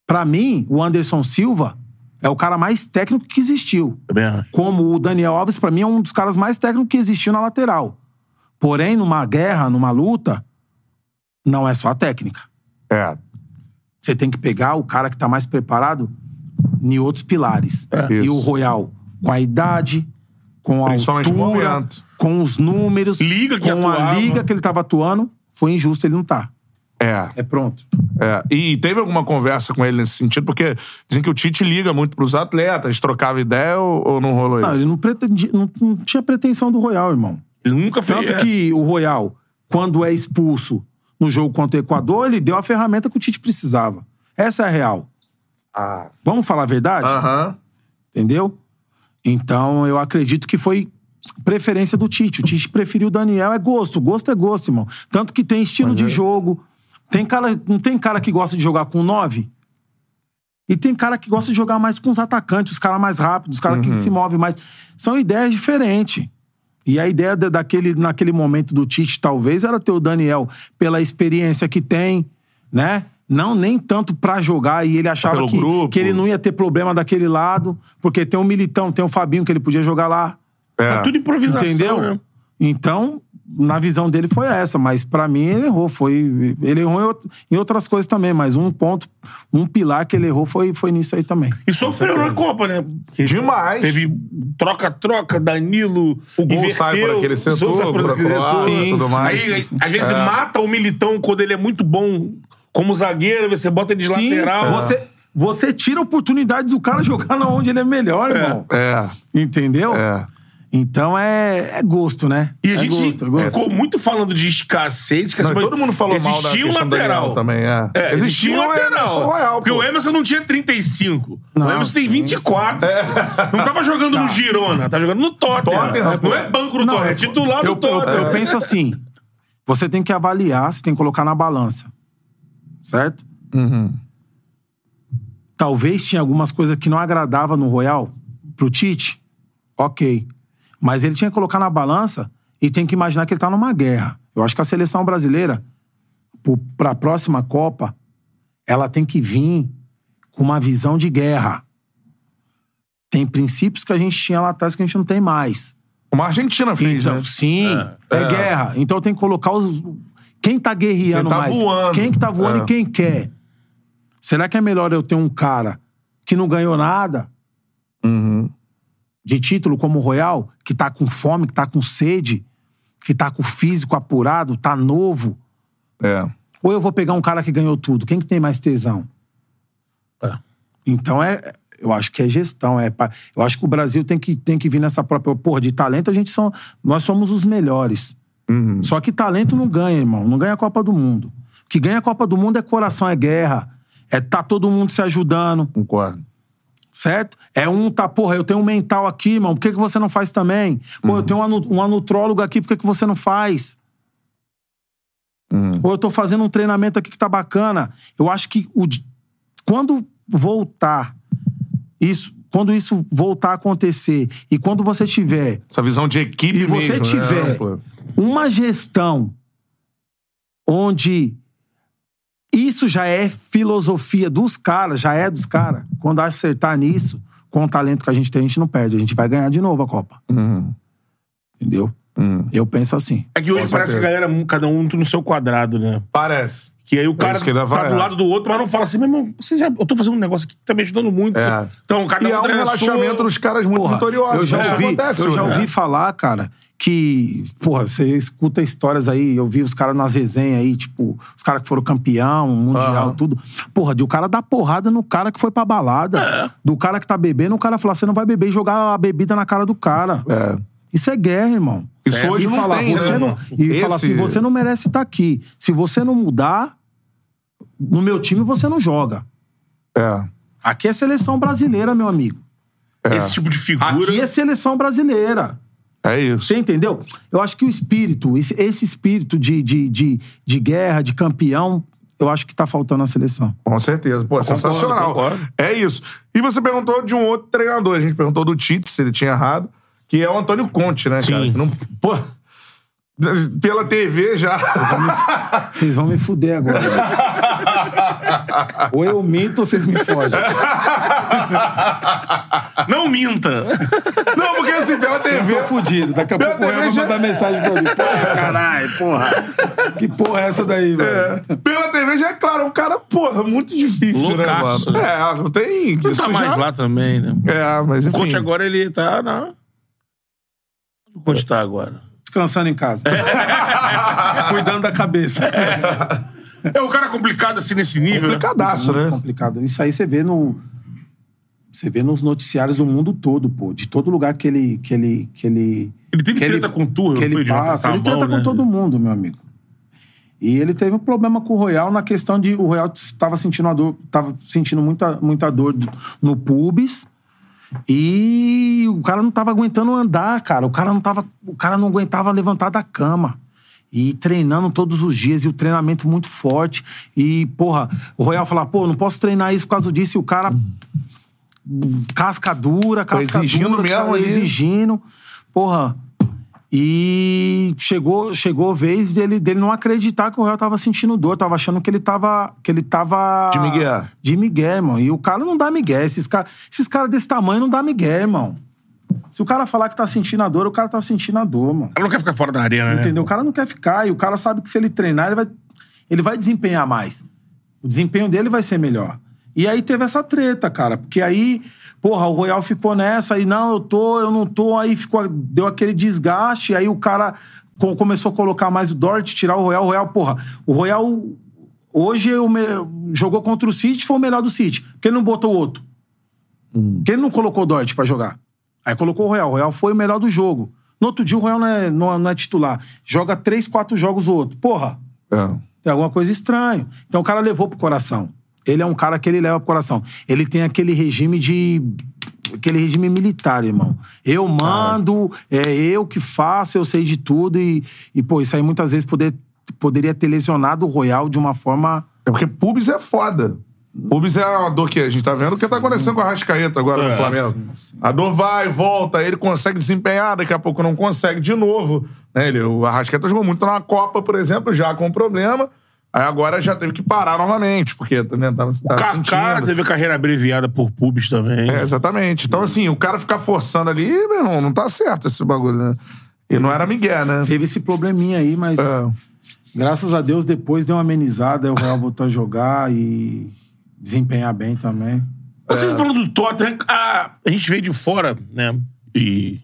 Speaker 3: Pra mim, o Anderson Silva é o cara mais técnico que existiu.
Speaker 2: Acho.
Speaker 3: Como o Daniel Alves, pra mim, é um dos caras mais técnicos que existiu na lateral. Porém, numa guerra, numa luta, não é só a técnica.
Speaker 1: É.
Speaker 3: Você tem que pegar o cara que tá mais preparado em outros pilares. e
Speaker 1: Isso.
Speaker 3: o Royal, com a idade, com a altura, com os números,
Speaker 2: Liga que
Speaker 3: com a
Speaker 2: atuava.
Speaker 3: liga que ele tava atuando, foi injusto ele não tá.
Speaker 1: É.
Speaker 3: É pronto.
Speaker 1: É, e teve alguma conversa com ele nesse sentido? Porque dizem que o Tite liga muito pros atletas, trocava ideia ou, ou não rolou
Speaker 3: Não,
Speaker 1: isso?
Speaker 3: ele não, pretendia, não, não tinha pretensão do Royal, irmão.
Speaker 2: Ele nunca fez.
Speaker 3: Tanto
Speaker 2: é.
Speaker 3: que o Royal, quando é expulso no jogo contra o Equador, ele deu a ferramenta que o Tite precisava. Essa é a real.
Speaker 1: Ah.
Speaker 3: Vamos falar a verdade?
Speaker 1: Aham.
Speaker 3: Entendeu? Então, eu acredito que foi preferência do Tite. O Tite preferiu o Daniel. É gosto. Gosto é gosto, irmão. Tanto que tem estilo de jogo. Tem cara, não tem cara que gosta de jogar com nove? E tem cara que gosta de jogar mais com os atacantes, os caras mais rápidos, os caras que se movem mais. São ideias diferentes. E a ideia da- daquele, naquele momento do Tite, talvez, era ter o Daniel pela experiência que tem, né? Não nem tanto pra jogar, e ele achava que,
Speaker 1: grupo.
Speaker 3: que ele não ia ter problema daquele lado, porque tem o Militão, tem o Fabinho que ele podia jogar lá.
Speaker 1: É.
Speaker 2: Tá tudo improvisação,
Speaker 3: Entendeu?
Speaker 2: né?
Speaker 3: Então, na visão dele foi essa, mas pra mim ele errou. Foi, ele errou em, out- em outras coisas também, mas um ponto, um pilar que ele errou foi, foi nisso aí também.
Speaker 2: E sofreu na Copa, né? Porque
Speaker 1: Demais.
Speaker 2: Teve troca-troca, Danilo.
Speaker 1: O gol
Speaker 2: inverteu,
Speaker 1: sai por aquele setor,
Speaker 2: sai por aquele setor.
Speaker 1: tudo mais.
Speaker 2: Aí,
Speaker 1: Sim,
Speaker 2: aí,
Speaker 1: sim.
Speaker 2: às vezes,
Speaker 1: É.
Speaker 2: mata o militão quando ele é muito bom como zagueiro, você bota ele de lateral.
Speaker 3: Você, você tira a oportunidade do cara jogar na onde ele é melhor, irmão.
Speaker 1: É.
Speaker 3: Entendeu?
Speaker 1: É.
Speaker 3: Então é, é gosto, né?
Speaker 2: E a
Speaker 3: é
Speaker 2: gente
Speaker 3: gosto, é gosto.
Speaker 2: ficou muito falando de escassez. escassez,
Speaker 1: Não,
Speaker 2: mas
Speaker 1: todo mundo falou mal da
Speaker 2: existia um lateral.
Speaker 1: Também, é.
Speaker 2: É, existia um
Speaker 1: o
Speaker 2: lateral.
Speaker 1: Royal,
Speaker 2: porque o Emerson não tinha 35. o
Speaker 3: Não,
Speaker 2: Emerson tem
Speaker 3: sim,
Speaker 2: 24. Não tava jogando no Girona, tá jogando no Tottenham.
Speaker 1: Tottenham,
Speaker 2: não é banco no Tottenham, é titular
Speaker 3: eu,
Speaker 2: do
Speaker 3: eu,
Speaker 2: Tottenham.
Speaker 3: eu penso assim: você tem que avaliar, você tem que colocar na balança. Certo?
Speaker 1: Uhum.
Speaker 3: Talvez tinha algumas coisas que não agradava no Royal pro Tite. Ok. Mas ele tinha que colocar na balança e tem que imaginar que ele tá numa guerra. Eu acho que a seleção brasileira, pro- pra próxima Copa, ela tem que vir com uma visão de guerra. Tem princípios que a gente tinha lá atrás que a gente não tem mais.
Speaker 1: Como a Argentina fez,
Speaker 3: Então,
Speaker 1: né?
Speaker 3: sim, é, guerra. Então tem que colocar os. Quem tá guerreando
Speaker 1: Quem tá
Speaker 3: mais?
Speaker 1: voando.
Speaker 3: Quem que tá voando
Speaker 1: É.
Speaker 3: e quem quer? Será que é melhor eu ter um cara que não ganhou nada
Speaker 1: Uhum.
Speaker 3: de título como o Royal, que tá com fome, que tá com sede, que tá com o físico apurado, tá novo?
Speaker 1: É.
Speaker 3: Ou eu vou pegar um cara que ganhou tudo? Quem que tem mais tesão?
Speaker 2: É.
Speaker 3: Então é. Eu acho que é gestão. É, pa- eu acho que o Brasil tem que, tem que vir nessa própria. Porra, de talento, a gente são. Nós somos os melhores.
Speaker 1: Uhum.
Speaker 3: Só que talento não ganha, irmão. Não ganha a Copa do Mundo. O que ganha a Copa do Mundo é coração, é guerra. É tá todo mundo se ajudando,
Speaker 1: Concordo.
Speaker 3: certo? É um tá, porra, eu tenho um mental aqui, irmão. Por que, que você não faz também? Pô, eu tenho um, anu- um anutrólogo aqui, por que, que você não faz?
Speaker 1: Uhum.
Speaker 3: Ou eu tô fazendo um treinamento aqui que tá bacana. Eu acho que o, quando voltar isso, quando isso voltar a acontecer e quando você tiver
Speaker 1: Essa visão de equipe
Speaker 3: e você
Speaker 1: mesmo,
Speaker 3: tiver
Speaker 1: né?
Speaker 3: Uma gestão onde isso já é filosofia dos caras, já é dos caras. Quando acertar nisso, com o talento que a gente tem, a gente não perde. A gente vai ganhar de novo a Copa.
Speaker 1: Uhum.
Speaker 3: Entendeu?
Speaker 1: Uhum.
Speaker 3: Eu penso assim.
Speaker 2: É que hoje
Speaker 1: Com
Speaker 2: parece que a galera, cada um no seu quadrado, né?
Speaker 1: Parece.
Speaker 2: Que aí o cara
Speaker 1: isso que
Speaker 2: tá
Speaker 1: vai,
Speaker 2: do
Speaker 1: é.
Speaker 2: lado do outro, mas não fala assim, meu irmão, você já, eu tô fazendo um negócio aqui que tá me ajudando muito.
Speaker 1: É.
Speaker 2: Então, cada
Speaker 1: E
Speaker 2: um
Speaker 1: há um relaxamento
Speaker 2: sua-
Speaker 1: dos caras muito
Speaker 3: Porra,
Speaker 1: vitoriosos.
Speaker 3: eu já
Speaker 1: Isso
Speaker 3: ouvi,
Speaker 1: acontece
Speaker 3: eu já
Speaker 1: hoje,
Speaker 3: ouvi
Speaker 1: né?
Speaker 3: falar, cara, que, porra, você escuta histórias aí, eu vi os caras nas resenhas aí, tipo, os caras que foram campeão, mundial,
Speaker 1: Aham.
Speaker 3: tudo. Porra, de o cara dar porrada no cara que foi pra balada.
Speaker 2: É.
Speaker 3: Do cara que tá bebendo, o cara falar, você não vai beber e jogar a bebida na cara do cara.
Speaker 1: É.
Speaker 3: Isso é guerra, irmão.
Speaker 1: Isso
Speaker 3: Certo?
Speaker 1: hoje
Speaker 3: e
Speaker 1: não
Speaker 3: falar,
Speaker 1: tem,
Speaker 3: você
Speaker 1: né,
Speaker 3: não,
Speaker 1: irmão?
Speaker 3: E
Speaker 1: Esse-
Speaker 3: falar assim, você não merece estar aqui. Se você não mudar, no meu time você não joga.
Speaker 1: É.
Speaker 3: Aqui é seleção brasileira, meu amigo.
Speaker 2: Esse tipo de figura.
Speaker 3: Aqui é seleção brasileira.
Speaker 1: É isso.
Speaker 3: Você entendeu? Eu acho que o espírito, esse, esse espírito de, de, de, de guerra, de campeão, eu acho que tá faltando na seleção.
Speaker 1: Com certeza. Pô, sensacional.
Speaker 2: concordo.
Speaker 1: É isso. E você perguntou de um outro treinador. A gente perguntou do Tite, se ele tinha errado, que é o Antônio Conte, né, cara?
Speaker 2: Sim.
Speaker 1: Que Não, pô, pela TV já.
Speaker 3: Vocês vão me fuder agora. ou eu minto ou vocês me fodem.
Speaker 2: Não minta!
Speaker 1: Não, porque assim, pela TV.
Speaker 3: Tô fudido. Daqui a
Speaker 1: Pela
Speaker 3: pouco o
Speaker 1: TV
Speaker 3: vai
Speaker 1: já-
Speaker 3: mandar mensagem pra mim. Porra, caralho, porra. Que porra é essa daí, velho?
Speaker 1: Pela TV já é claro, um cara, porra, muito difícil,
Speaker 2: Loucaço,
Speaker 1: né, mano? É, não tem.
Speaker 2: Não
Speaker 1: isso
Speaker 2: tá mais
Speaker 1: já-
Speaker 2: lá também, né?
Speaker 1: É, mas
Speaker 2: O
Speaker 1: enfim.
Speaker 2: Conte agora, ele tá na... O Conte tá agora?
Speaker 3: Descansando em casa. Cuidando da cabeça.
Speaker 2: É um cara complicado assim nesse nível, né?
Speaker 1: Complicadaço,
Speaker 3: Muito
Speaker 1: né?
Speaker 3: complicado. Isso aí você vê no. Você vê nos noticiários do mundo todo, pô. De todo lugar que ele. Que ele, que ele
Speaker 2: Ele teve
Speaker 3: que
Speaker 2: treta com o
Speaker 3: que
Speaker 2: não
Speaker 3: ele passa. Ele treta
Speaker 2: mão,
Speaker 3: com
Speaker 2: né?
Speaker 3: todo mundo, meu amigo. E ele teve um problema com o Royal na questão de o Royal estava sentindo a dor, tava sentindo muita, muita dor do- no pubis. E o cara não tava aguentando andar, cara. O cara não tava, o cara não aguentava levantar da cama. E treinando todos os dias, e o treinamento muito forte. E, porra, o Royal falava, pô, não posso treinar isso por causa disso. E o cara casca dura, casca
Speaker 1: exigindo
Speaker 3: dura,
Speaker 1: mesmo
Speaker 3: cara, exigindo. Porra. E chegou, chegou a vez dele, dele não acreditar que o Real tava sentindo dor, tava achando que ele tava. Que ele tava.
Speaker 1: De migué.
Speaker 3: De migué, irmão. E o cara não dá migué. Esses caras esses cara desse tamanho não dá migué, irmão. Se o cara falar que tá sentindo a dor, o cara tá sentindo a dor, mano.
Speaker 2: Ela não quer ficar fora da arena, né?
Speaker 3: Entendeu? O cara não quer ficar. E o cara sabe que se ele treinar, ele vai, ele vai desempenhar mais. O desempenho dele vai ser melhor. E aí teve essa treta, cara. Porque aí, porra, o Royal ficou nessa, e não, eu tô, eu não tô. Aí ficou, deu aquele desgaste. Aí o cara co- começou a colocar mais o Dort, tirar o Royal. O Royal, porra, o Royal hoje o jogou contra o City, foi o melhor do City. Por que ele não botou outro? Por que ele não colocou o Dort pra jogar? Aí colocou o Royal. O Royal foi o melhor do jogo. No outro dia o Royal não é, não, não é titular. Joga três, quatro jogos o outro. Porra,
Speaker 1: É.
Speaker 3: tem alguma coisa estranha. Então o cara levou pro coração. Ele é um cara que ele leva pro coração. Ele tem aquele regime de. aquele regime militar, irmão. Eu mando, é eu que faço, eu sei de tudo. E, e pô, isso aí muitas vezes poder, poderia ter lesionado o Royal de uma forma.
Speaker 1: É porque pubis é foda. Pubis é uma dor que a gente tá vendo, que tá acontecendo com a Rascaeta agora no
Speaker 2: É,
Speaker 1: Flamengo.
Speaker 3: sim, sim.
Speaker 1: A dor vai, volta, ele consegue desempenhar, daqui a pouco não consegue de novo. Né? Ele, o Arrascaeta jogou muito na Copa, por exemplo, já com problema. Aí agora já teve que parar novamente, porque né, tava, tava
Speaker 2: Kaká
Speaker 1: sentindo.
Speaker 2: teve carreira abreviada por pubs também.
Speaker 1: É, exatamente. Então, assim, o cara ficar forçando ali, meu irmão, não tá certo esse bagulho, né? E não era Miguel, né?
Speaker 3: Teve esse probleminha aí, mas.
Speaker 1: É.
Speaker 3: Graças a Deus, depois deu uma amenizada, aí o Real voltou a jogar e desempenhar bem também.
Speaker 2: Você falando do Tottenham, a, a gente veio de fora, né? E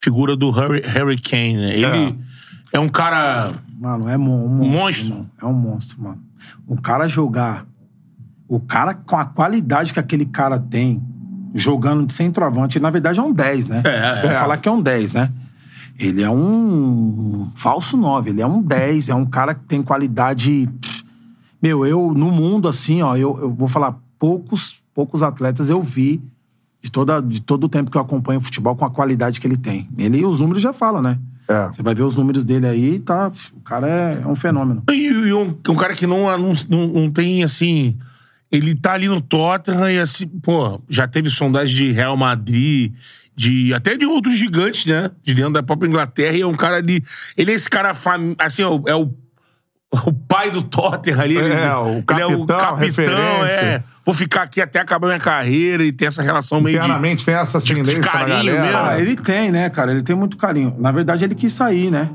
Speaker 2: figura do Harry, Harry Kane, né? Ele é. um cara...
Speaker 3: Mano, é mon- um monstro.
Speaker 2: Monstro.
Speaker 3: irmão. É um monstro, mano. O cara jogar. O cara com a qualidade que aquele cara tem, jogando de centroavante, na verdade é um 10, né?
Speaker 2: É,
Speaker 3: Vamos
Speaker 2: é.
Speaker 3: falar que é um 10, né? Ele é um falso 9, ele é um 10, é um cara que tem qualidade. Meu, eu, no mundo, assim, ó, eu, eu vou falar, poucos, poucos atletas eu vi de, toda, de todo o tempo que eu acompanho o futebol com a qualidade que ele tem. Ele, os números já falam, né?
Speaker 1: É.
Speaker 3: Você vai ver os números dele aí, tá? O cara é, é um fenômeno.
Speaker 2: E, e um, um cara que não, não, não, não tem, assim... Ele tá ali no Tottenham e, assim, pô, já teve sondagem de Real Madrid, de até de outros gigantes, né? De dentro da própria Inglaterra. E é um cara ali... Ele é esse cara, fam- assim, é o, é o, o pai do Tottenham ali. ele,
Speaker 1: É, o
Speaker 2: ele é o
Speaker 1: capitão,
Speaker 2: capitão, é. Vou ficar aqui até acabar minha carreira e ter essa relação meio de...
Speaker 1: Internamente tem essa ascendência na
Speaker 2: carinho mesmo.
Speaker 3: Ah, ele tem, né, cara? Ele tem muito carinho. Na verdade, ele quis sair, né?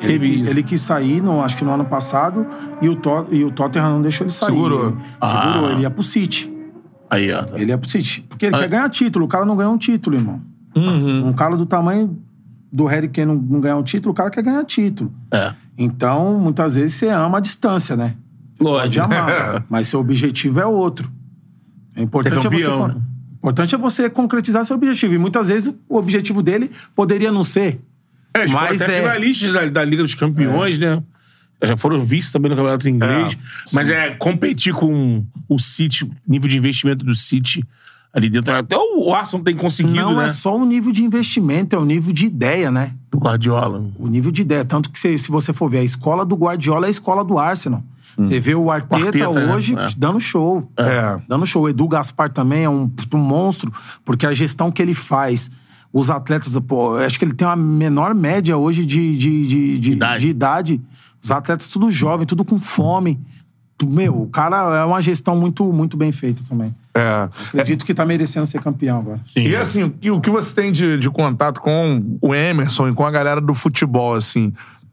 Speaker 3: Ele,
Speaker 2: Teve
Speaker 3: qui-
Speaker 2: isso.
Speaker 3: ele quis sair, no, acho que no ano passado, e o, To- e o Tottenham não deixou ele sair.
Speaker 1: Segurou.
Speaker 3: Ele- segurou.
Speaker 2: Ah.
Speaker 3: Ele ia pro City.
Speaker 2: Aí, ó.
Speaker 3: Ele ia pro City. Porque ele
Speaker 2: Ah.
Speaker 3: quer ganhar título. O cara não ganhou um título, irmão. Um cara do tamanho do Harry Kane não, não ganhar um título, o cara quer ganhar título.
Speaker 2: É.
Speaker 3: Então, muitas vezes você ama a distância, né? Você
Speaker 2: Lógico.
Speaker 3: pode amar, mas seu objetivo é outro. É importante,
Speaker 2: Ser
Speaker 3: é você,
Speaker 2: né?
Speaker 3: importante é você concretizar seu objetivo. E muitas vezes o objetivo dele poderia não ser.
Speaker 2: É, eles
Speaker 3: Mas
Speaker 2: até
Speaker 3: é-
Speaker 2: finalistas da, da Liga dos Campeões, né? Já foram vice também no Campeonato Inglês.
Speaker 1: É,
Speaker 2: mas é competir com o City, nível de investimento do City ali dentro. Até o Arsenal tem conseguido,
Speaker 3: Não
Speaker 2: né?
Speaker 3: é só o nível de investimento, é o nível de ideia, né?
Speaker 2: Do Guardiola.
Speaker 3: O nível de ideia. Tanto que se, se você for ver, a escola do Guardiola é a escola do Arsenal. Você vê o Arteta,
Speaker 2: Arteta, né?
Speaker 3: hoje
Speaker 2: É.
Speaker 3: dando show.
Speaker 1: É.
Speaker 3: Dando show. O Edu Gaspar também é um, um monstro, porque a gestão que ele faz, os atletas, pô, acho que ele tem uma menor média hoje de, de, de, de,
Speaker 2: Idade.
Speaker 3: de idade. Os atletas tudo jovem, tudo com fome. Meu, o cara é uma gestão muito, muito bem feita também.
Speaker 1: É.
Speaker 3: Acredito que tá merecendo ser campeão agora.
Speaker 2: Sim.
Speaker 1: E assim, e o que você tem de, de contato com o Emerson e com a galera do futebol, assim,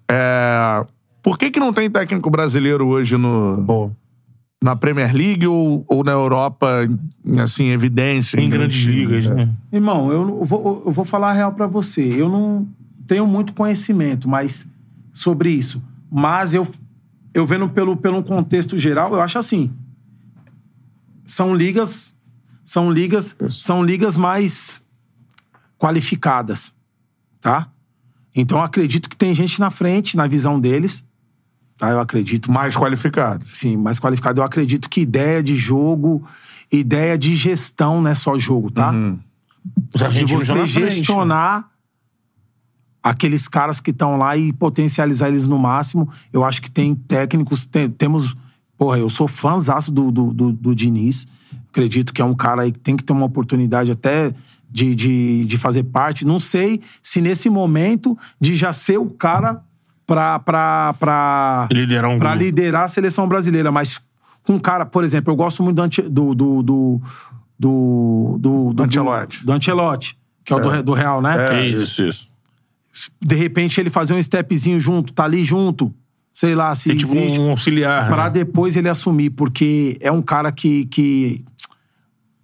Speaker 1: é... Por que que não tem técnico brasileiro hoje no,
Speaker 2: Bom,
Speaker 1: na Premier League ou, ou na Europa, em, assim, evidência?
Speaker 2: em grandes ligas, né?
Speaker 3: Irmão, eu vou, eu vou falar a real pra você. Eu não tenho muito conhecimento mas, sobre isso. Mas eu, eu vendo pelo, pelo contexto geral, eu acho assim. São ligas. São ligas. São ligas mais qualificadas. Tá? Então eu acredito que tem gente na frente, na visão deles. Tá? Eu acredito
Speaker 1: Mais qualificados.
Speaker 3: Sim, mais qualificado. Eu acredito que ideia de jogo, ideia de gestão não é só jogo, tá?
Speaker 2: Os
Speaker 3: De você
Speaker 2: frente, né?
Speaker 3: gestionar aqueles caras que estão lá e potencializar eles no máximo. Eu acho que tem técnicos, tem- temos. Porra, eu sou fãzaço do, do, do, do Diniz. Acredito que é um cara aí que tem que ter uma oportunidade até de, de, de fazer parte. Não sei se nesse momento de já ser o cara pra. pra, pra
Speaker 2: Liderar um
Speaker 3: pra
Speaker 2: grupo.
Speaker 3: liderar a seleção brasileira, mas com um cara, por exemplo, eu gosto muito do Ante- do do do do, do, do,
Speaker 1: Ancelotti.
Speaker 3: do Ancelotti, que é o do, Re- do Real, né?
Speaker 2: É isso, isso.
Speaker 3: De repente ele fazer um stepzinho junto, tá ali junto, sei lá, se
Speaker 2: Tem tipo
Speaker 3: existe,
Speaker 2: um auxiliar.
Speaker 3: pra
Speaker 2: né?
Speaker 3: depois ele assumir, porque é um cara que, que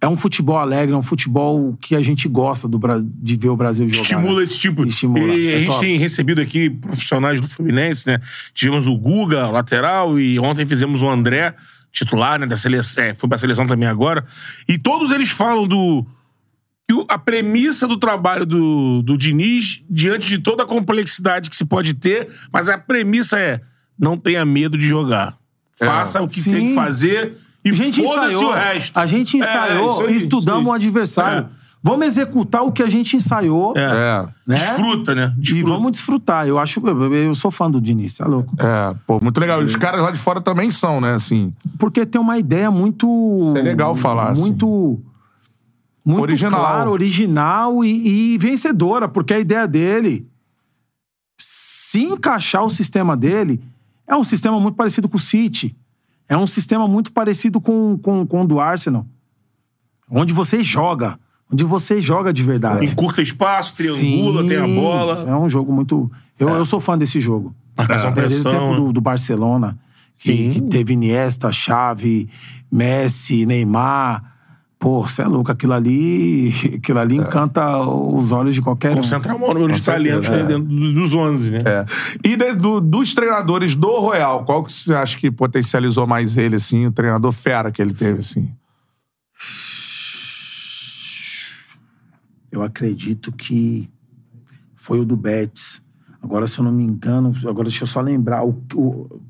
Speaker 3: é um futebol alegre, é um futebol que a gente gosta do, de ver o Brasil jogar.
Speaker 2: Estimula
Speaker 3: né?
Speaker 2: esse tipo.
Speaker 3: Estimula.
Speaker 2: E a
Speaker 3: É
Speaker 2: gente
Speaker 3: top.
Speaker 2: tem recebido aqui profissionais do Fluminense, né? Tivemos o Guga, lateral, e ontem fizemos o André, titular, né? Da seleção. É, foi pra seleção também agora. E todos eles falam do. a premissa do trabalho do, do Diniz, diante de toda a complexidade que se pode ter, mas a premissa é: não tenha medo de jogar. Faça o que
Speaker 3: Sim.
Speaker 2: tem que fazer e
Speaker 3: a gente
Speaker 2: foda-se
Speaker 3: ensaiou,
Speaker 2: o resto.
Speaker 3: A gente
Speaker 2: É,
Speaker 3: ensaiou
Speaker 2: isso aí,
Speaker 3: e estudamos o adversário.
Speaker 2: É.
Speaker 3: Vamos executar o que a gente ensaiou,
Speaker 1: É.
Speaker 3: né?
Speaker 2: Desfruta, né?
Speaker 3: E
Speaker 2: Desfruta.
Speaker 3: vamos desfrutar. Eu acho, eu, eu sou fã do Diniz, tá louco?
Speaker 1: É, pô, muito legal. E os caras lá de fora também são, né, assim.
Speaker 3: Porque tem uma ideia muito.
Speaker 1: É legal falar, assim.
Speaker 3: Muito. Muito
Speaker 1: Original.
Speaker 3: clara, original e, e vencedora, porque a ideia dele, se encaixar o sistema dele, é um sistema muito parecido com o City. É um sistema muito parecido com, com, com o do Arsenal. Onde você joga. Onde você joga de verdade.
Speaker 2: Encurta espaço, triangula,
Speaker 3: Sim,
Speaker 2: tem a bola.
Speaker 3: É um jogo muito. Eu, eu sou fã desse jogo.
Speaker 2: Marcação,
Speaker 3: É, Desde o
Speaker 2: pressão,
Speaker 3: tempo
Speaker 2: né?
Speaker 3: do, do Barcelona, que, que teve Iniesta, Xavi, Messi, Neymar. Pô, você é louco. Aquilo ali, aquilo ali encanta os olhos de qualquer um.
Speaker 2: Concentra o número de talentos né,
Speaker 1: é.
Speaker 2: dentro do- dos 11, né?
Speaker 1: É. E de- do- dos treinadores do Royal, qual que você acha que potencializou mais ele, assim, o treinador fera que ele teve, assim?
Speaker 3: Eu acredito que foi o do Betis. Agora, se eu não me engano, agora deixa eu só lembrar. O, o-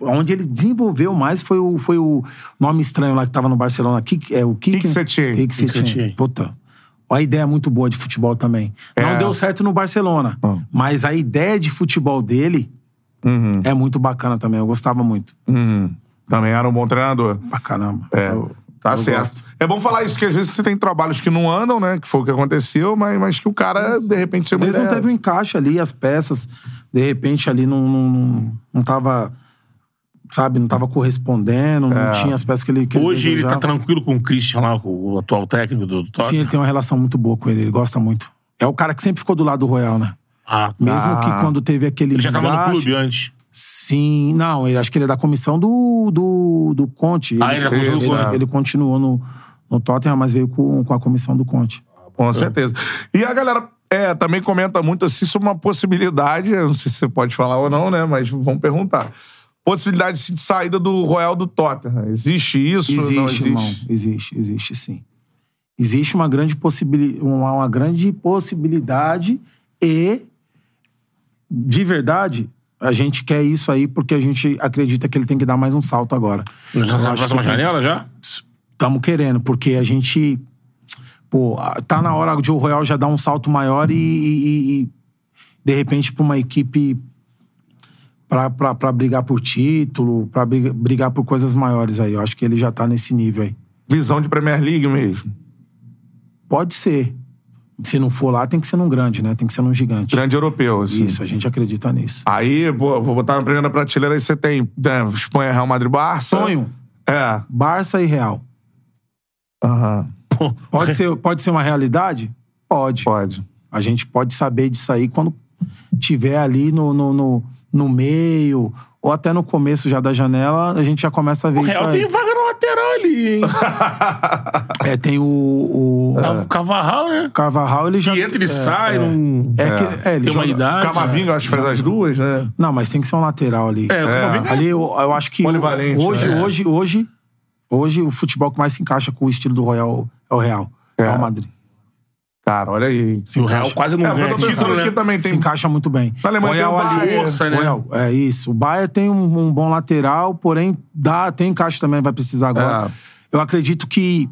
Speaker 3: onde ele desenvolveu mais foi o, foi o nome estranho lá que tava no Barcelona. Kik, é, o Kik,
Speaker 1: Kik Setien.
Speaker 3: Kik Setien. Puta. Uma ideia muito boa de futebol também. Não
Speaker 1: É.
Speaker 3: deu certo no Barcelona.
Speaker 1: Hum.
Speaker 3: Mas a ideia de futebol dele
Speaker 1: Uhum.
Speaker 3: é muito bacana também. Eu gostava muito.
Speaker 1: Uhum. Também era um bom treinador.
Speaker 3: Pra caramba.
Speaker 1: É,
Speaker 3: Eu-
Speaker 1: tá
Speaker 3: eu
Speaker 1: certo.
Speaker 3: gosto.
Speaker 1: É bom falar isso, que às vezes você tem trabalhos que não andam, né? Que foi o que aconteceu, mas, mas que o cara, de repente, você
Speaker 3: Às vezes não teve um encaixe ali, as peças, de repente, ali não, não, não, não tava, sabe, não tava correspondendo, não tinha as peças que ele que
Speaker 2: Hoje ele tá
Speaker 3: desejava.
Speaker 2: tranquilo com o Christian lá, o atual técnico do
Speaker 3: Sim,
Speaker 2: Tottenham.
Speaker 3: ele tem uma relação muito boa com ele, ele gosta muito. É o cara que sempre ficou do lado do Royal, né?
Speaker 2: Ah,
Speaker 3: Mesmo
Speaker 1: Ah.
Speaker 3: que quando teve aquele
Speaker 2: ele já tava no clube antes.
Speaker 3: Sim, não, ele, acho que ele é da comissão do, do, do Conte.
Speaker 2: Ah, ele é
Speaker 3: ele,
Speaker 2: Conte.
Speaker 3: ele continuou no, no Tottenham, mas veio com, com a comissão do Conte.
Speaker 1: Com certeza. E a galera é, também comenta muito assim sobre uma possibilidade, eu não sei se você pode falar ou não, né? Mas vamos perguntar. Possibilidade assim, de saída do Royal do Tottenham. Existe isso?
Speaker 3: Existe,
Speaker 1: não existe?
Speaker 3: irmão. Existe, existe sim. Existe uma grande, possibili uma, uma grande possibilidade e, de verdade, a gente quer isso aí porque a gente acredita que ele tem que dar mais um salto agora.
Speaker 2: Na
Speaker 3: Eu acho
Speaker 2: próxima janela já?
Speaker 3: Estamos querendo, porque a gente. Pô, tá na hora de o Royal já dar um salto maior e, e- e, de repente, pra uma equipe. Pra brigar por título, pra briga- brigar por coisas maiores aí. Eu acho que ele já tá nesse nível aí.
Speaker 1: Visão de Premier League mesmo.
Speaker 3: Pode ser. Se não for lá, tem que ser num grande, né? Tem que ser num gigante.
Speaker 1: Grande europeu, assim.
Speaker 3: Isso, a gente acredita nisso.
Speaker 1: Aí, vou botar na primeira prateleira aí você tem né, Espanha, Real Madrid, Barça.
Speaker 3: Sonho,
Speaker 1: É.
Speaker 3: Barça e Real.
Speaker 1: Aham.
Speaker 2: Pô,
Speaker 3: Pode ser, pode ser uma realidade? Pode.
Speaker 1: Pode.
Speaker 3: A gente pode saber disso aí quando tiver ali no, no, no, no meio, ou até no começo já da janela, a gente já começa a ver
Speaker 2: O
Speaker 3: isso
Speaker 2: Real
Speaker 3: aí.
Speaker 2: tem vaga no lateral ali, hein?
Speaker 3: É, tem o, o
Speaker 2: O Cavarral, né?
Speaker 3: Carvajal, ele já...
Speaker 2: Que entra e
Speaker 3: é,
Speaker 2: sai,
Speaker 3: é.
Speaker 2: não...
Speaker 3: É que, é, ele
Speaker 2: Tem uma
Speaker 3: joga-
Speaker 2: idade.
Speaker 1: Camavinga, eu acho que faz as duas, né?
Speaker 3: Não, mas tem que ser um lateral ali.
Speaker 2: É, o Camavinga
Speaker 3: Ali eu, eu acho que
Speaker 1: Polivalente,
Speaker 3: hoje,
Speaker 1: né?
Speaker 3: hoje, hoje, hoje o futebol que mais se encaixa com o estilo do Royal é o Real.
Speaker 1: É.
Speaker 3: Real Madrid.
Speaker 1: Cara, olha aí.
Speaker 2: o Real quase não
Speaker 1: É,
Speaker 2: ganha título, né?
Speaker 1: também
Speaker 3: Se
Speaker 1: tem.
Speaker 3: encaixa muito bem.
Speaker 1: Na Alemanha tem o
Speaker 3: Royal ali-
Speaker 1: Bayern,
Speaker 2: força, né?
Speaker 3: Royal, é isso. O Bayern tem um, um bom lateral, porém dá, tem encaixe também, vai precisar agora.
Speaker 1: É.
Speaker 3: Eu acredito que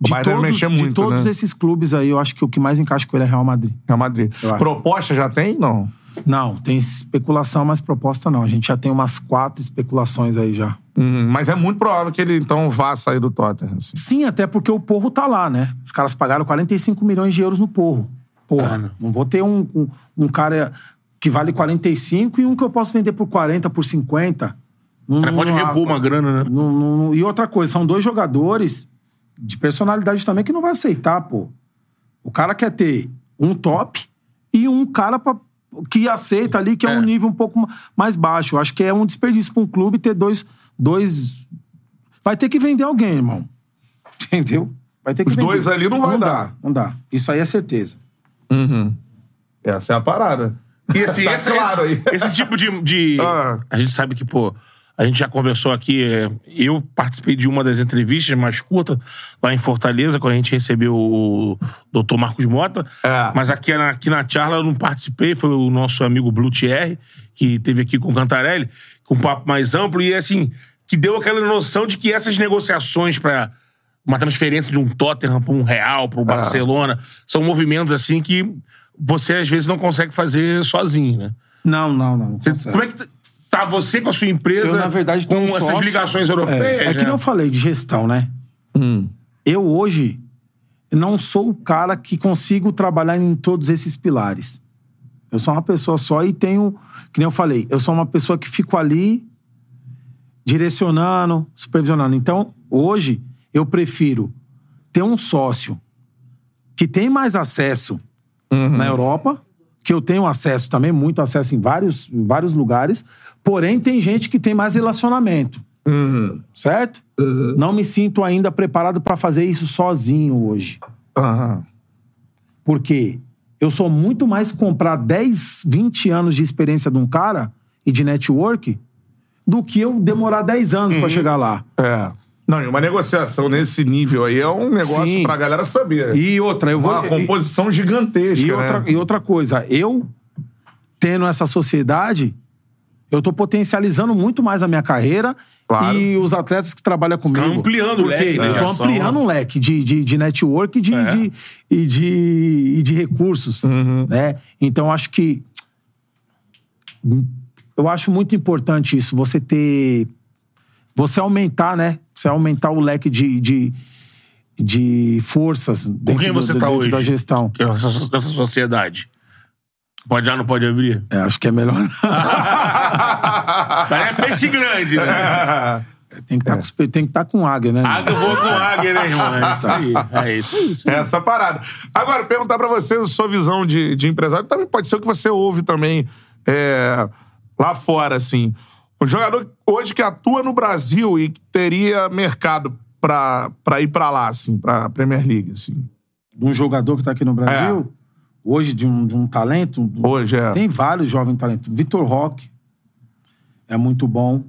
Speaker 3: de todos,
Speaker 1: mexer
Speaker 3: de
Speaker 1: muito,
Speaker 3: todos
Speaker 1: né?
Speaker 3: esses clubes aí, eu acho que o que mais encaixa com ele é Real Madrid.
Speaker 1: Real Madrid. Proposta já tem? Não.
Speaker 3: Não, tem especulação, mas proposta não. A gente já tem umas quatro especulações aí já.
Speaker 1: Hum, mas é muito provável que ele então vá sair do Tottenham. assim.
Speaker 3: Sim, até porque o Porro tá lá, né? Os caras pagaram 45 milhões de euros no Porro. Porra,
Speaker 2: Ah, não.
Speaker 3: não vou ter um, um, um cara que vale 45 e um que eu posso vender por 40, por 50. Não,
Speaker 2: pode
Speaker 3: não-
Speaker 2: repor uma grana, né?
Speaker 3: não- não- e outra coisa, são dois jogadores de personalidade também que não vai aceitar, pô. O cara quer ter um top e um cara pra- que aceita ali, que é,
Speaker 2: É.
Speaker 3: um nível um pouco ma- mais baixo. Eu acho que é um desperdício pra um clube ter dois. Dois... Vai ter que vender alguém, irmão. Entendeu? Vai ter que
Speaker 1: Os
Speaker 3: vender.
Speaker 1: dois ali não vai dar.
Speaker 3: Dá, não dá. Isso aí é certeza.
Speaker 1: Essa é a parada.
Speaker 2: E assim,
Speaker 1: Tá
Speaker 2: esse,
Speaker 1: claro
Speaker 2: esse-
Speaker 1: aí.
Speaker 2: esse tipo de. de-
Speaker 1: Ah.
Speaker 2: A gente sabe que, pô, a gente já conversou aqui. é, Eu participei de uma das entrevistas mais curtas lá em Fortaleza, quando a gente recebeu o doutor Marcos Mota.
Speaker 1: É.
Speaker 2: Mas aqui na, aqui na Charla eu não participei, foi o nosso amigo Blue Thierry, que teve aqui com o Cantarelli, com um papo mais amplo, e assim, que deu aquela noção de que essas negociações para uma transferência de um Tottenham para um Real, para o Barcelona, são movimentos assim que você às vezes não consegue fazer sozinho, né?
Speaker 3: Não, não, não.
Speaker 2: Você- como é que tá você com a sua empresa
Speaker 3: Eu, na verdade,
Speaker 2: com
Speaker 3: tenho um
Speaker 2: essas
Speaker 3: sócio-
Speaker 2: ligações europeias?
Speaker 3: É, é que
Speaker 2: né?
Speaker 3: nem eu falei de gestão, né? Eu hoje não sou o cara que consigo trabalhar em todos esses pilares. Eu sou uma pessoa só e tenho, que nem eu falei, eu sou uma pessoa que fico ali direcionando, supervisionando. Então, hoje, eu prefiro ter um sócio que tem mais acesso na Europa, que eu tenho acesso também, muito acesso em vários, em vários lugares, porém tem gente que tem mais relacionamento. Certo? Não me sinto ainda preparado para fazer isso sozinho hoje. Porque eu sou muito mais comprar 10, 20 anos de experiência de um cara e de network do que eu demorar 10 anos pra chegar lá.
Speaker 1: É. Não, e uma negociação nesse nível aí é um negócio
Speaker 3: Sim.
Speaker 1: pra galera saber.
Speaker 3: E outra, eu vou.
Speaker 1: uma composição gigantesca,
Speaker 3: E
Speaker 1: né?
Speaker 3: outra, e outra coisa, eu tendo essa sociedade, eu tô potencializando muito mais a minha carreira
Speaker 1: Claro.
Speaker 3: e os atletas que trabalham comigo.
Speaker 2: tá ampliando o leque, né, ação,
Speaker 3: ampliando um leque de, de, de network e de,
Speaker 2: É.
Speaker 3: de- e, de, e de recursos.
Speaker 1: Uhum.
Speaker 3: Né? Então, acho que. Eu acho muito importante isso, você ter. Você aumentar, né? Você aumentar o leque de, de, de forças dentro,
Speaker 2: quem
Speaker 3: do-
Speaker 2: você
Speaker 3: do-
Speaker 2: tá
Speaker 3: dentro
Speaker 2: hoje?
Speaker 3: da gestão.
Speaker 2: É Dessa, sociedade. Pode já, não pode abrir?
Speaker 3: É, acho que é melhor.
Speaker 2: Mas é peixe grande, né?
Speaker 3: Tem que estar tá com águia, né?
Speaker 2: Águia, eu vou com águia, né, irmão? É isso aí. É isso aí. isso aí.
Speaker 1: Essa parada. Agora, perguntar pra você a sua visão de, de empresário. Também pode ser o que você ouve também é, lá fora, assim. Um jogador hoje que atua no Brasil e que teria mercado pra, pra ir pra lá, assim, pra Premier League, assim.
Speaker 3: De um jogador que tá aqui no Brasil, hoje, de um, de um talento.
Speaker 1: Hoje, é.
Speaker 3: Tem vários jovens talentos. Vitor Roque é muito bom.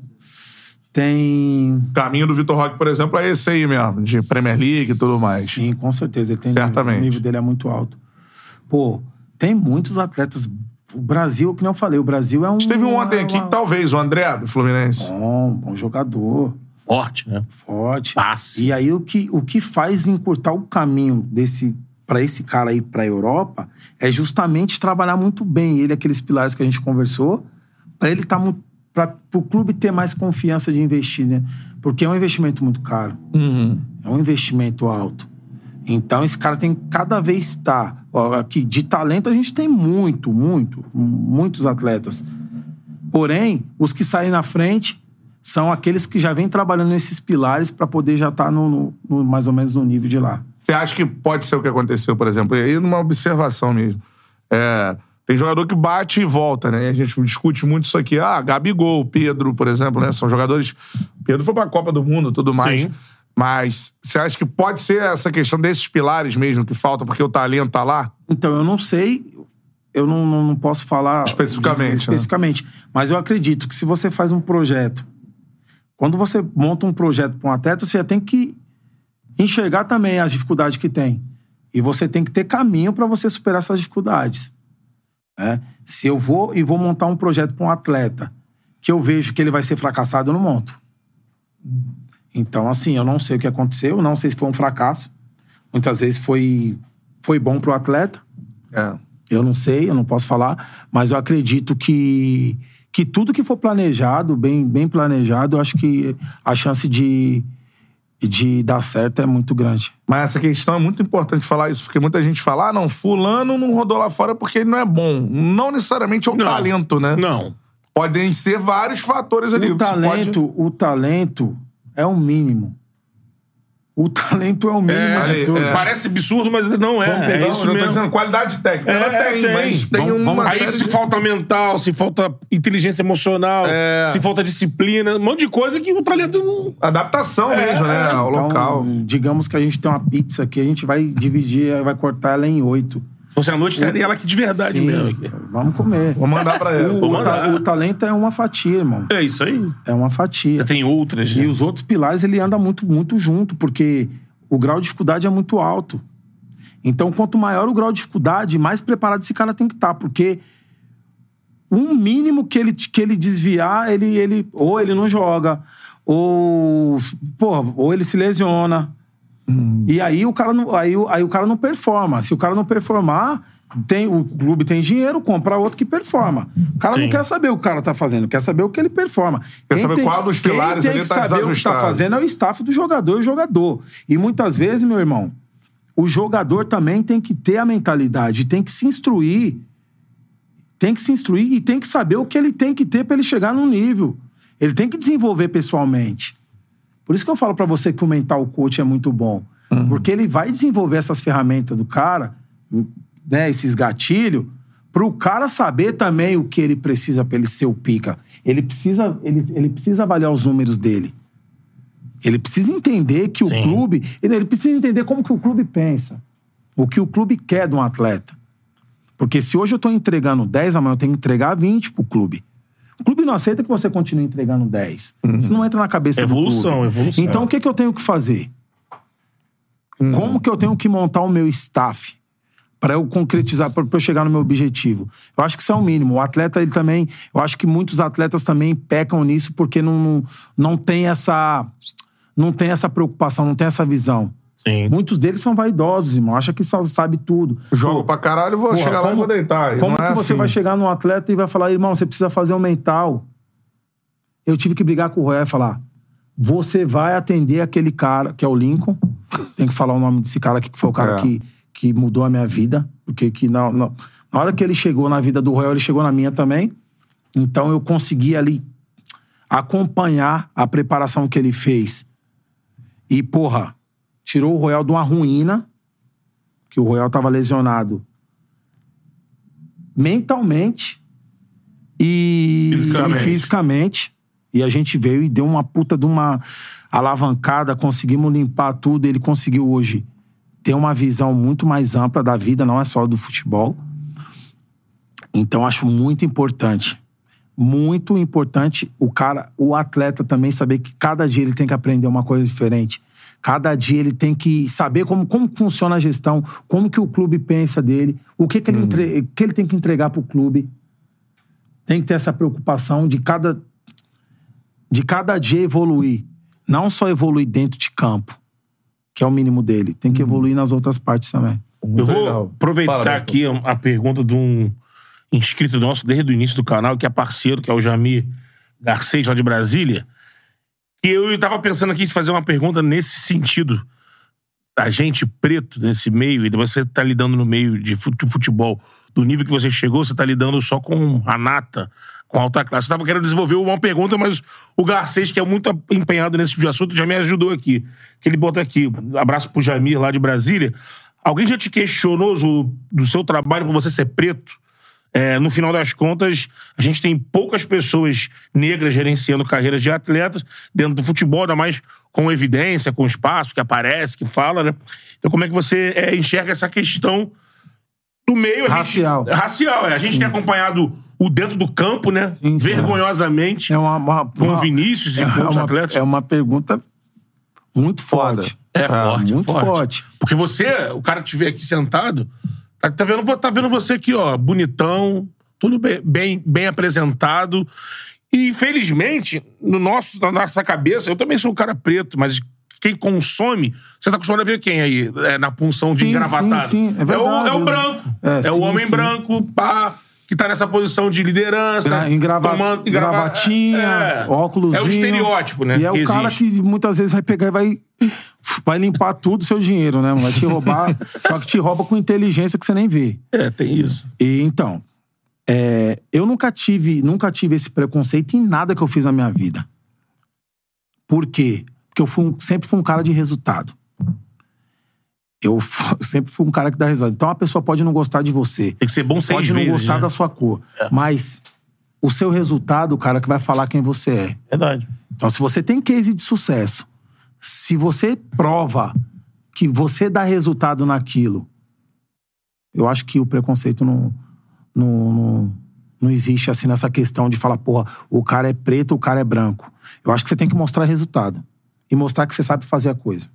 Speaker 3: Tem.
Speaker 1: O caminho do Vitor Roque, por exemplo, é esse aí mesmo, de Premier League e tudo mais.
Speaker 3: Sim, com certeza. Ele tem
Speaker 1: Certamente.
Speaker 3: O nível dele é muito alto. Pô, tem muitos atletas. O Brasil, que nem eu falei, o Brasil é um.
Speaker 1: Teve um ontem aqui,
Speaker 3: uma-
Speaker 1: talvez, o André, do Fluminense.
Speaker 3: Bom, bom jogador.
Speaker 2: Forte, né?
Speaker 3: forte.
Speaker 2: Passe.
Speaker 3: E aí o que, o que faz encurtar o caminho desse para esse cara ir para a Europa é justamente trabalhar muito bem ele aqueles pilares que a gente conversou, para ele tá para o clube ter mais confiança de investir, né? Porque é um investimento muito caro. É um investimento alto. Então esse cara tem que cada vez estar aqui de talento a gente tem muito, muito, muitos atletas. Porém, os que saem na frente são aqueles que já vêm trabalhando nesses pilares para poder já estar no, no- no- mais ou menos no nível de lá.
Speaker 1: Você acha que pode ser o que aconteceu, por exemplo? E aí, numa observação mesmo. É, tem jogador que bate e volta, né? E a gente discute muito isso aqui. Ah, Gabigol, Pedro, por exemplo, né? São jogadores. Pedro foi pra Copa do Mundo e tudo mais.
Speaker 2: Sim.
Speaker 1: Mas você acha que pode ser essa questão desses pilares mesmo que falta porque o talento tá lá?
Speaker 3: Então, eu não sei, eu não, não, não posso falar
Speaker 1: Especificamente, né?
Speaker 3: especificamente, mas eu acredito que se você faz um projeto, quando você monta um projeto para um atleta, você já tem que enxergar também as dificuldades que tem. E você tem que ter caminho para você superar essas dificuldades. né? Se eu vou e vou montar um projeto para um atleta que eu vejo que ele vai ser fracassado, eu não monto. Então, assim, eu não sei o que aconteceu, não sei se foi um fracasso. Muitas vezes foi, foi bom pro atleta.
Speaker 1: É.
Speaker 3: Eu não sei, eu não posso falar, mas eu acredito que, que tudo que for planejado, bem, bem planejado, eu acho que a chance de, de dar certo é muito grande.
Speaker 1: Mas essa questão é muito importante falar isso, porque muita gente fala, ah, não, fulano não rodou lá fora porque ele não é bom. Não necessariamente é o
Speaker 2: Não.
Speaker 1: talento, né?
Speaker 2: Não.
Speaker 1: Podem ser vários fatores ali.
Speaker 3: O talento, o talento é o mínimo. O talento é o mínimo
Speaker 2: É,
Speaker 3: de tudo.
Speaker 1: é.
Speaker 2: Parece absurdo, mas não é.
Speaker 1: Vamos
Speaker 2: é
Speaker 1: pegar,
Speaker 2: isso
Speaker 1: eu tô
Speaker 2: mesmo.
Speaker 1: dizendo, qualidade técnica.
Speaker 2: É,
Speaker 1: ela tem,
Speaker 2: tem.
Speaker 1: mas tem
Speaker 3: Vamos-
Speaker 1: uma
Speaker 2: Aí
Speaker 1: série
Speaker 2: se
Speaker 1: de-
Speaker 2: falta mental, se falta inteligência emocional,
Speaker 1: É.
Speaker 2: se falta disciplina, um monte de coisa que o talento não.
Speaker 1: Adaptação
Speaker 2: É,
Speaker 1: mesmo, né?
Speaker 2: é.
Speaker 1: Ao
Speaker 3: Então,
Speaker 1: local.
Speaker 3: digamos que a gente tem uma pizza aqui, a gente vai dividir, vai cortar ela em oito.
Speaker 2: Se fosse à noite, teria ela aqui de verdade
Speaker 3: Sim,
Speaker 2: mesmo.
Speaker 3: vamos comer.
Speaker 1: Vou mandar pra ela.
Speaker 3: O,
Speaker 2: Vou
Speaker 3: o
Speaker 2: mandar.
Speaker 3: ta- o talento é uma fatia, irmão.
Speaker 2: É isso aí.
Speaker 3: É uma fatia.
Speaker 2: Já tem outras.
Speaker 3: E
Speaker 2: né?
Speaker 3: os outros pilares, ele anda muito, muito junto, porque o grau de dificuldade é muito alto. Então, quanto maior o grau de dificuldade, mais preparado esse cara tem que estar, porque um mínimo que ele, que ele desviar, ele, ele ou ele não joga, ou, porra, ou ele se lesiona. E aí o, cara não, aí, o- aí o cara não performa. Se o cara não performar, tem, o clube tem dinheiro, compra outro que performa. O cara
Speaker 2: Sim.
Speaker 3: não quer saber o que o cara tá fazendo, quer saber o que ele performa.
Speaker 1: Quer saber qual dos pilares
Speaker 3: quem tem
Speaker 1: tá
Speaker 3: que saber o que tá
Speaker 1: desajustado.
Speaker 3: fazendo é o staff do jogador e o jogador. E muitas vezes, meu irmão, o jogador também tem que ter a mentalidade, tem que se instruir. Tem que se instruir e tem que saber o que ele tem que ter para ele chegar num nível. Ele tem que desenvolver pessoalmente. Por isso que eu falo pra você que o mental coach é muito bom. Porque ele vai desenvolver essas ferramentas do cara, né, esses gatilhos, pro cara saber também o que ele precisa pra ele ser o pica. Ele precisa, ele, ele precisa avaliar os números dele. Ele precisa entender que o
Speaker 2: Sim.
Speaker 3: clube. Ele ele precisa entender como que o clube pensa. O que o clube quer de um atleta. Porque se hoje eu tô entregando 10, amanhã eu tenho que entregar 20 pro clube. O clube não aceita que você continue entregando 10. Isso não entra na cabeça
Speaker 2: Evolução,
Speaker 3: do clube.
Speaker 2: evolução.
Speaker 3: Então o que, que eu tenho que fazer? Como que eu tenho que montar o meu staff para eu concretizar, para eu chegar no meu objetivo? Eu acho que isso é o mínimo. O atleta, ele também. Eu acho que muitos atletas também pecam nisso porque não, não, não tem essa. Não tem essa preocupação, não tem essa visão.
Speaker 2: Sim.
Speaker 3: Muitos deles são vaidosos, irmão. Acha que só sabe tudo.
Speaker 1: Jogo
Speaker 3: Pô,
Speaker 1: pra caralho, vou
Speaker 3: Porra,
Speaker 1: chegar lá e vou deitar. E
Speaker 3: Como
Speaker 1: não é
Speaker 3: que você
Speaker 1: assim.
Speaker 3: vai chegar num atleta e vai falar, irmão, você precisa fazer um mental? Eu tive que brigar com o Royal e falar: você vai atender aquele cara, que é o Lincoln. Tem que falar o nome desse cara aqui, que foi o cara
Speaker 1: É.
Speaker 3: que, que mudou a minha vida. Porque que na, na, na hora que ele chegou na vida do Royal, ele chegou na minha também. Então eu consegui ali acompanhar a preparação que ele fez. E, porra, tirou o Royal de uma ruína, que o Royal tava lesionado mentalmente e
Speaker 2: Fisicamente.
Speaker 3: e fisicamente. E a gente veio e deu uma puta de uma alavancada, conseguimos limpar tudo. Ele conseguiu hoje ter uma visão muito mais ampla da vida, não é só do futebol. Então acho muito importante, muito importante o cara, o atleta também saber que cada dia ele tem que aprender uma coisa diferente. Cada dia ele tem que saber como, como funciona a gestão, como que o clube pensa dele, o que, que, ele, entre- o que ele tem que entregar pro clube. Tem que ter essa preocupação de cada, de cada dia evoluir. não só evoluir dentro de campo, que é o mínimo dele, tem que evoluir nas outras partes também.
Speaker 2: Eu vou
Speaker 1: legal.
Speaker 2: aproveitar
Speaker 1: Fala, Beto.
Speaker 2: aqui a pergunta de um inscrito nosso desde o início do canal, que é parceiro, que é o Jamir Garcês, lá de Brasília. E eu tava pensando aqui de fazer uma pergunta nesse sentido. A gente preto nesse meio, e você tá lidando no meio de fut- futebol, do nível que você chegou, você tá lidando só com a nata, com a alta classe. Eu tava querendo desenvolver uma pergunta, mas o Garcês, que é muito empenhado nesse tipo de assunto, já me ajudou aqui. Que ele botou aqui, abraço pro Jamir lá de Brasília. Alguém já te questionou do seu trabalho por você ser preto? É, no final das contas, a gente tem poucas pessoas negras gerenciando carreiras de atletas dentro do futebol, ainda mais com evidência, com espaço, que aparece, que fala, né? Então, como é que você é, enxerga essa questão do meio? a gente-
Speaker 3: Racial.
Speaker 2: racial, é. A gente tem acompanhado o dentro do campo, né?
Speaker 3: Sim, sim.
Speaker 2: Vergonhosamente.
Speaker 3: É uma, uma,
Speaker 2: Com
Speaker 3: uma-
Speaker 2: Vinícius e
Speaker 3: é
Speaker 2: com outros
Speaker 3: uma-
Speaker 2: atletas.
Speaker 3: É uma pergunta muito
Speaker 1: Foda.
Speaker 3: forte.
Speaker 2: É forte,
Speaker 3: muito
Speaker 2: forte.
Speaker 3: forte.
Speaker 2: Porque você, o cara te vê aqui sentado, tá, tá vendo, tá vendo você aqui, ó, bonitão, tudo bem, bem, bem apresentado. E, infelizmente, no nosso, na nossa cabeça, eu também sou um cara preto, mas quem consome, você tá acostumado a ver quem aí? É, na punção de
Speaker 3: Sim,
Speaker 2: engravatado.
Speaker 3: sim, sim, é
Speaker 2: o,
Speaker 3: verdade.
Speaker 2: é o branco.
Speaker 3: É,
Speaker 2: É, o
Speaker 3: sim,
Speaker 2: homem
Speaker 3: sim.
Speaker 2: branco, pá, que tá nessa posição de liderança.
Speaker 3: Gra- engrava-
Speaker 2: tomando- engrava-
Speaker 3: gravatinha,
Speaker 2: é,
Speaker 3: óculos.
Speaker 2: É o estereótipo, né?
Speaker 3: E é o cara
Speaker 2: existe.
Speaker 3: que muitas vezes vai pegar e vai, vai limpar tudo o seu dinheiro, né? Vai te roubar, só que te rouba com inteligência que você nem vê.
Speaker 2: É, tem isso.
Speaker 3: E então, é, eu nunca tive, nunca tive esse preconceito em nada que eu fiz na minha vida. Por quê? Porque eu fui sempre fui um cara de resultado. Eu sempre fui um cara que dá resultado. Então a pessoa pode não gostar de você.
Speaker 2: Tem que ser bom seis
Speaker 3: Pode não
Speaker 2: vezes,
Speaker 3: gostar
Speaker 2: né?
Speaker 3: da sua cor. Mas o seu resultado, o cara que vai falar quem você é.
Speaker 2: Verdade.
Speaker 3: Então, se você tem case de sucesso, se você prova que você dá resultado naquilo, eu acho que o preconceito não, não, não, não existe assim nessa questão de falar, porra, o cara é preto, o cara é branco. Eu acho que você tem que mostrar resultado. E mostrar que você sabe fazer a coisa.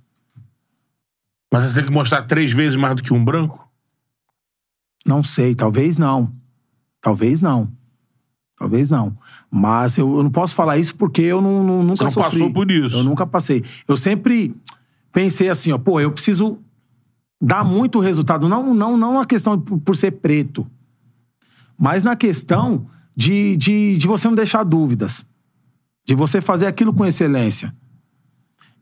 Speaker 2: Mas você tem que mostrar três vezes mais do que um branco?
Speaker 3: Não sei, talvez não. Talvez não. Talvez não. Mas eu, eu não posso falar isso porque eu não, não- nunca
Speaker 2: Você não
Speaker 3: sofri.
Speaker 2: passou por isso.
Speaker 3: Eu nunca passei. Eu sempre pensei assim, ó, pô, eu preciso dar muito resultado. Não, não, não a questão de por, ser preto, mas na questão de, de, de você não deixar dúvidas. De você fazer aquilo com excelência.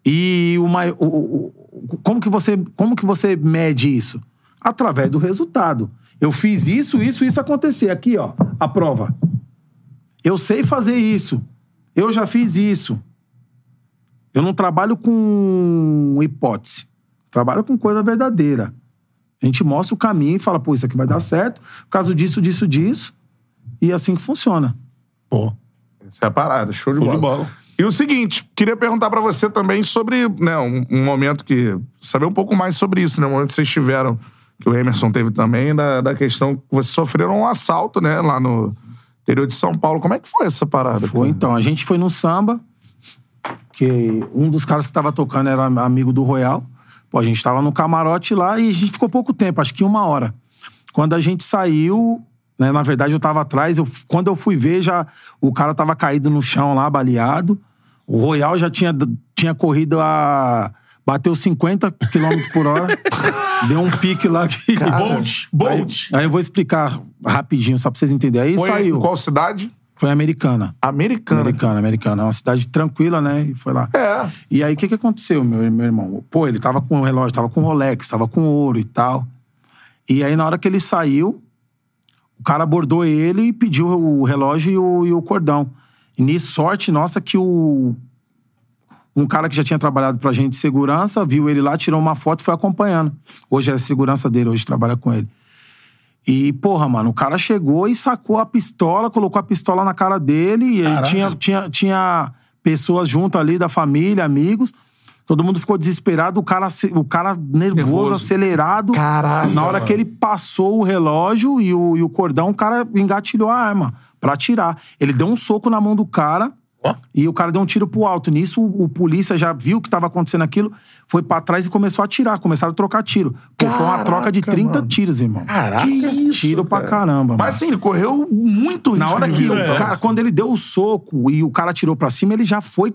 Speaker 3: E o- o- o- como, que você, como que você mede isso? Através do resultado. Eu fiz isso, isso, isso acontecer. Aqui, ó, a prova. Eu sei fazer isso. Eu já fiz isso. Eu não trabalho com hipótese. Trabalho com coisa verdadeira. A gente mostra o caminho e fala, pô, isso aqui vai dar certo. Por causa disso, disso, disso. E é assim que funciona.
Speaker 2: Pô,
Speaker 1: Essa é a parada, show de
Speaker 2: show
Speaker 1: bola.
Speaker 2: de bola.
Speaker 1: E o seguinte, queria perguntar pra você também sobre né, um, um momento que. Saber um pouco mais sobre isso, né? Um momento que vocês tiveram, que o Emerson teve também, da, da questão que vocês sofreram um assalto, né? Lá no interior de São Paulo. Como é que foi essa parada?
Speaker 3: Foi
Speaker 1: cara?
Speaker 3: então. A gente foi no samba, que um dos caras que tava tocando era amigo do Royal. Pô, a gente tava no camarote lá e a gente ficou pouco tempo, acho que uma hora. Quando a gente saiu, né, na verdade eu tava atrás, eu, quando eu fui ver, já o cara tava caído no chão lá, baleado. O Royal já tinha, tinha corrido a. Bateu 50 km por hora. deu um pique lá que.
Speaker 2: Bolt, Bolt.
Speaker 3: Aí, aí eu vou explicar rapidinho, só pra vocês entenderem. Aí
Speaker 1: Foi
Speaker 3: saiu.
Speaker 1: em qual cidade?
Speaker 3: Foi americana.
Speaker 1: Americana.
Speaker 3: Americana, americana. É uma cidade tranquila, né? E foi lá.
Speaker 1: É.
Speaker 3: E aí, o que que aconteceu, meu, meu irmão? Pô, ele tava com o relógio, tava com Rolex, tava com ouro e tal. E aí, na hora que ele saiu, o cara abordou ele e pediu o relógio e o, e o cordão. E nisso, sorte nossa que o... Um cara que já tinha trabalhado pra gente de segurança, viu ele lá, tirou uma foto e foi acompanhando. Hoje é segurança dele, hoje trabalha com ele. E, porra, mano, o cara chegou e sacou a pistola, colocou a pistola na cara dele, e aí tinha, tinha, tinha pessoas junto ali da família, amigos. Todo mundo ficou desesperado, o cara, o cara nervoso,
Speaker 1: Nervoso.
Speaker 3: acelerado.
Speaker 1: Caraca,
Speaker 3: Na hora
Speaker 1: mano.
Speaker 3: que ele passou o relógio e o, e o cordão, o cara engatilhou a arma pra atirar. Ele deu um soco na mão do cara
Speaker 2: Ó.
Speaker 3: e o cara deu um tiro pro alto. Nisso, o, o polícia já viu que tava acontecendo aquilo, foi pra trás e começou a atirar. Começaram a trocar tiro. Pô, foi uma
Speaker 1: Caraca,
Speaker 3: troca de 30
Speaker 1: mano.
Speaker 3: tiros, irmão.
Speaker 2: Caraca.
Speaker 1: Que isso,
Speaker 3: Tiro pra
Speaker 1: cara.
Speaker 3: caramba, mano.
Speaker 1: Mas assim, ele correu muito
Speaker 3: Na
Speaker 1: risco
Speaker 3: hora
Speaker 1: de
Speaker 3: que o
Speaker 1: né?
Speaker 3: cara, quando ele deu o soco e o cara tirou pra cima, ele já foi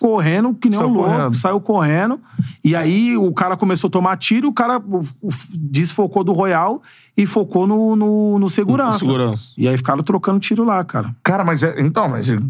Speaker 3: correndo, que nem
Speaker 1: Saiu
Speaker 3: um louco,
Speaker 1: correndo.
Speaker 3: saiu correndo. E aí o cara começou a tomar tiro, o cara desfocou do Royal e focou no, no, no segurança.
Speaker 2: No segurança.
Speaker 3: E aí ficaram trocando tiro lá, cara.
Speaker 1: Cara, mas é, então, mas ele,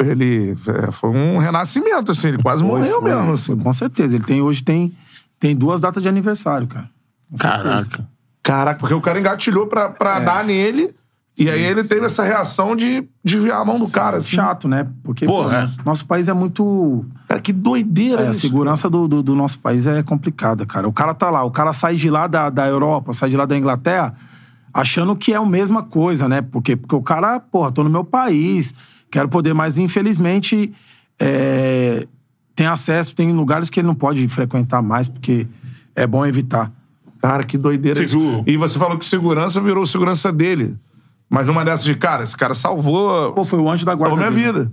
Speaker 1: ele- é, foi um renascimento, assim, ele quase
Speaker 3: Foi,
Speaker 1: morreu
Speaker 3: foi,
Speaker 1: mesmo, assim.
Speaker 3: Com certeza. Ele tem hoje tem, tem duas datas de aniversário, cara. Com certeza.
Speaker 2: Caraca.
Speaker 1: Caraca, porque o cara engatilhou pra, pra
Speaker 3: É.
Speaker 1: dar nele, e aí ele teve essa reação de desviar a mão do cara, assim.
Speaker 3: Chato, né? Porque
Speaker 2: Pô,
Speaker 3: pô,
Speaker 2: é.
Speaker 3: nosso- país é muito.
Speaker 1: Cara, que doideira
Speaker 3: É, a
Speaker 1: isso.
Speaker 3: segurança do, do, do nosso país é complicada, cara. O cara tá lá, o cara sai de lá da, da Europa, sai de lá da Inglaterra, achando que é a mesma coisa, né? Porque, porque o cara, porra, tô no meu país, quero poder, mas infelizmente é, tem acesso, tem lugares que ele não pode frequentar mais, porque é bom evitar.
Speaker 1: Cara, que doideira
Speaker 2: viu?
Speaker 1: E você falou que segurança virou segurança dele. Mas numa dessas de, cara, esse cara salvou,
Speaker 3: Pô, foi o anjo da guarda.
Speaker 1: salvou minha vida.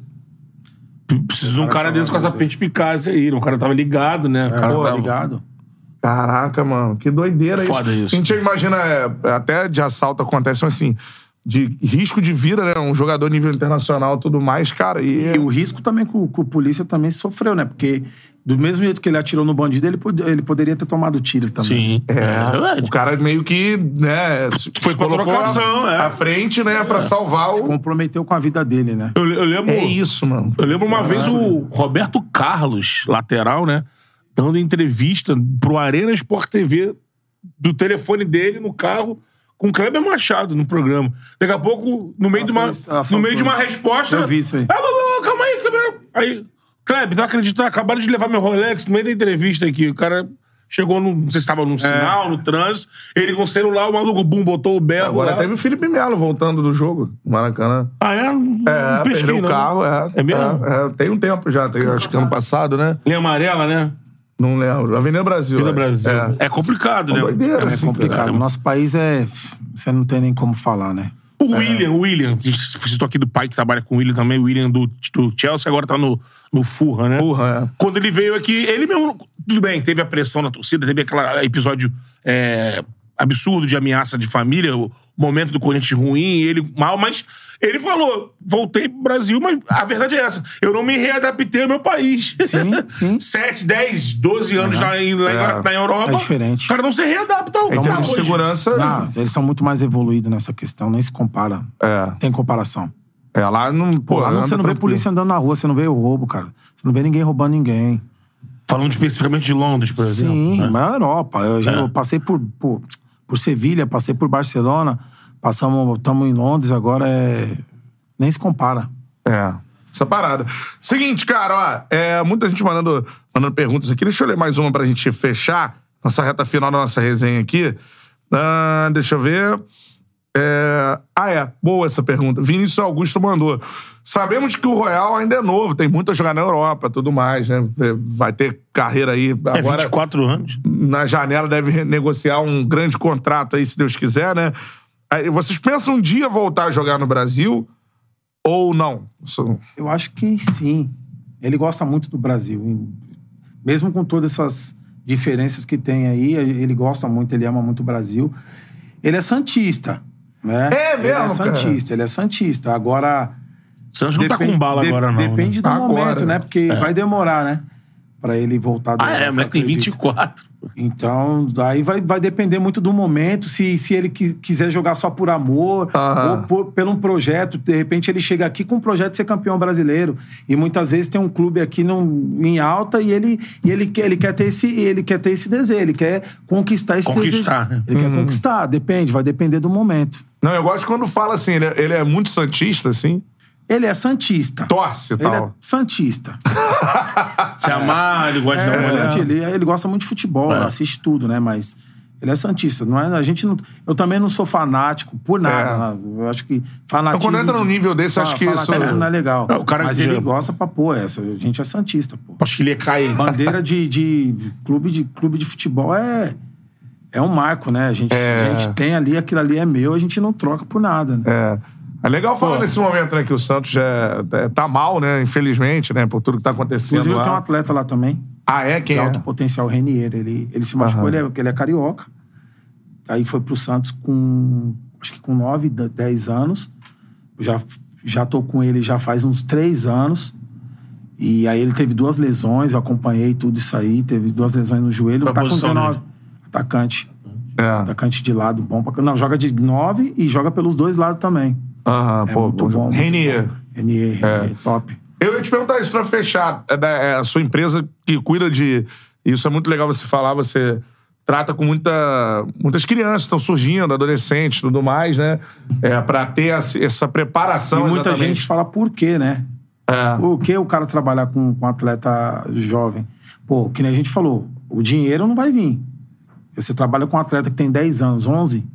Speaker 2: Preciso de um cara
Speaker 3: Cara,
Speaker 2: desse com essa perspicácia aí. O cara tava ligado, né? O cara
Speaker 3: Pô,
Speaker 2: tava...
Speaker 3: ligado?
Speaker 1: Caraca, mano, que doideira
Speaker 2: Foda isso.
Speaker 1: A gente imagina, é, até de assalto acontece, mas assim, de risco de vida, né? Um jogador nível internacional e tudo mais, cara. E,
Speaker 3: E o risco também com, com o polícia também sofreu, né? Porque do mesmo jeito que ele atirou no bandido, ele, pod- ele poderia ter tomado tiro também.
Speaker 2: Sim.
Speaker 1: é,
Speaker 2: verdade.
Speaker 1: o cara meio que, né, se-
Speaker 2: Foi
Speaker 1: se colocou
Speaker 2: trocação, é.
Speaker 1: à frente, né, pra salvar
Speaker 3: Se
Speaker 1: o.
Speaker 3: comprometeu com a vida dele, né?
Speaker 2: Eu, eu lembro.
Speaker 1: É isso, mano.
Speaker 2: Eu lembro uma vez o Roberto Carlos, lateral, né? Dando entrevista pro Arena Sport TV do telefone dele no carro com o Kleber Machado no programa. Daqui a pouco, no meio,
Speaker 3: Ah,
Speaker 2: de, uma, no meio de uma resposta.
Speaker 3: Eu vi isso aí.
Speaker 2: Ah, calma aí, Kleber. Aí, Kleber, tu acredita? Acabaram de levar meu Rolex no meio da entrevista aqui. O cara chegou, no, não sei se estava
Speaker 3: É.
Speaker 2: no sinal, no trânsito. Ele com o celular, o maluco, bum, botou o berro.
Speaker 1: Agora
Speaker 2: lá.
Speaker 1: teve o Felipe Melo voltando do jogo, Maracanã.
Speaker 2: Ah, é?
Speaker 1: É,
Speaker 2: pesquei,
Speaker 1: perdeu o
Speaker 2: não.
Speaker 1: carro, é.
Speaker 2: É mesmo?
Speaker 1: É, é, tem um tempo já, tem, acho que ano passado, né?
Speaker 2: Linha amarela, né?
Speaker 1: Não lembro. Avenida Brasil.
Speaker 2: Vida
Speaker 1: acho.
Speaker 2: Brasil.
Speaker 1: É.
Speaker 2: É, complicado,
Speaker 1: Uma
Speaker 2: né?
Speaker 1: doideira,
Speaker 3: É
Speaker 1: assim,
Speaker 3: complicado.
Speaker 1: cara.
Speaker 3: O nosso país é. Você não tem nem como falar, né?
Speaker 2: O William, o William, que citou aqui do pai que trabalha com o William também, o William do, do Chelsea, agora tá no, no Furra, né?
Speaker 1: Porra, é.
Speaker 2: Quando ele veio aqui, ele mesmo. Tudo bem, teve a pressão na torcida, teve aquele episódio é, absurdo de ameaça de família, o momento do Corinthians ruim, ele mal, mas ele falou: voltei pro Brasil, mas a verdade é essa. Eu não me readaptei ao meu país.
Speaker 3: Sim, sim.
Speaker 2: 7, 10, 12 anos lá, em, lá
Speaker 1: É.
Speaker 2: na Europa.
Speaker 3: É diferente.
Speaker 2: O cara não se readapta ao
Speaker 1: Em termos de
Speaker 2: hoje.
Speaker 1: segurança,
Speaker 3: Não, eles são muito mais evoluídos nessa questão, nem se compara.
Speaker 1: é.
Speaker 3: Tem comparação.
Speaker 1: É, lá não.
Speaker 3: Pô, lá não, você não vê
Speaker 1: tranquilo.
Speaker 3: polícia andando na rua, você não vê o roubo, cara. Você não vê ninguém roubando ninguém.
Speaker 2: Falando especificamente de Londres, por exemplo.
Speaker 3: Sim,
Speaker 2: né?
Speaker 3: mas é Europa. Eu, já,
Speaker 2: É.
Speaker 3: eu passei por, por, por Sevilha, passei por Barcelona, passamos, estamos em Londres, agora é. Nem se compara.
Speaker 1: É. Essa parada. Seguinte, cara, ó. É, muita gente mandando, mandando perguntas aqui. Deixa eu ler mais uma pra gente fechar nossa reta final da nossa resenha aqui. Ah, deixa eu ver. É... Ah, é. Boa essa pergunta. Vinícius Augusto mandou. Sabemos que o Royal ainda é novo, tem muito a jogar na Europa tudo mais, né? Vai ter carreira aí.
Speaker 2: É
Speaker 1: Agora,
Speaker 2: 24 anos.
Speaker 1: na janela deve negociar um grande contrato aí, se Deus quiser, né? Vocês pensam um dia voltar a jogar no Brasil ou não? Isso-
Speaker 3: Eu acho que sim. Ele gosta muito do Brasil. Mesmo com todas essas diferenças que tem aí, ele gosta muito, ele ama muito o Brasil. Ele é santista, né?
Speaker 1: É
Speaker 3: Ele é
Speaker 1: mesmo, cara?
Speaker 3: santista, ele é santista. Agora
Speaker 2: Santos não tá
Speaker 3: Depende-
Speaker 2: com bala agora, não.
Speaker 3: Depende
Speaker 2: né?
Speaker 3: do
Speaker 1: Agora.
Speaker 3: momento, né? Porque vai demorar, né? Pra ele voltar do
Speaker 2: Ah, é, o moleque tem
Speaker 3: acredito.
Speaker 2: 24.
Speaker 3: Então, daí vai, vai depender muito do momento. Se, se ele qui- quiser jogar só por amor
Speaker 1: Aham.
Speaker 3: ou por, pelo um projeto, de repente ele chega aqui com um projeto de ser campeão brasileiro. E muitas vezes tem um clube aqui num, em alta e ele, e ele, quer, ele, quer ter esse, ele quer ter esse desejo, ele quer conquistar esse
Speaker 2: Conquistar, né?
Speaker 3: desejo. Ele quer conquistar, depende, vai depender do momento.
Speaker 1: Não, eu gosto quando fala assim, ele é, ele é muito santista, assim.
Speaker 3: Ele é santista.
Speaker 1: Torce e
Speaker 3: Ele é
Speaker 1: tal.
Speaker 3: santista.
Speaker 2: Se amar, ele gosta
Speaker 3: É,
Speaker 2: de uma
Speaker 3: Santi,
Speaker 2: mulher.
Speaker 3: ele, ele gosta muito de futebol,
Speaker 2: É.
Speaker 3: assiste tudo, né? Mas ele é santista. Não é, a gente não, eu também não sou fanático por nada.
Speaker 1: É.
Speaker 3: né? Eu acho que fanatismo.
Speaker 1: Então, quando entra num
Speaker 3: de-
Speaker 1: nível desse, acho que isso-
Speaker 3: fanatismo não é legal.
Speaker 2: É, o cara
Speaker 3: Mas
Speaker 2: que
Speaker 3: ele
Speaker 2: já-
Speaker 3: gosta pra pô, essa. A gente é santista, pô.
Speaker 2: Acho que ele ia cair.
Speaker 3: Bandeira de, de clube de clube de futebol é é um marco, né? A gente,
Speaker 1: É.
Speaker 3: a gente tem ali, aquilo ali é meu, a gente não troca por nada. Né?
Speaker 1: É. É legal falar nesse momento, né, que o Santos já é- tá mal, né, infelizmente, né, por tudo que tá acontecendo
Speaker 3: Inclusive, tenho um atleta lá também.
Speaker 1: Ah, é? Quem
Speaker 3: de
Speaker 1: é?
Speaker 3: alto potencial, Renier. Ele, ele se machucou, ele, é, ele é carioca. Aí foi pro Santos com, acho que com 9, 10 anos. Eu já, já tô com ele já faz uns 3 anos. E aí ele teve duas lesões, eu acompanhei tudo isso aí, teve duas lesões no joelho.
Speaker 2: Qual
Speaker 3: tá com
Speaker 2: posição
Speaker 3: 19.
Speaker 2: dele?
Speaker 3: Atacante.
Speaker 1: É.
Speaker 3: Atacante de lado, bom pra... Não, joga de 9 e joga pelos dois lados também.
Speaker 1: Aham,
Speaker 3: É
Speaker 1: pô.
Speaker 3: muito bom. muito
Speaker 1: Renier.
Speaker 3: bom. Renier, Renier, top.
Speaker 1: Eu ia te perguntar isso pra fechar. É, da- é a sua empresa que cuida de. Isso é muito legal você falar, você trata com muita, muitas crianças estão surgindo, adolescentes e tudo mais, né? É, pra ter essa, essa preparação.
Speaker 3: E muita
Speaker 1: exatamente.
Speaker 3: gente fala por quê, né?
Speaker 1: É.
Speaker 3: Por que o cara trabalhar com, com atleta jovem? Pô, que nem a gente falou, o dinheiro não vai vir. Você trabalha com um atleta que tem 10 anos, 11,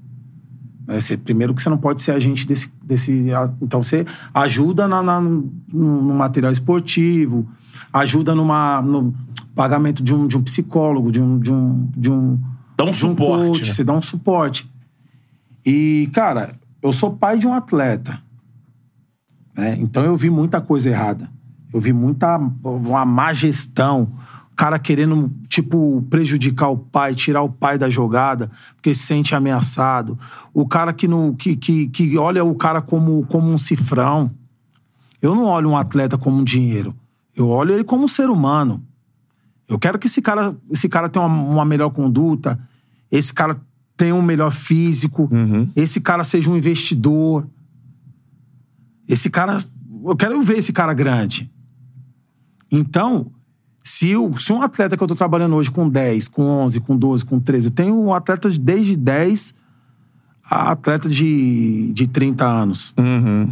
Speaker 3: né? Você, primeiro que você não pode ser agente desse... desse então você ajuda na, na- no, no material esportivo, ajuda numa, no pagamento de um, de um psicólogo, de um... De um, de um
Speaker 2: Dá um
Speaker 3: um
Speaker 2: suporte,
Speaker 3: coach,
Speaker 2: né?
Speaker 3: Você dá um suporte. E, cara, eu sou pai de um atleta. né? Então eu vi muita coisa errada. Eu vi muita uma má gestão. Cara querendo, tipo, prejudicar o pai, tirar o pai da jogada, porque se sente ameaçado. O cara que, no, que, que, que olha o cara como, como um cifrão. Eu não olho um atleta como um dinheiro. Eu olho ele como um ser humano. Eu quero que esse cara, esse cara tenha uma, uma melhor conduta, esse cara tenha um melhor físico, esse cara seja um investidor. Esse cara. Eu quero ver esse cara grande. Então, se, o, se um atleta que eu tô trabalhando hoje com 10, com 11, com 12, com 13, eu tenho um atleta de- desde 10 a atleta de, de 30 anos.
Speaker 1: Uhum.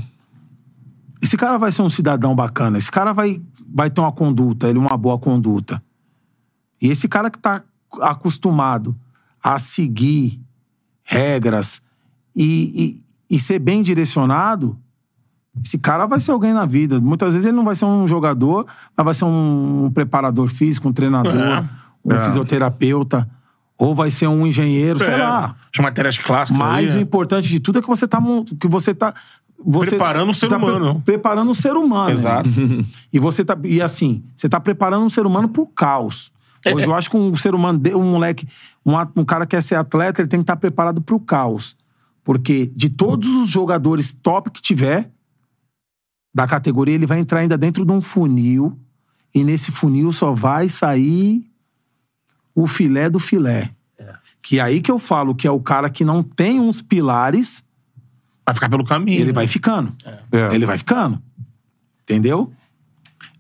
Speaker 3: Esse cara vai ser um cidadão bacana. Esse cara vai, vai ter uma conduta, ele uma boa conduta. E esse cara que tá acostumado a seguir regras e, e, e ser bem direcionado, esse cara vai ser alguém na vida. Muitas vezes ele não vai ser um jogador, mas vai ser um, preparador físico, um treinador,
Speaker 2: É.
Speaker 3: um
Speaker 1: É.
Speaker 3: fisioterapeuta, ou vai ser um engenheiro, sei
Speaker 2: É,
Speaker 3: lá.
Speaker 2: As matérias clássicas.
Speaker 3: Mas
Speaker 2: aí,
Speaker 3: o
Speaker 2: né?
Speaker 3: importante de tudo é que você tá mon- que você tá você
Speaker 2: Preparando o ser
Speaker 3: tá pre-
Speaker 2: humano.
Speaker 3: preparando o ser humano.
Speaker 2: Exato.
Speaker 3: né? E você tá e assim, você tá preparando um ser humano pro caos.
Speaker 2: É.
Speaker 3: Hoje eu acho que um ser humano, um moleque, um, um cara que quer ser atleta, ele tem que estar preparado pro caos. Porque de todos os jogadores top que tiver da categoria, ele vai entrar ainda dentro de um funil e nesse funil só vai sair o filé do filé. Que é aí que eu falo que é o cara que não tem uns pilares,
Speaker 2: Vai ficar pelo caminho.
Speaker 3: ele vai ficando.
Speaker 1: É.
Speaker 3: Ele vai ficando. Entendeu?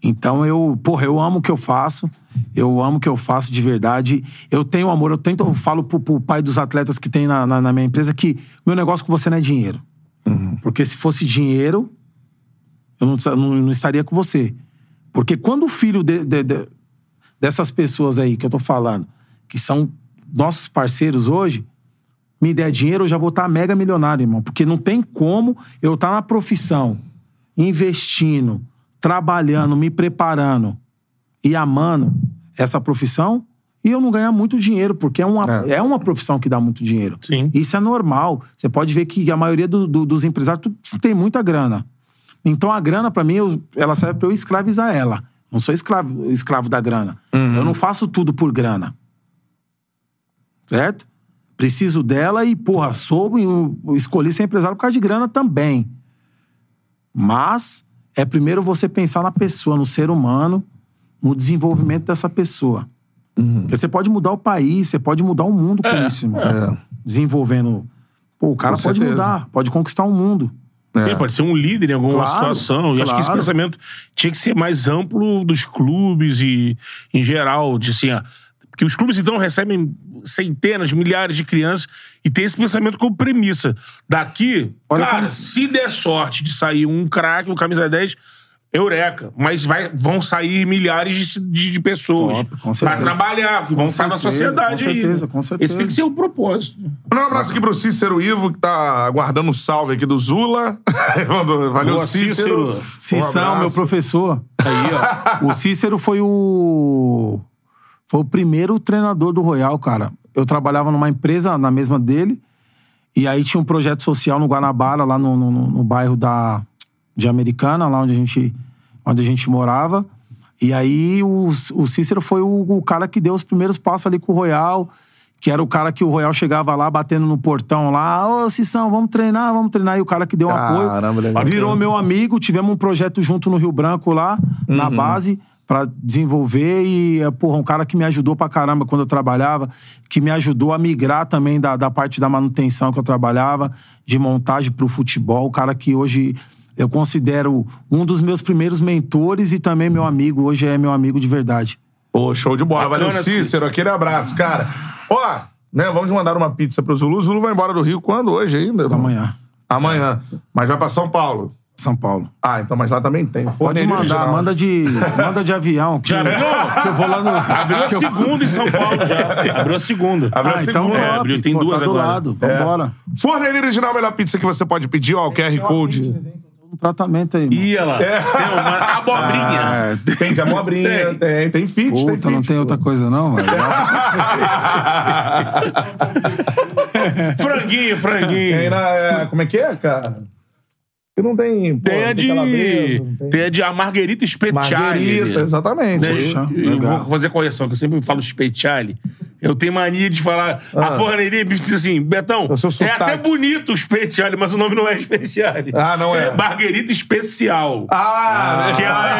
Speaker 3: Então eu, porra, eu amo o que eu faço. Eu amo o que eu faço de verdade. Eu tenho amor. Eu tento, eu falo pro, pro pai dos atletas que tem na, na, na minha empresa que meu negócio com você não é dinheiro. Porque se fosse dinheiro, eu não, não, não estaria com você. Porque quando o filho de- de- de- dessas pessoas aí que eu tô falando, que são nossos parceiros hoje, me der dinheiro, eu já vou estar mega milionário, irmão. Porque não tem como eu estar na profissão, investindo, trabalhando, me preparando e amando essa profissão e eu não ganhar muito dinheiro, porque é uma,
Speaker 1: É.
Speaker 3: é. uma profissão que dá muito dinheiro.
Speaker 2: Sim.
Speaker 3: Isso é normal. Você pode ver que a maioria do- do- dos empresários tem muita grana. Então a grana, pra mim, eu- ela serve pra eu escravizar ela. Não sou escravo, escravo da grana. Eu não faço tudo por grana. Certo? Preciso dela e, porra, soube, escolhi ser empresário por causa de grana também. Mas é primeiro você pensar na pessoa, no ser humano, no desenvolvimento dessa pessoa. Porque você pode mudar o país, você pode mudar o mundo com isso, irmão.
Speaker 1: É.
Speaker 3: Desenvolvendo. Pô, o cara
Speaker 1: Com
Speaker 3: pode
Speaker 1: certeza.
Speaker 3: mudar, pode conquistar o mundo.
Speaker 1: É.
Speaker 2: Ele pode ser um líder em alguma
Speaker 3: Claro,
Speaker 2: situação. E acho que esse pensamento tinha que ser mais amplo dos clubes e, em geral, de assim, ó, porque os clubes, então, recebem centenas, milhares de crianças e tem esse pensamento como premissa. Daqui,
Speaker 3: Olha
Speaker 2: cara,
Speaker 3: como-
Speaker 2: se der sorte de sair um craque, um camisa 10, eureka. Mas vai, vão sair milhares de, de- de pessoas
Speaker 3: certeza.
Speaker 2: trabalhar, que vão estar na sociedade
Speaker 3: com
Speaker 2: aí.
Speaker 3: certeza,
Speaker 2: né?
Speaker 3: com certeza.
Speaker 2: Esse tem que ser o propósito.
Speaker 1: Mandar um abraço aqui pro Cícero Ivo, que tá aguardando um salve aqui do Zula. Valeu,
Speaker 2: Boa,
Speaker 1: Cícero.
Speaker 2: Cícero.
Speaker 3: Cícero,
Speaker 1: Um
Speaker 3: meu professor. Aí, ó. o Cícero foi o. Foi o primeiro treinador do Royal, cara. Eu trabalhava numa empresa na mesma dele. E aí tinha um projeto social no Guanabara, lá no, no, no- no bairro da, de Americana, lá onde a gente, onde a gente morava. E aí o, o Cícero foi o, o cara que deu os primeiros passos ali com o Royal, que era o cara que o Royal chegava lá, batendo no portão lá, ô Cissão, vamos treinar, vamos treinar. E o cara que deu um
Speaker 1: Caramba,
Speaker 3: apoio
Speaker 1: legal.
Speaker 3: virou meu amigo. Tivemos um projeto junto no Rio Branco lá, na
Speaker 1: Uhum.
Speaker 3: base, pra desenvolver. E, é, porra, um cara que me ajudou pra caramba quando eu trabalhava, que me ajudou a migrar também da, da parte da manutenção que eu trabalhava, de montagem pro futebol. O cara que hoje eu considero um dos meus primeiros mentores e também meu amigo. Hoje é meu amigo de verdade.
Speaker 1: Pô, show de bola.
Speaker 2: Bacana,
Speaker 1: Valeu, Cícero.
Speaker 2: Cícero.
Speaker 1: Aquele abraço, cara. Ó, né, vamos mandar uma pizza pro Zulu. O Zulu vai embora do Rio quando? Hoje ainda?
Speaker 3: Amanhã,
Speaker 1: Amanhã. Mas vai pra São Paulo.
Speaker 3: São Paulo.
Speaker 1: Ah, então, mas lá também tem.
Speaker 3: Pode mandar,
Speaker 1: original.
Speaker 3: manda de, manda de avião. Que,
Speaker 2: Já abriu?
Speaker 3: que eu vou lá no.
Speaker 2: Abriu a
Speaker 3: eu-
Speaker 2: segunda em São Paulo já. Abriu a segunda.
Speaker 1: Abriu a
Speaker 3: Ah, então
Speaker 1: segunda.
Speaker 3: top.
Speaker 2: É, abriu, tem
Speaker 3: Pô,
Speaker 2: duas
Speaker 3: tá do
Speaker 2: agora.
Speaker 3: lado. Vambora.
Speaker 1: Forneria original, a melhor pizza que você pode pedir, ó, o QR Code.
Speaker 3: Um tratamento aí. mano.
Speaker 2: Olha lá.
Speaker 1: É.
Speaker 2: Tem uma abobrinha.
Speaker 3: É,
Speaker 1: Tem de abobrinha, tem, tem fit, tem
Speaker 3: Puta, não
Speaker 1: fit,
Speaker 3: tem
Speaker 1: pô.
Speaker 3: outra coisa não, mano.
Speaker 2: franguinho, franguinho.
Speaker 1: Tem na, é, como é que é, cara? Que não tem. pô,
Speaker 2: Tem
Speaker 1: não
Speaker 2: a de.
Speaker 1: calabresa, não tem-
Speaker 2: Tem a de a Marguerita Speciale.
Speaker 1: Marguerita, exatamente.
Speaker 2: Né?
Speaker 3: Poxa,
Speaker 2: Eu
Speaker 3: legal.
Speaker 2: vou fazer correção, que eu sempre falo Speciale. Eu tenho mania de falar. A forneria diz assim, Betão,
Speaker 1: Ah. O
Speaker 2: é
Speaker 1: sotaque.
Speaker 2: até bonito o Speciale, mas o nome não é Speciale.
Speaker 1: Ah, não é?
Speaker 2: Marguerita Especial.
Speaker 1: Ah,
Speaker 2: Que ela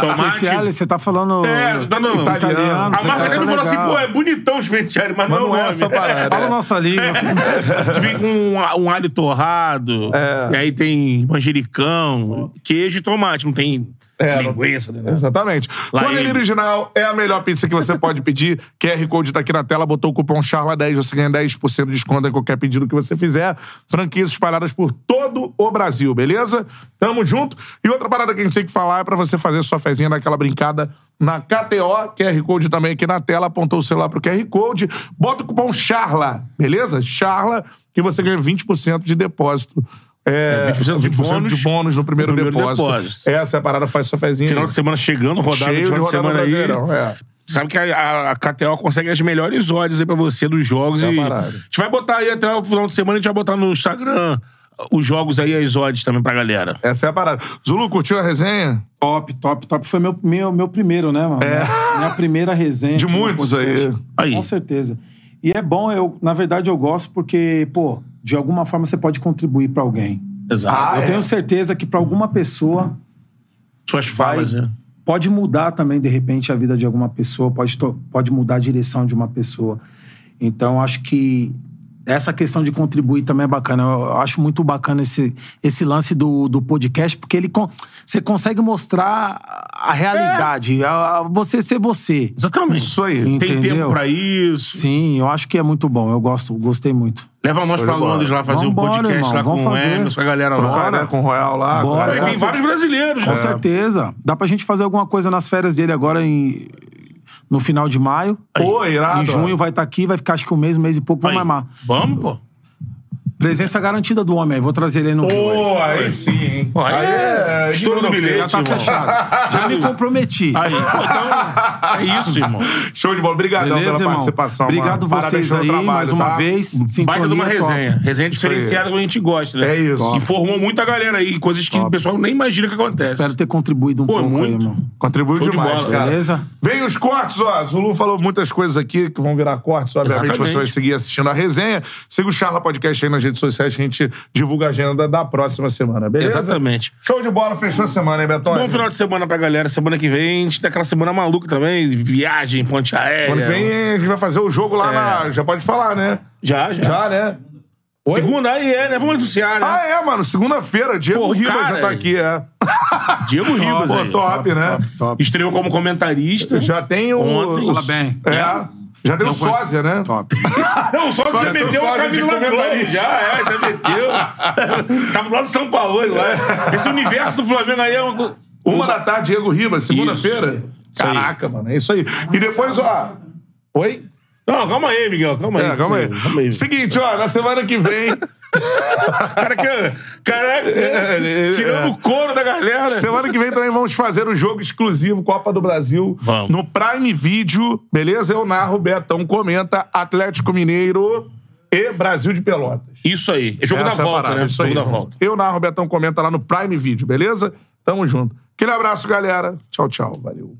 Speaker 2: é tomate.
Speaker 3: Especial, você tá falando
Speaker 2: É, tá no-
Speaker 3: italiano.
Speaker 2: A
Speaker 3: você
Speaker 2: Margarida
Speaker 3: tá
Speaker 2: falou assim, pô, é bonitão Speciale, mas,
Speaker 1: Mas
Speaker 2: não,
Speaker 1: não é
Speaker 2: o nome.
Speaker 1: essa parada.
Speaker 3: Fala
Speaker 1: é.
Speaker 3: a nossa língua.
Speaker 2: Que vem com um, um alho torrado.
Speaker 1: É.
Speaker 2: E aí tem manjericão, queijo e tomate. Não tem
Speaker 1: É,
Speaker 2: linguiça, né?
Speaker 1: Exatamente.
Speaker 2: Lá ele.
Speaker 1: Original é a melhor pizza que você pode pedir. QR Code tá aqui na tela, botou o cupom CHARLA10, você ganha 10% de desconto em qualquer pedido que você fizer. Franquias espalhadas por todo o Brasil, beleza? Tamo junto. E outra parada que a gente tem que falar é pra você fazer sua fezinha daquela brincada na KTO. QR Code também aqui na tela, apontou o celular pro QR Code. Bota o cupom CHARLA, beleza? CHARLA, que você ganha 20% de depósito. É,
Speaker 2: 20% de bônus
Speaker 1: de bônus no primeiro,
Speaker 2: no primeiro
Speaker 1: depósito.
Speaker 2: depósito.
Speaker 1: Essa é a parada, faz sua fezinha.
Speaker 2: Final
Speaker 1: aí.
Speaker 2: de semana chegando, rodada
Speaker 1: Cheio
Speaker 2: de final
Speaker 1: de
Speaker 2: semana aí.
Speaker 1: Brasileirão, é.
Speaker 2: Sabe que a, a, a KTO consegue as melhores odds aí pra você dos jogos.
Speaker 1: É a
Speaker 2: e
Speaker 1: parada.
Speaker 2: a gente vai botar aí até o final de semana, a gente vai botar no Instagram os jogos aí, as odds também pra galera.
Speaker 1: Essa é a parada. Zulu, curtiu a resenha?
Speaker 3: Top, top, top. Foi meu, meu, meu primeiro, né, mano?
Speaker 1: É.
Speaker 3: Minha primeira resenha.
Speaker 1: De muitos aí.
Speaker 2: Aí.
Speaker 3: Com certeza. E é bom, eu, na verdade, eu gosto porque, pô, de alguma forma você pode contribuir pra alguém.
Speaker 2: Exato.
Speaker 1: Ah,
Speaker 3: eu
Speaker 1: é.
Speaker 3: tenho certeza que pra alguma pessoa
Speaker 2: Suas falas,
Speaker 3: vai-
Speaker 2: né?
Speaker 3: pode mudar também, de repente, a vida de alguma pessoa, pode, pode mudar a direção de uma pessoa. Então, acho que essa questão de contribuir também é bacana. Eu acho muito bacana esse, esse lance do, do podcast, porque ele con- você consegue mostrar a realidade, a- a- você ser você.
Speaker 2: Exatamente.
Speaker 1: Isso aí.
Speaker 2: Tem
Speaker 3: Entendeu?
Speaker 2: tempo pra isso.
Speaker 3: Sim, eu acho que é muito bom. Eu gosto, gostei muito.
Speaker 2: Leva nós pra
Speaker 1: de bola.
Speaker 2: Londres lá fazer um
Speaker 3: Vambora,
Speaker 2: podcast
Speaker 3: irmão,
Speaker 2: lá
Speaker 3: vamos
Speaker 2: com o
Speaker 3: fazer.
Speaker 2: Emerson, com a galera lá.
Speaker 1: né, com o Royal lá.
Speaker 3: Bora.
Speaker 1: agora.
Speaker 2: E tem
Speaker 3: Com
Speaker 2: vários brasileiros,
Speaker 3: Com
Speaker 2: né?
Speaker 3: certeza. Dá pra gente fazer alguma coisa nas férias dele agora em, no final de maio.
Speaker 1: Pô, irado.
Speaker 3: em junho vai estar aqui, vai ficar acho que um mês, um mês e pouco,
Speaker 2: Aí.
Speaker 3: vamos armar.
Speaker 2: Vamos, pô.
Speaker 3: Presença garantida do homem aí, vou trazer ele aí no Rio. aí.
Speaker 1: Pô, aí sim, hein?
Speaker 2: Pô, aí é estouro do bilhete,
Speaker 3: Já tá
Speaker 2: irmão.
Speaker 3: fechado. Já me comprometi.
Speaker 2: Aí, pô, então, é isso, irmão.
Speaker 1: Show de bola. Obrigadão
Speaker 3: Beleza,
Speaker 1: pela
Speaker 3: irmão?
Speaker 1: participação.
Speaker 3: Obrigado
Speaker 1: mano.
Speaker 3: Vocês aí,
Speaker 1: trabalho,
Speaker 3: mais uma
Speaker 1: tá?
Speaker 3: vez.
Speaker 2: Baita de uma
Speaker 3: top.
Speaker 2: resenha. Resenha
Speaker 1: aí.
Speaker 2: diferenciada que a gente gosta, né?
Speaker 1: É isso.
Speaker 2: E formou muita galera aí, coisas que o pessoal nem imagina que acontece.
Speaker 3: Espero ter contribuído um
Speaker 2: Pô,
Speaker 3: pouco aí,
Speaker 2: muito.
Speaker 3: irmão.
Speaker 1: Contribuiu
Speaker 2: Show de
Speaker 1: demais,
Speaker 2: bola.
Speaker 1: cara.
Speaker 3: Beleza?
Speaker 1: Vem os cortes, ó. Zulu falou muitas coisas aqui que vão virar cortes. Obviamente, você vai seguir assistindo a resenha. Siga o Charla Podcast aí nas redes sociais que a gente divulga a agenda da próxima semana, beleza?
Speaker 2: Exatamente.
Speaker 1: Show de bola, fechou a semana, hein, Betão?
Speaker 2: Bom final de semana pra galera. Semana que vem a gente tem aquela semana maluca também. Viagem, ponte aérea.
Speaker 1: Semana que vem a gente vai fazer o jogo lá
Speaker 2: É.
Speaker 1: na. Já pode falar, né?
Speaker 2: Já, já.
Speaker 1: Já, né? Oi?
Speaker 2: Segunda aí é, né? Vamos anunciar, né?
Speaker 1: Ah, é, mano. Segunda-feira, Diego
Speaker 2: Pô,
Speaker 1: Ribas
Speaker 2: cara
Speaker 1: já tá
Speaker 2: aí.
Speaker 1: aqui, é.
Speaker 2: Diego Ribas
Speaker 1: Pô,
Speaker 2: aí.
Speaker 1: top, né?
Speaker 3: Top.
Speaker 2: Estreou como comentarista.
Speaker 1: Já tem o.
Speaker 2: Ontem.
Speaker 1: o-
Speaker 3: Fala bem.
Speaker 1: É. Já o
Speaker 3: Não
Speaker 1: sósia, né?
Speaker 3: Top.
Speaker 2: Não, só você
Speaker 1: Agora seu
Speaker 2: meteu o
Speaker 1: sósia
Speaker 2: Blanc.
Speaker 1: comentarista.
Speaker 2: Já, é, já meteu. Tava lá do São Paulo lá. Esse universo do Flamengo aí é uma...
Speaker 1: Uma da tarde, Diego Ribas, segunda-feira. Caraca, mano, é isso aí. E depois, ó. Oi?
Speaker 2: Não, calma aí, Miguel. Calma aí.
Speaker 1: É, calma aí.
Speaker 2: Calma aí.
Speaker 1: Seguinte, ó, na semana que vem.
Speaker 2: Cara, que, cara
Speaker 1: é,
Speaker 2: tirando o couro da galera.
Speaker 1: semana que vem também vamos fazer o jogo exclusivo Copa do Brasil
Speaker 2: Vamos.
Speaker 1: no Prime Video, beleza? Eu narro, Betão comenta Atlético Mineiro e Brasil de Pelotas.
Speaker 2: Isso aí. É jogo
Speaker 1: Essa
Speaker 2: da
Speaker 1: é
Speaker 2: volta,
Speaker 1: parada,
Speaker 2: né?
Speaker 1: Isso
Speaker 2: jogo
Speaker 1: aí.
Speaker 2: da volta.
Speaker 1: Eu narro, Betão comenta lá no Prime Video, beleza? Tamo junto. Aquele abraço, galera. Tchau, tchau. Valeu.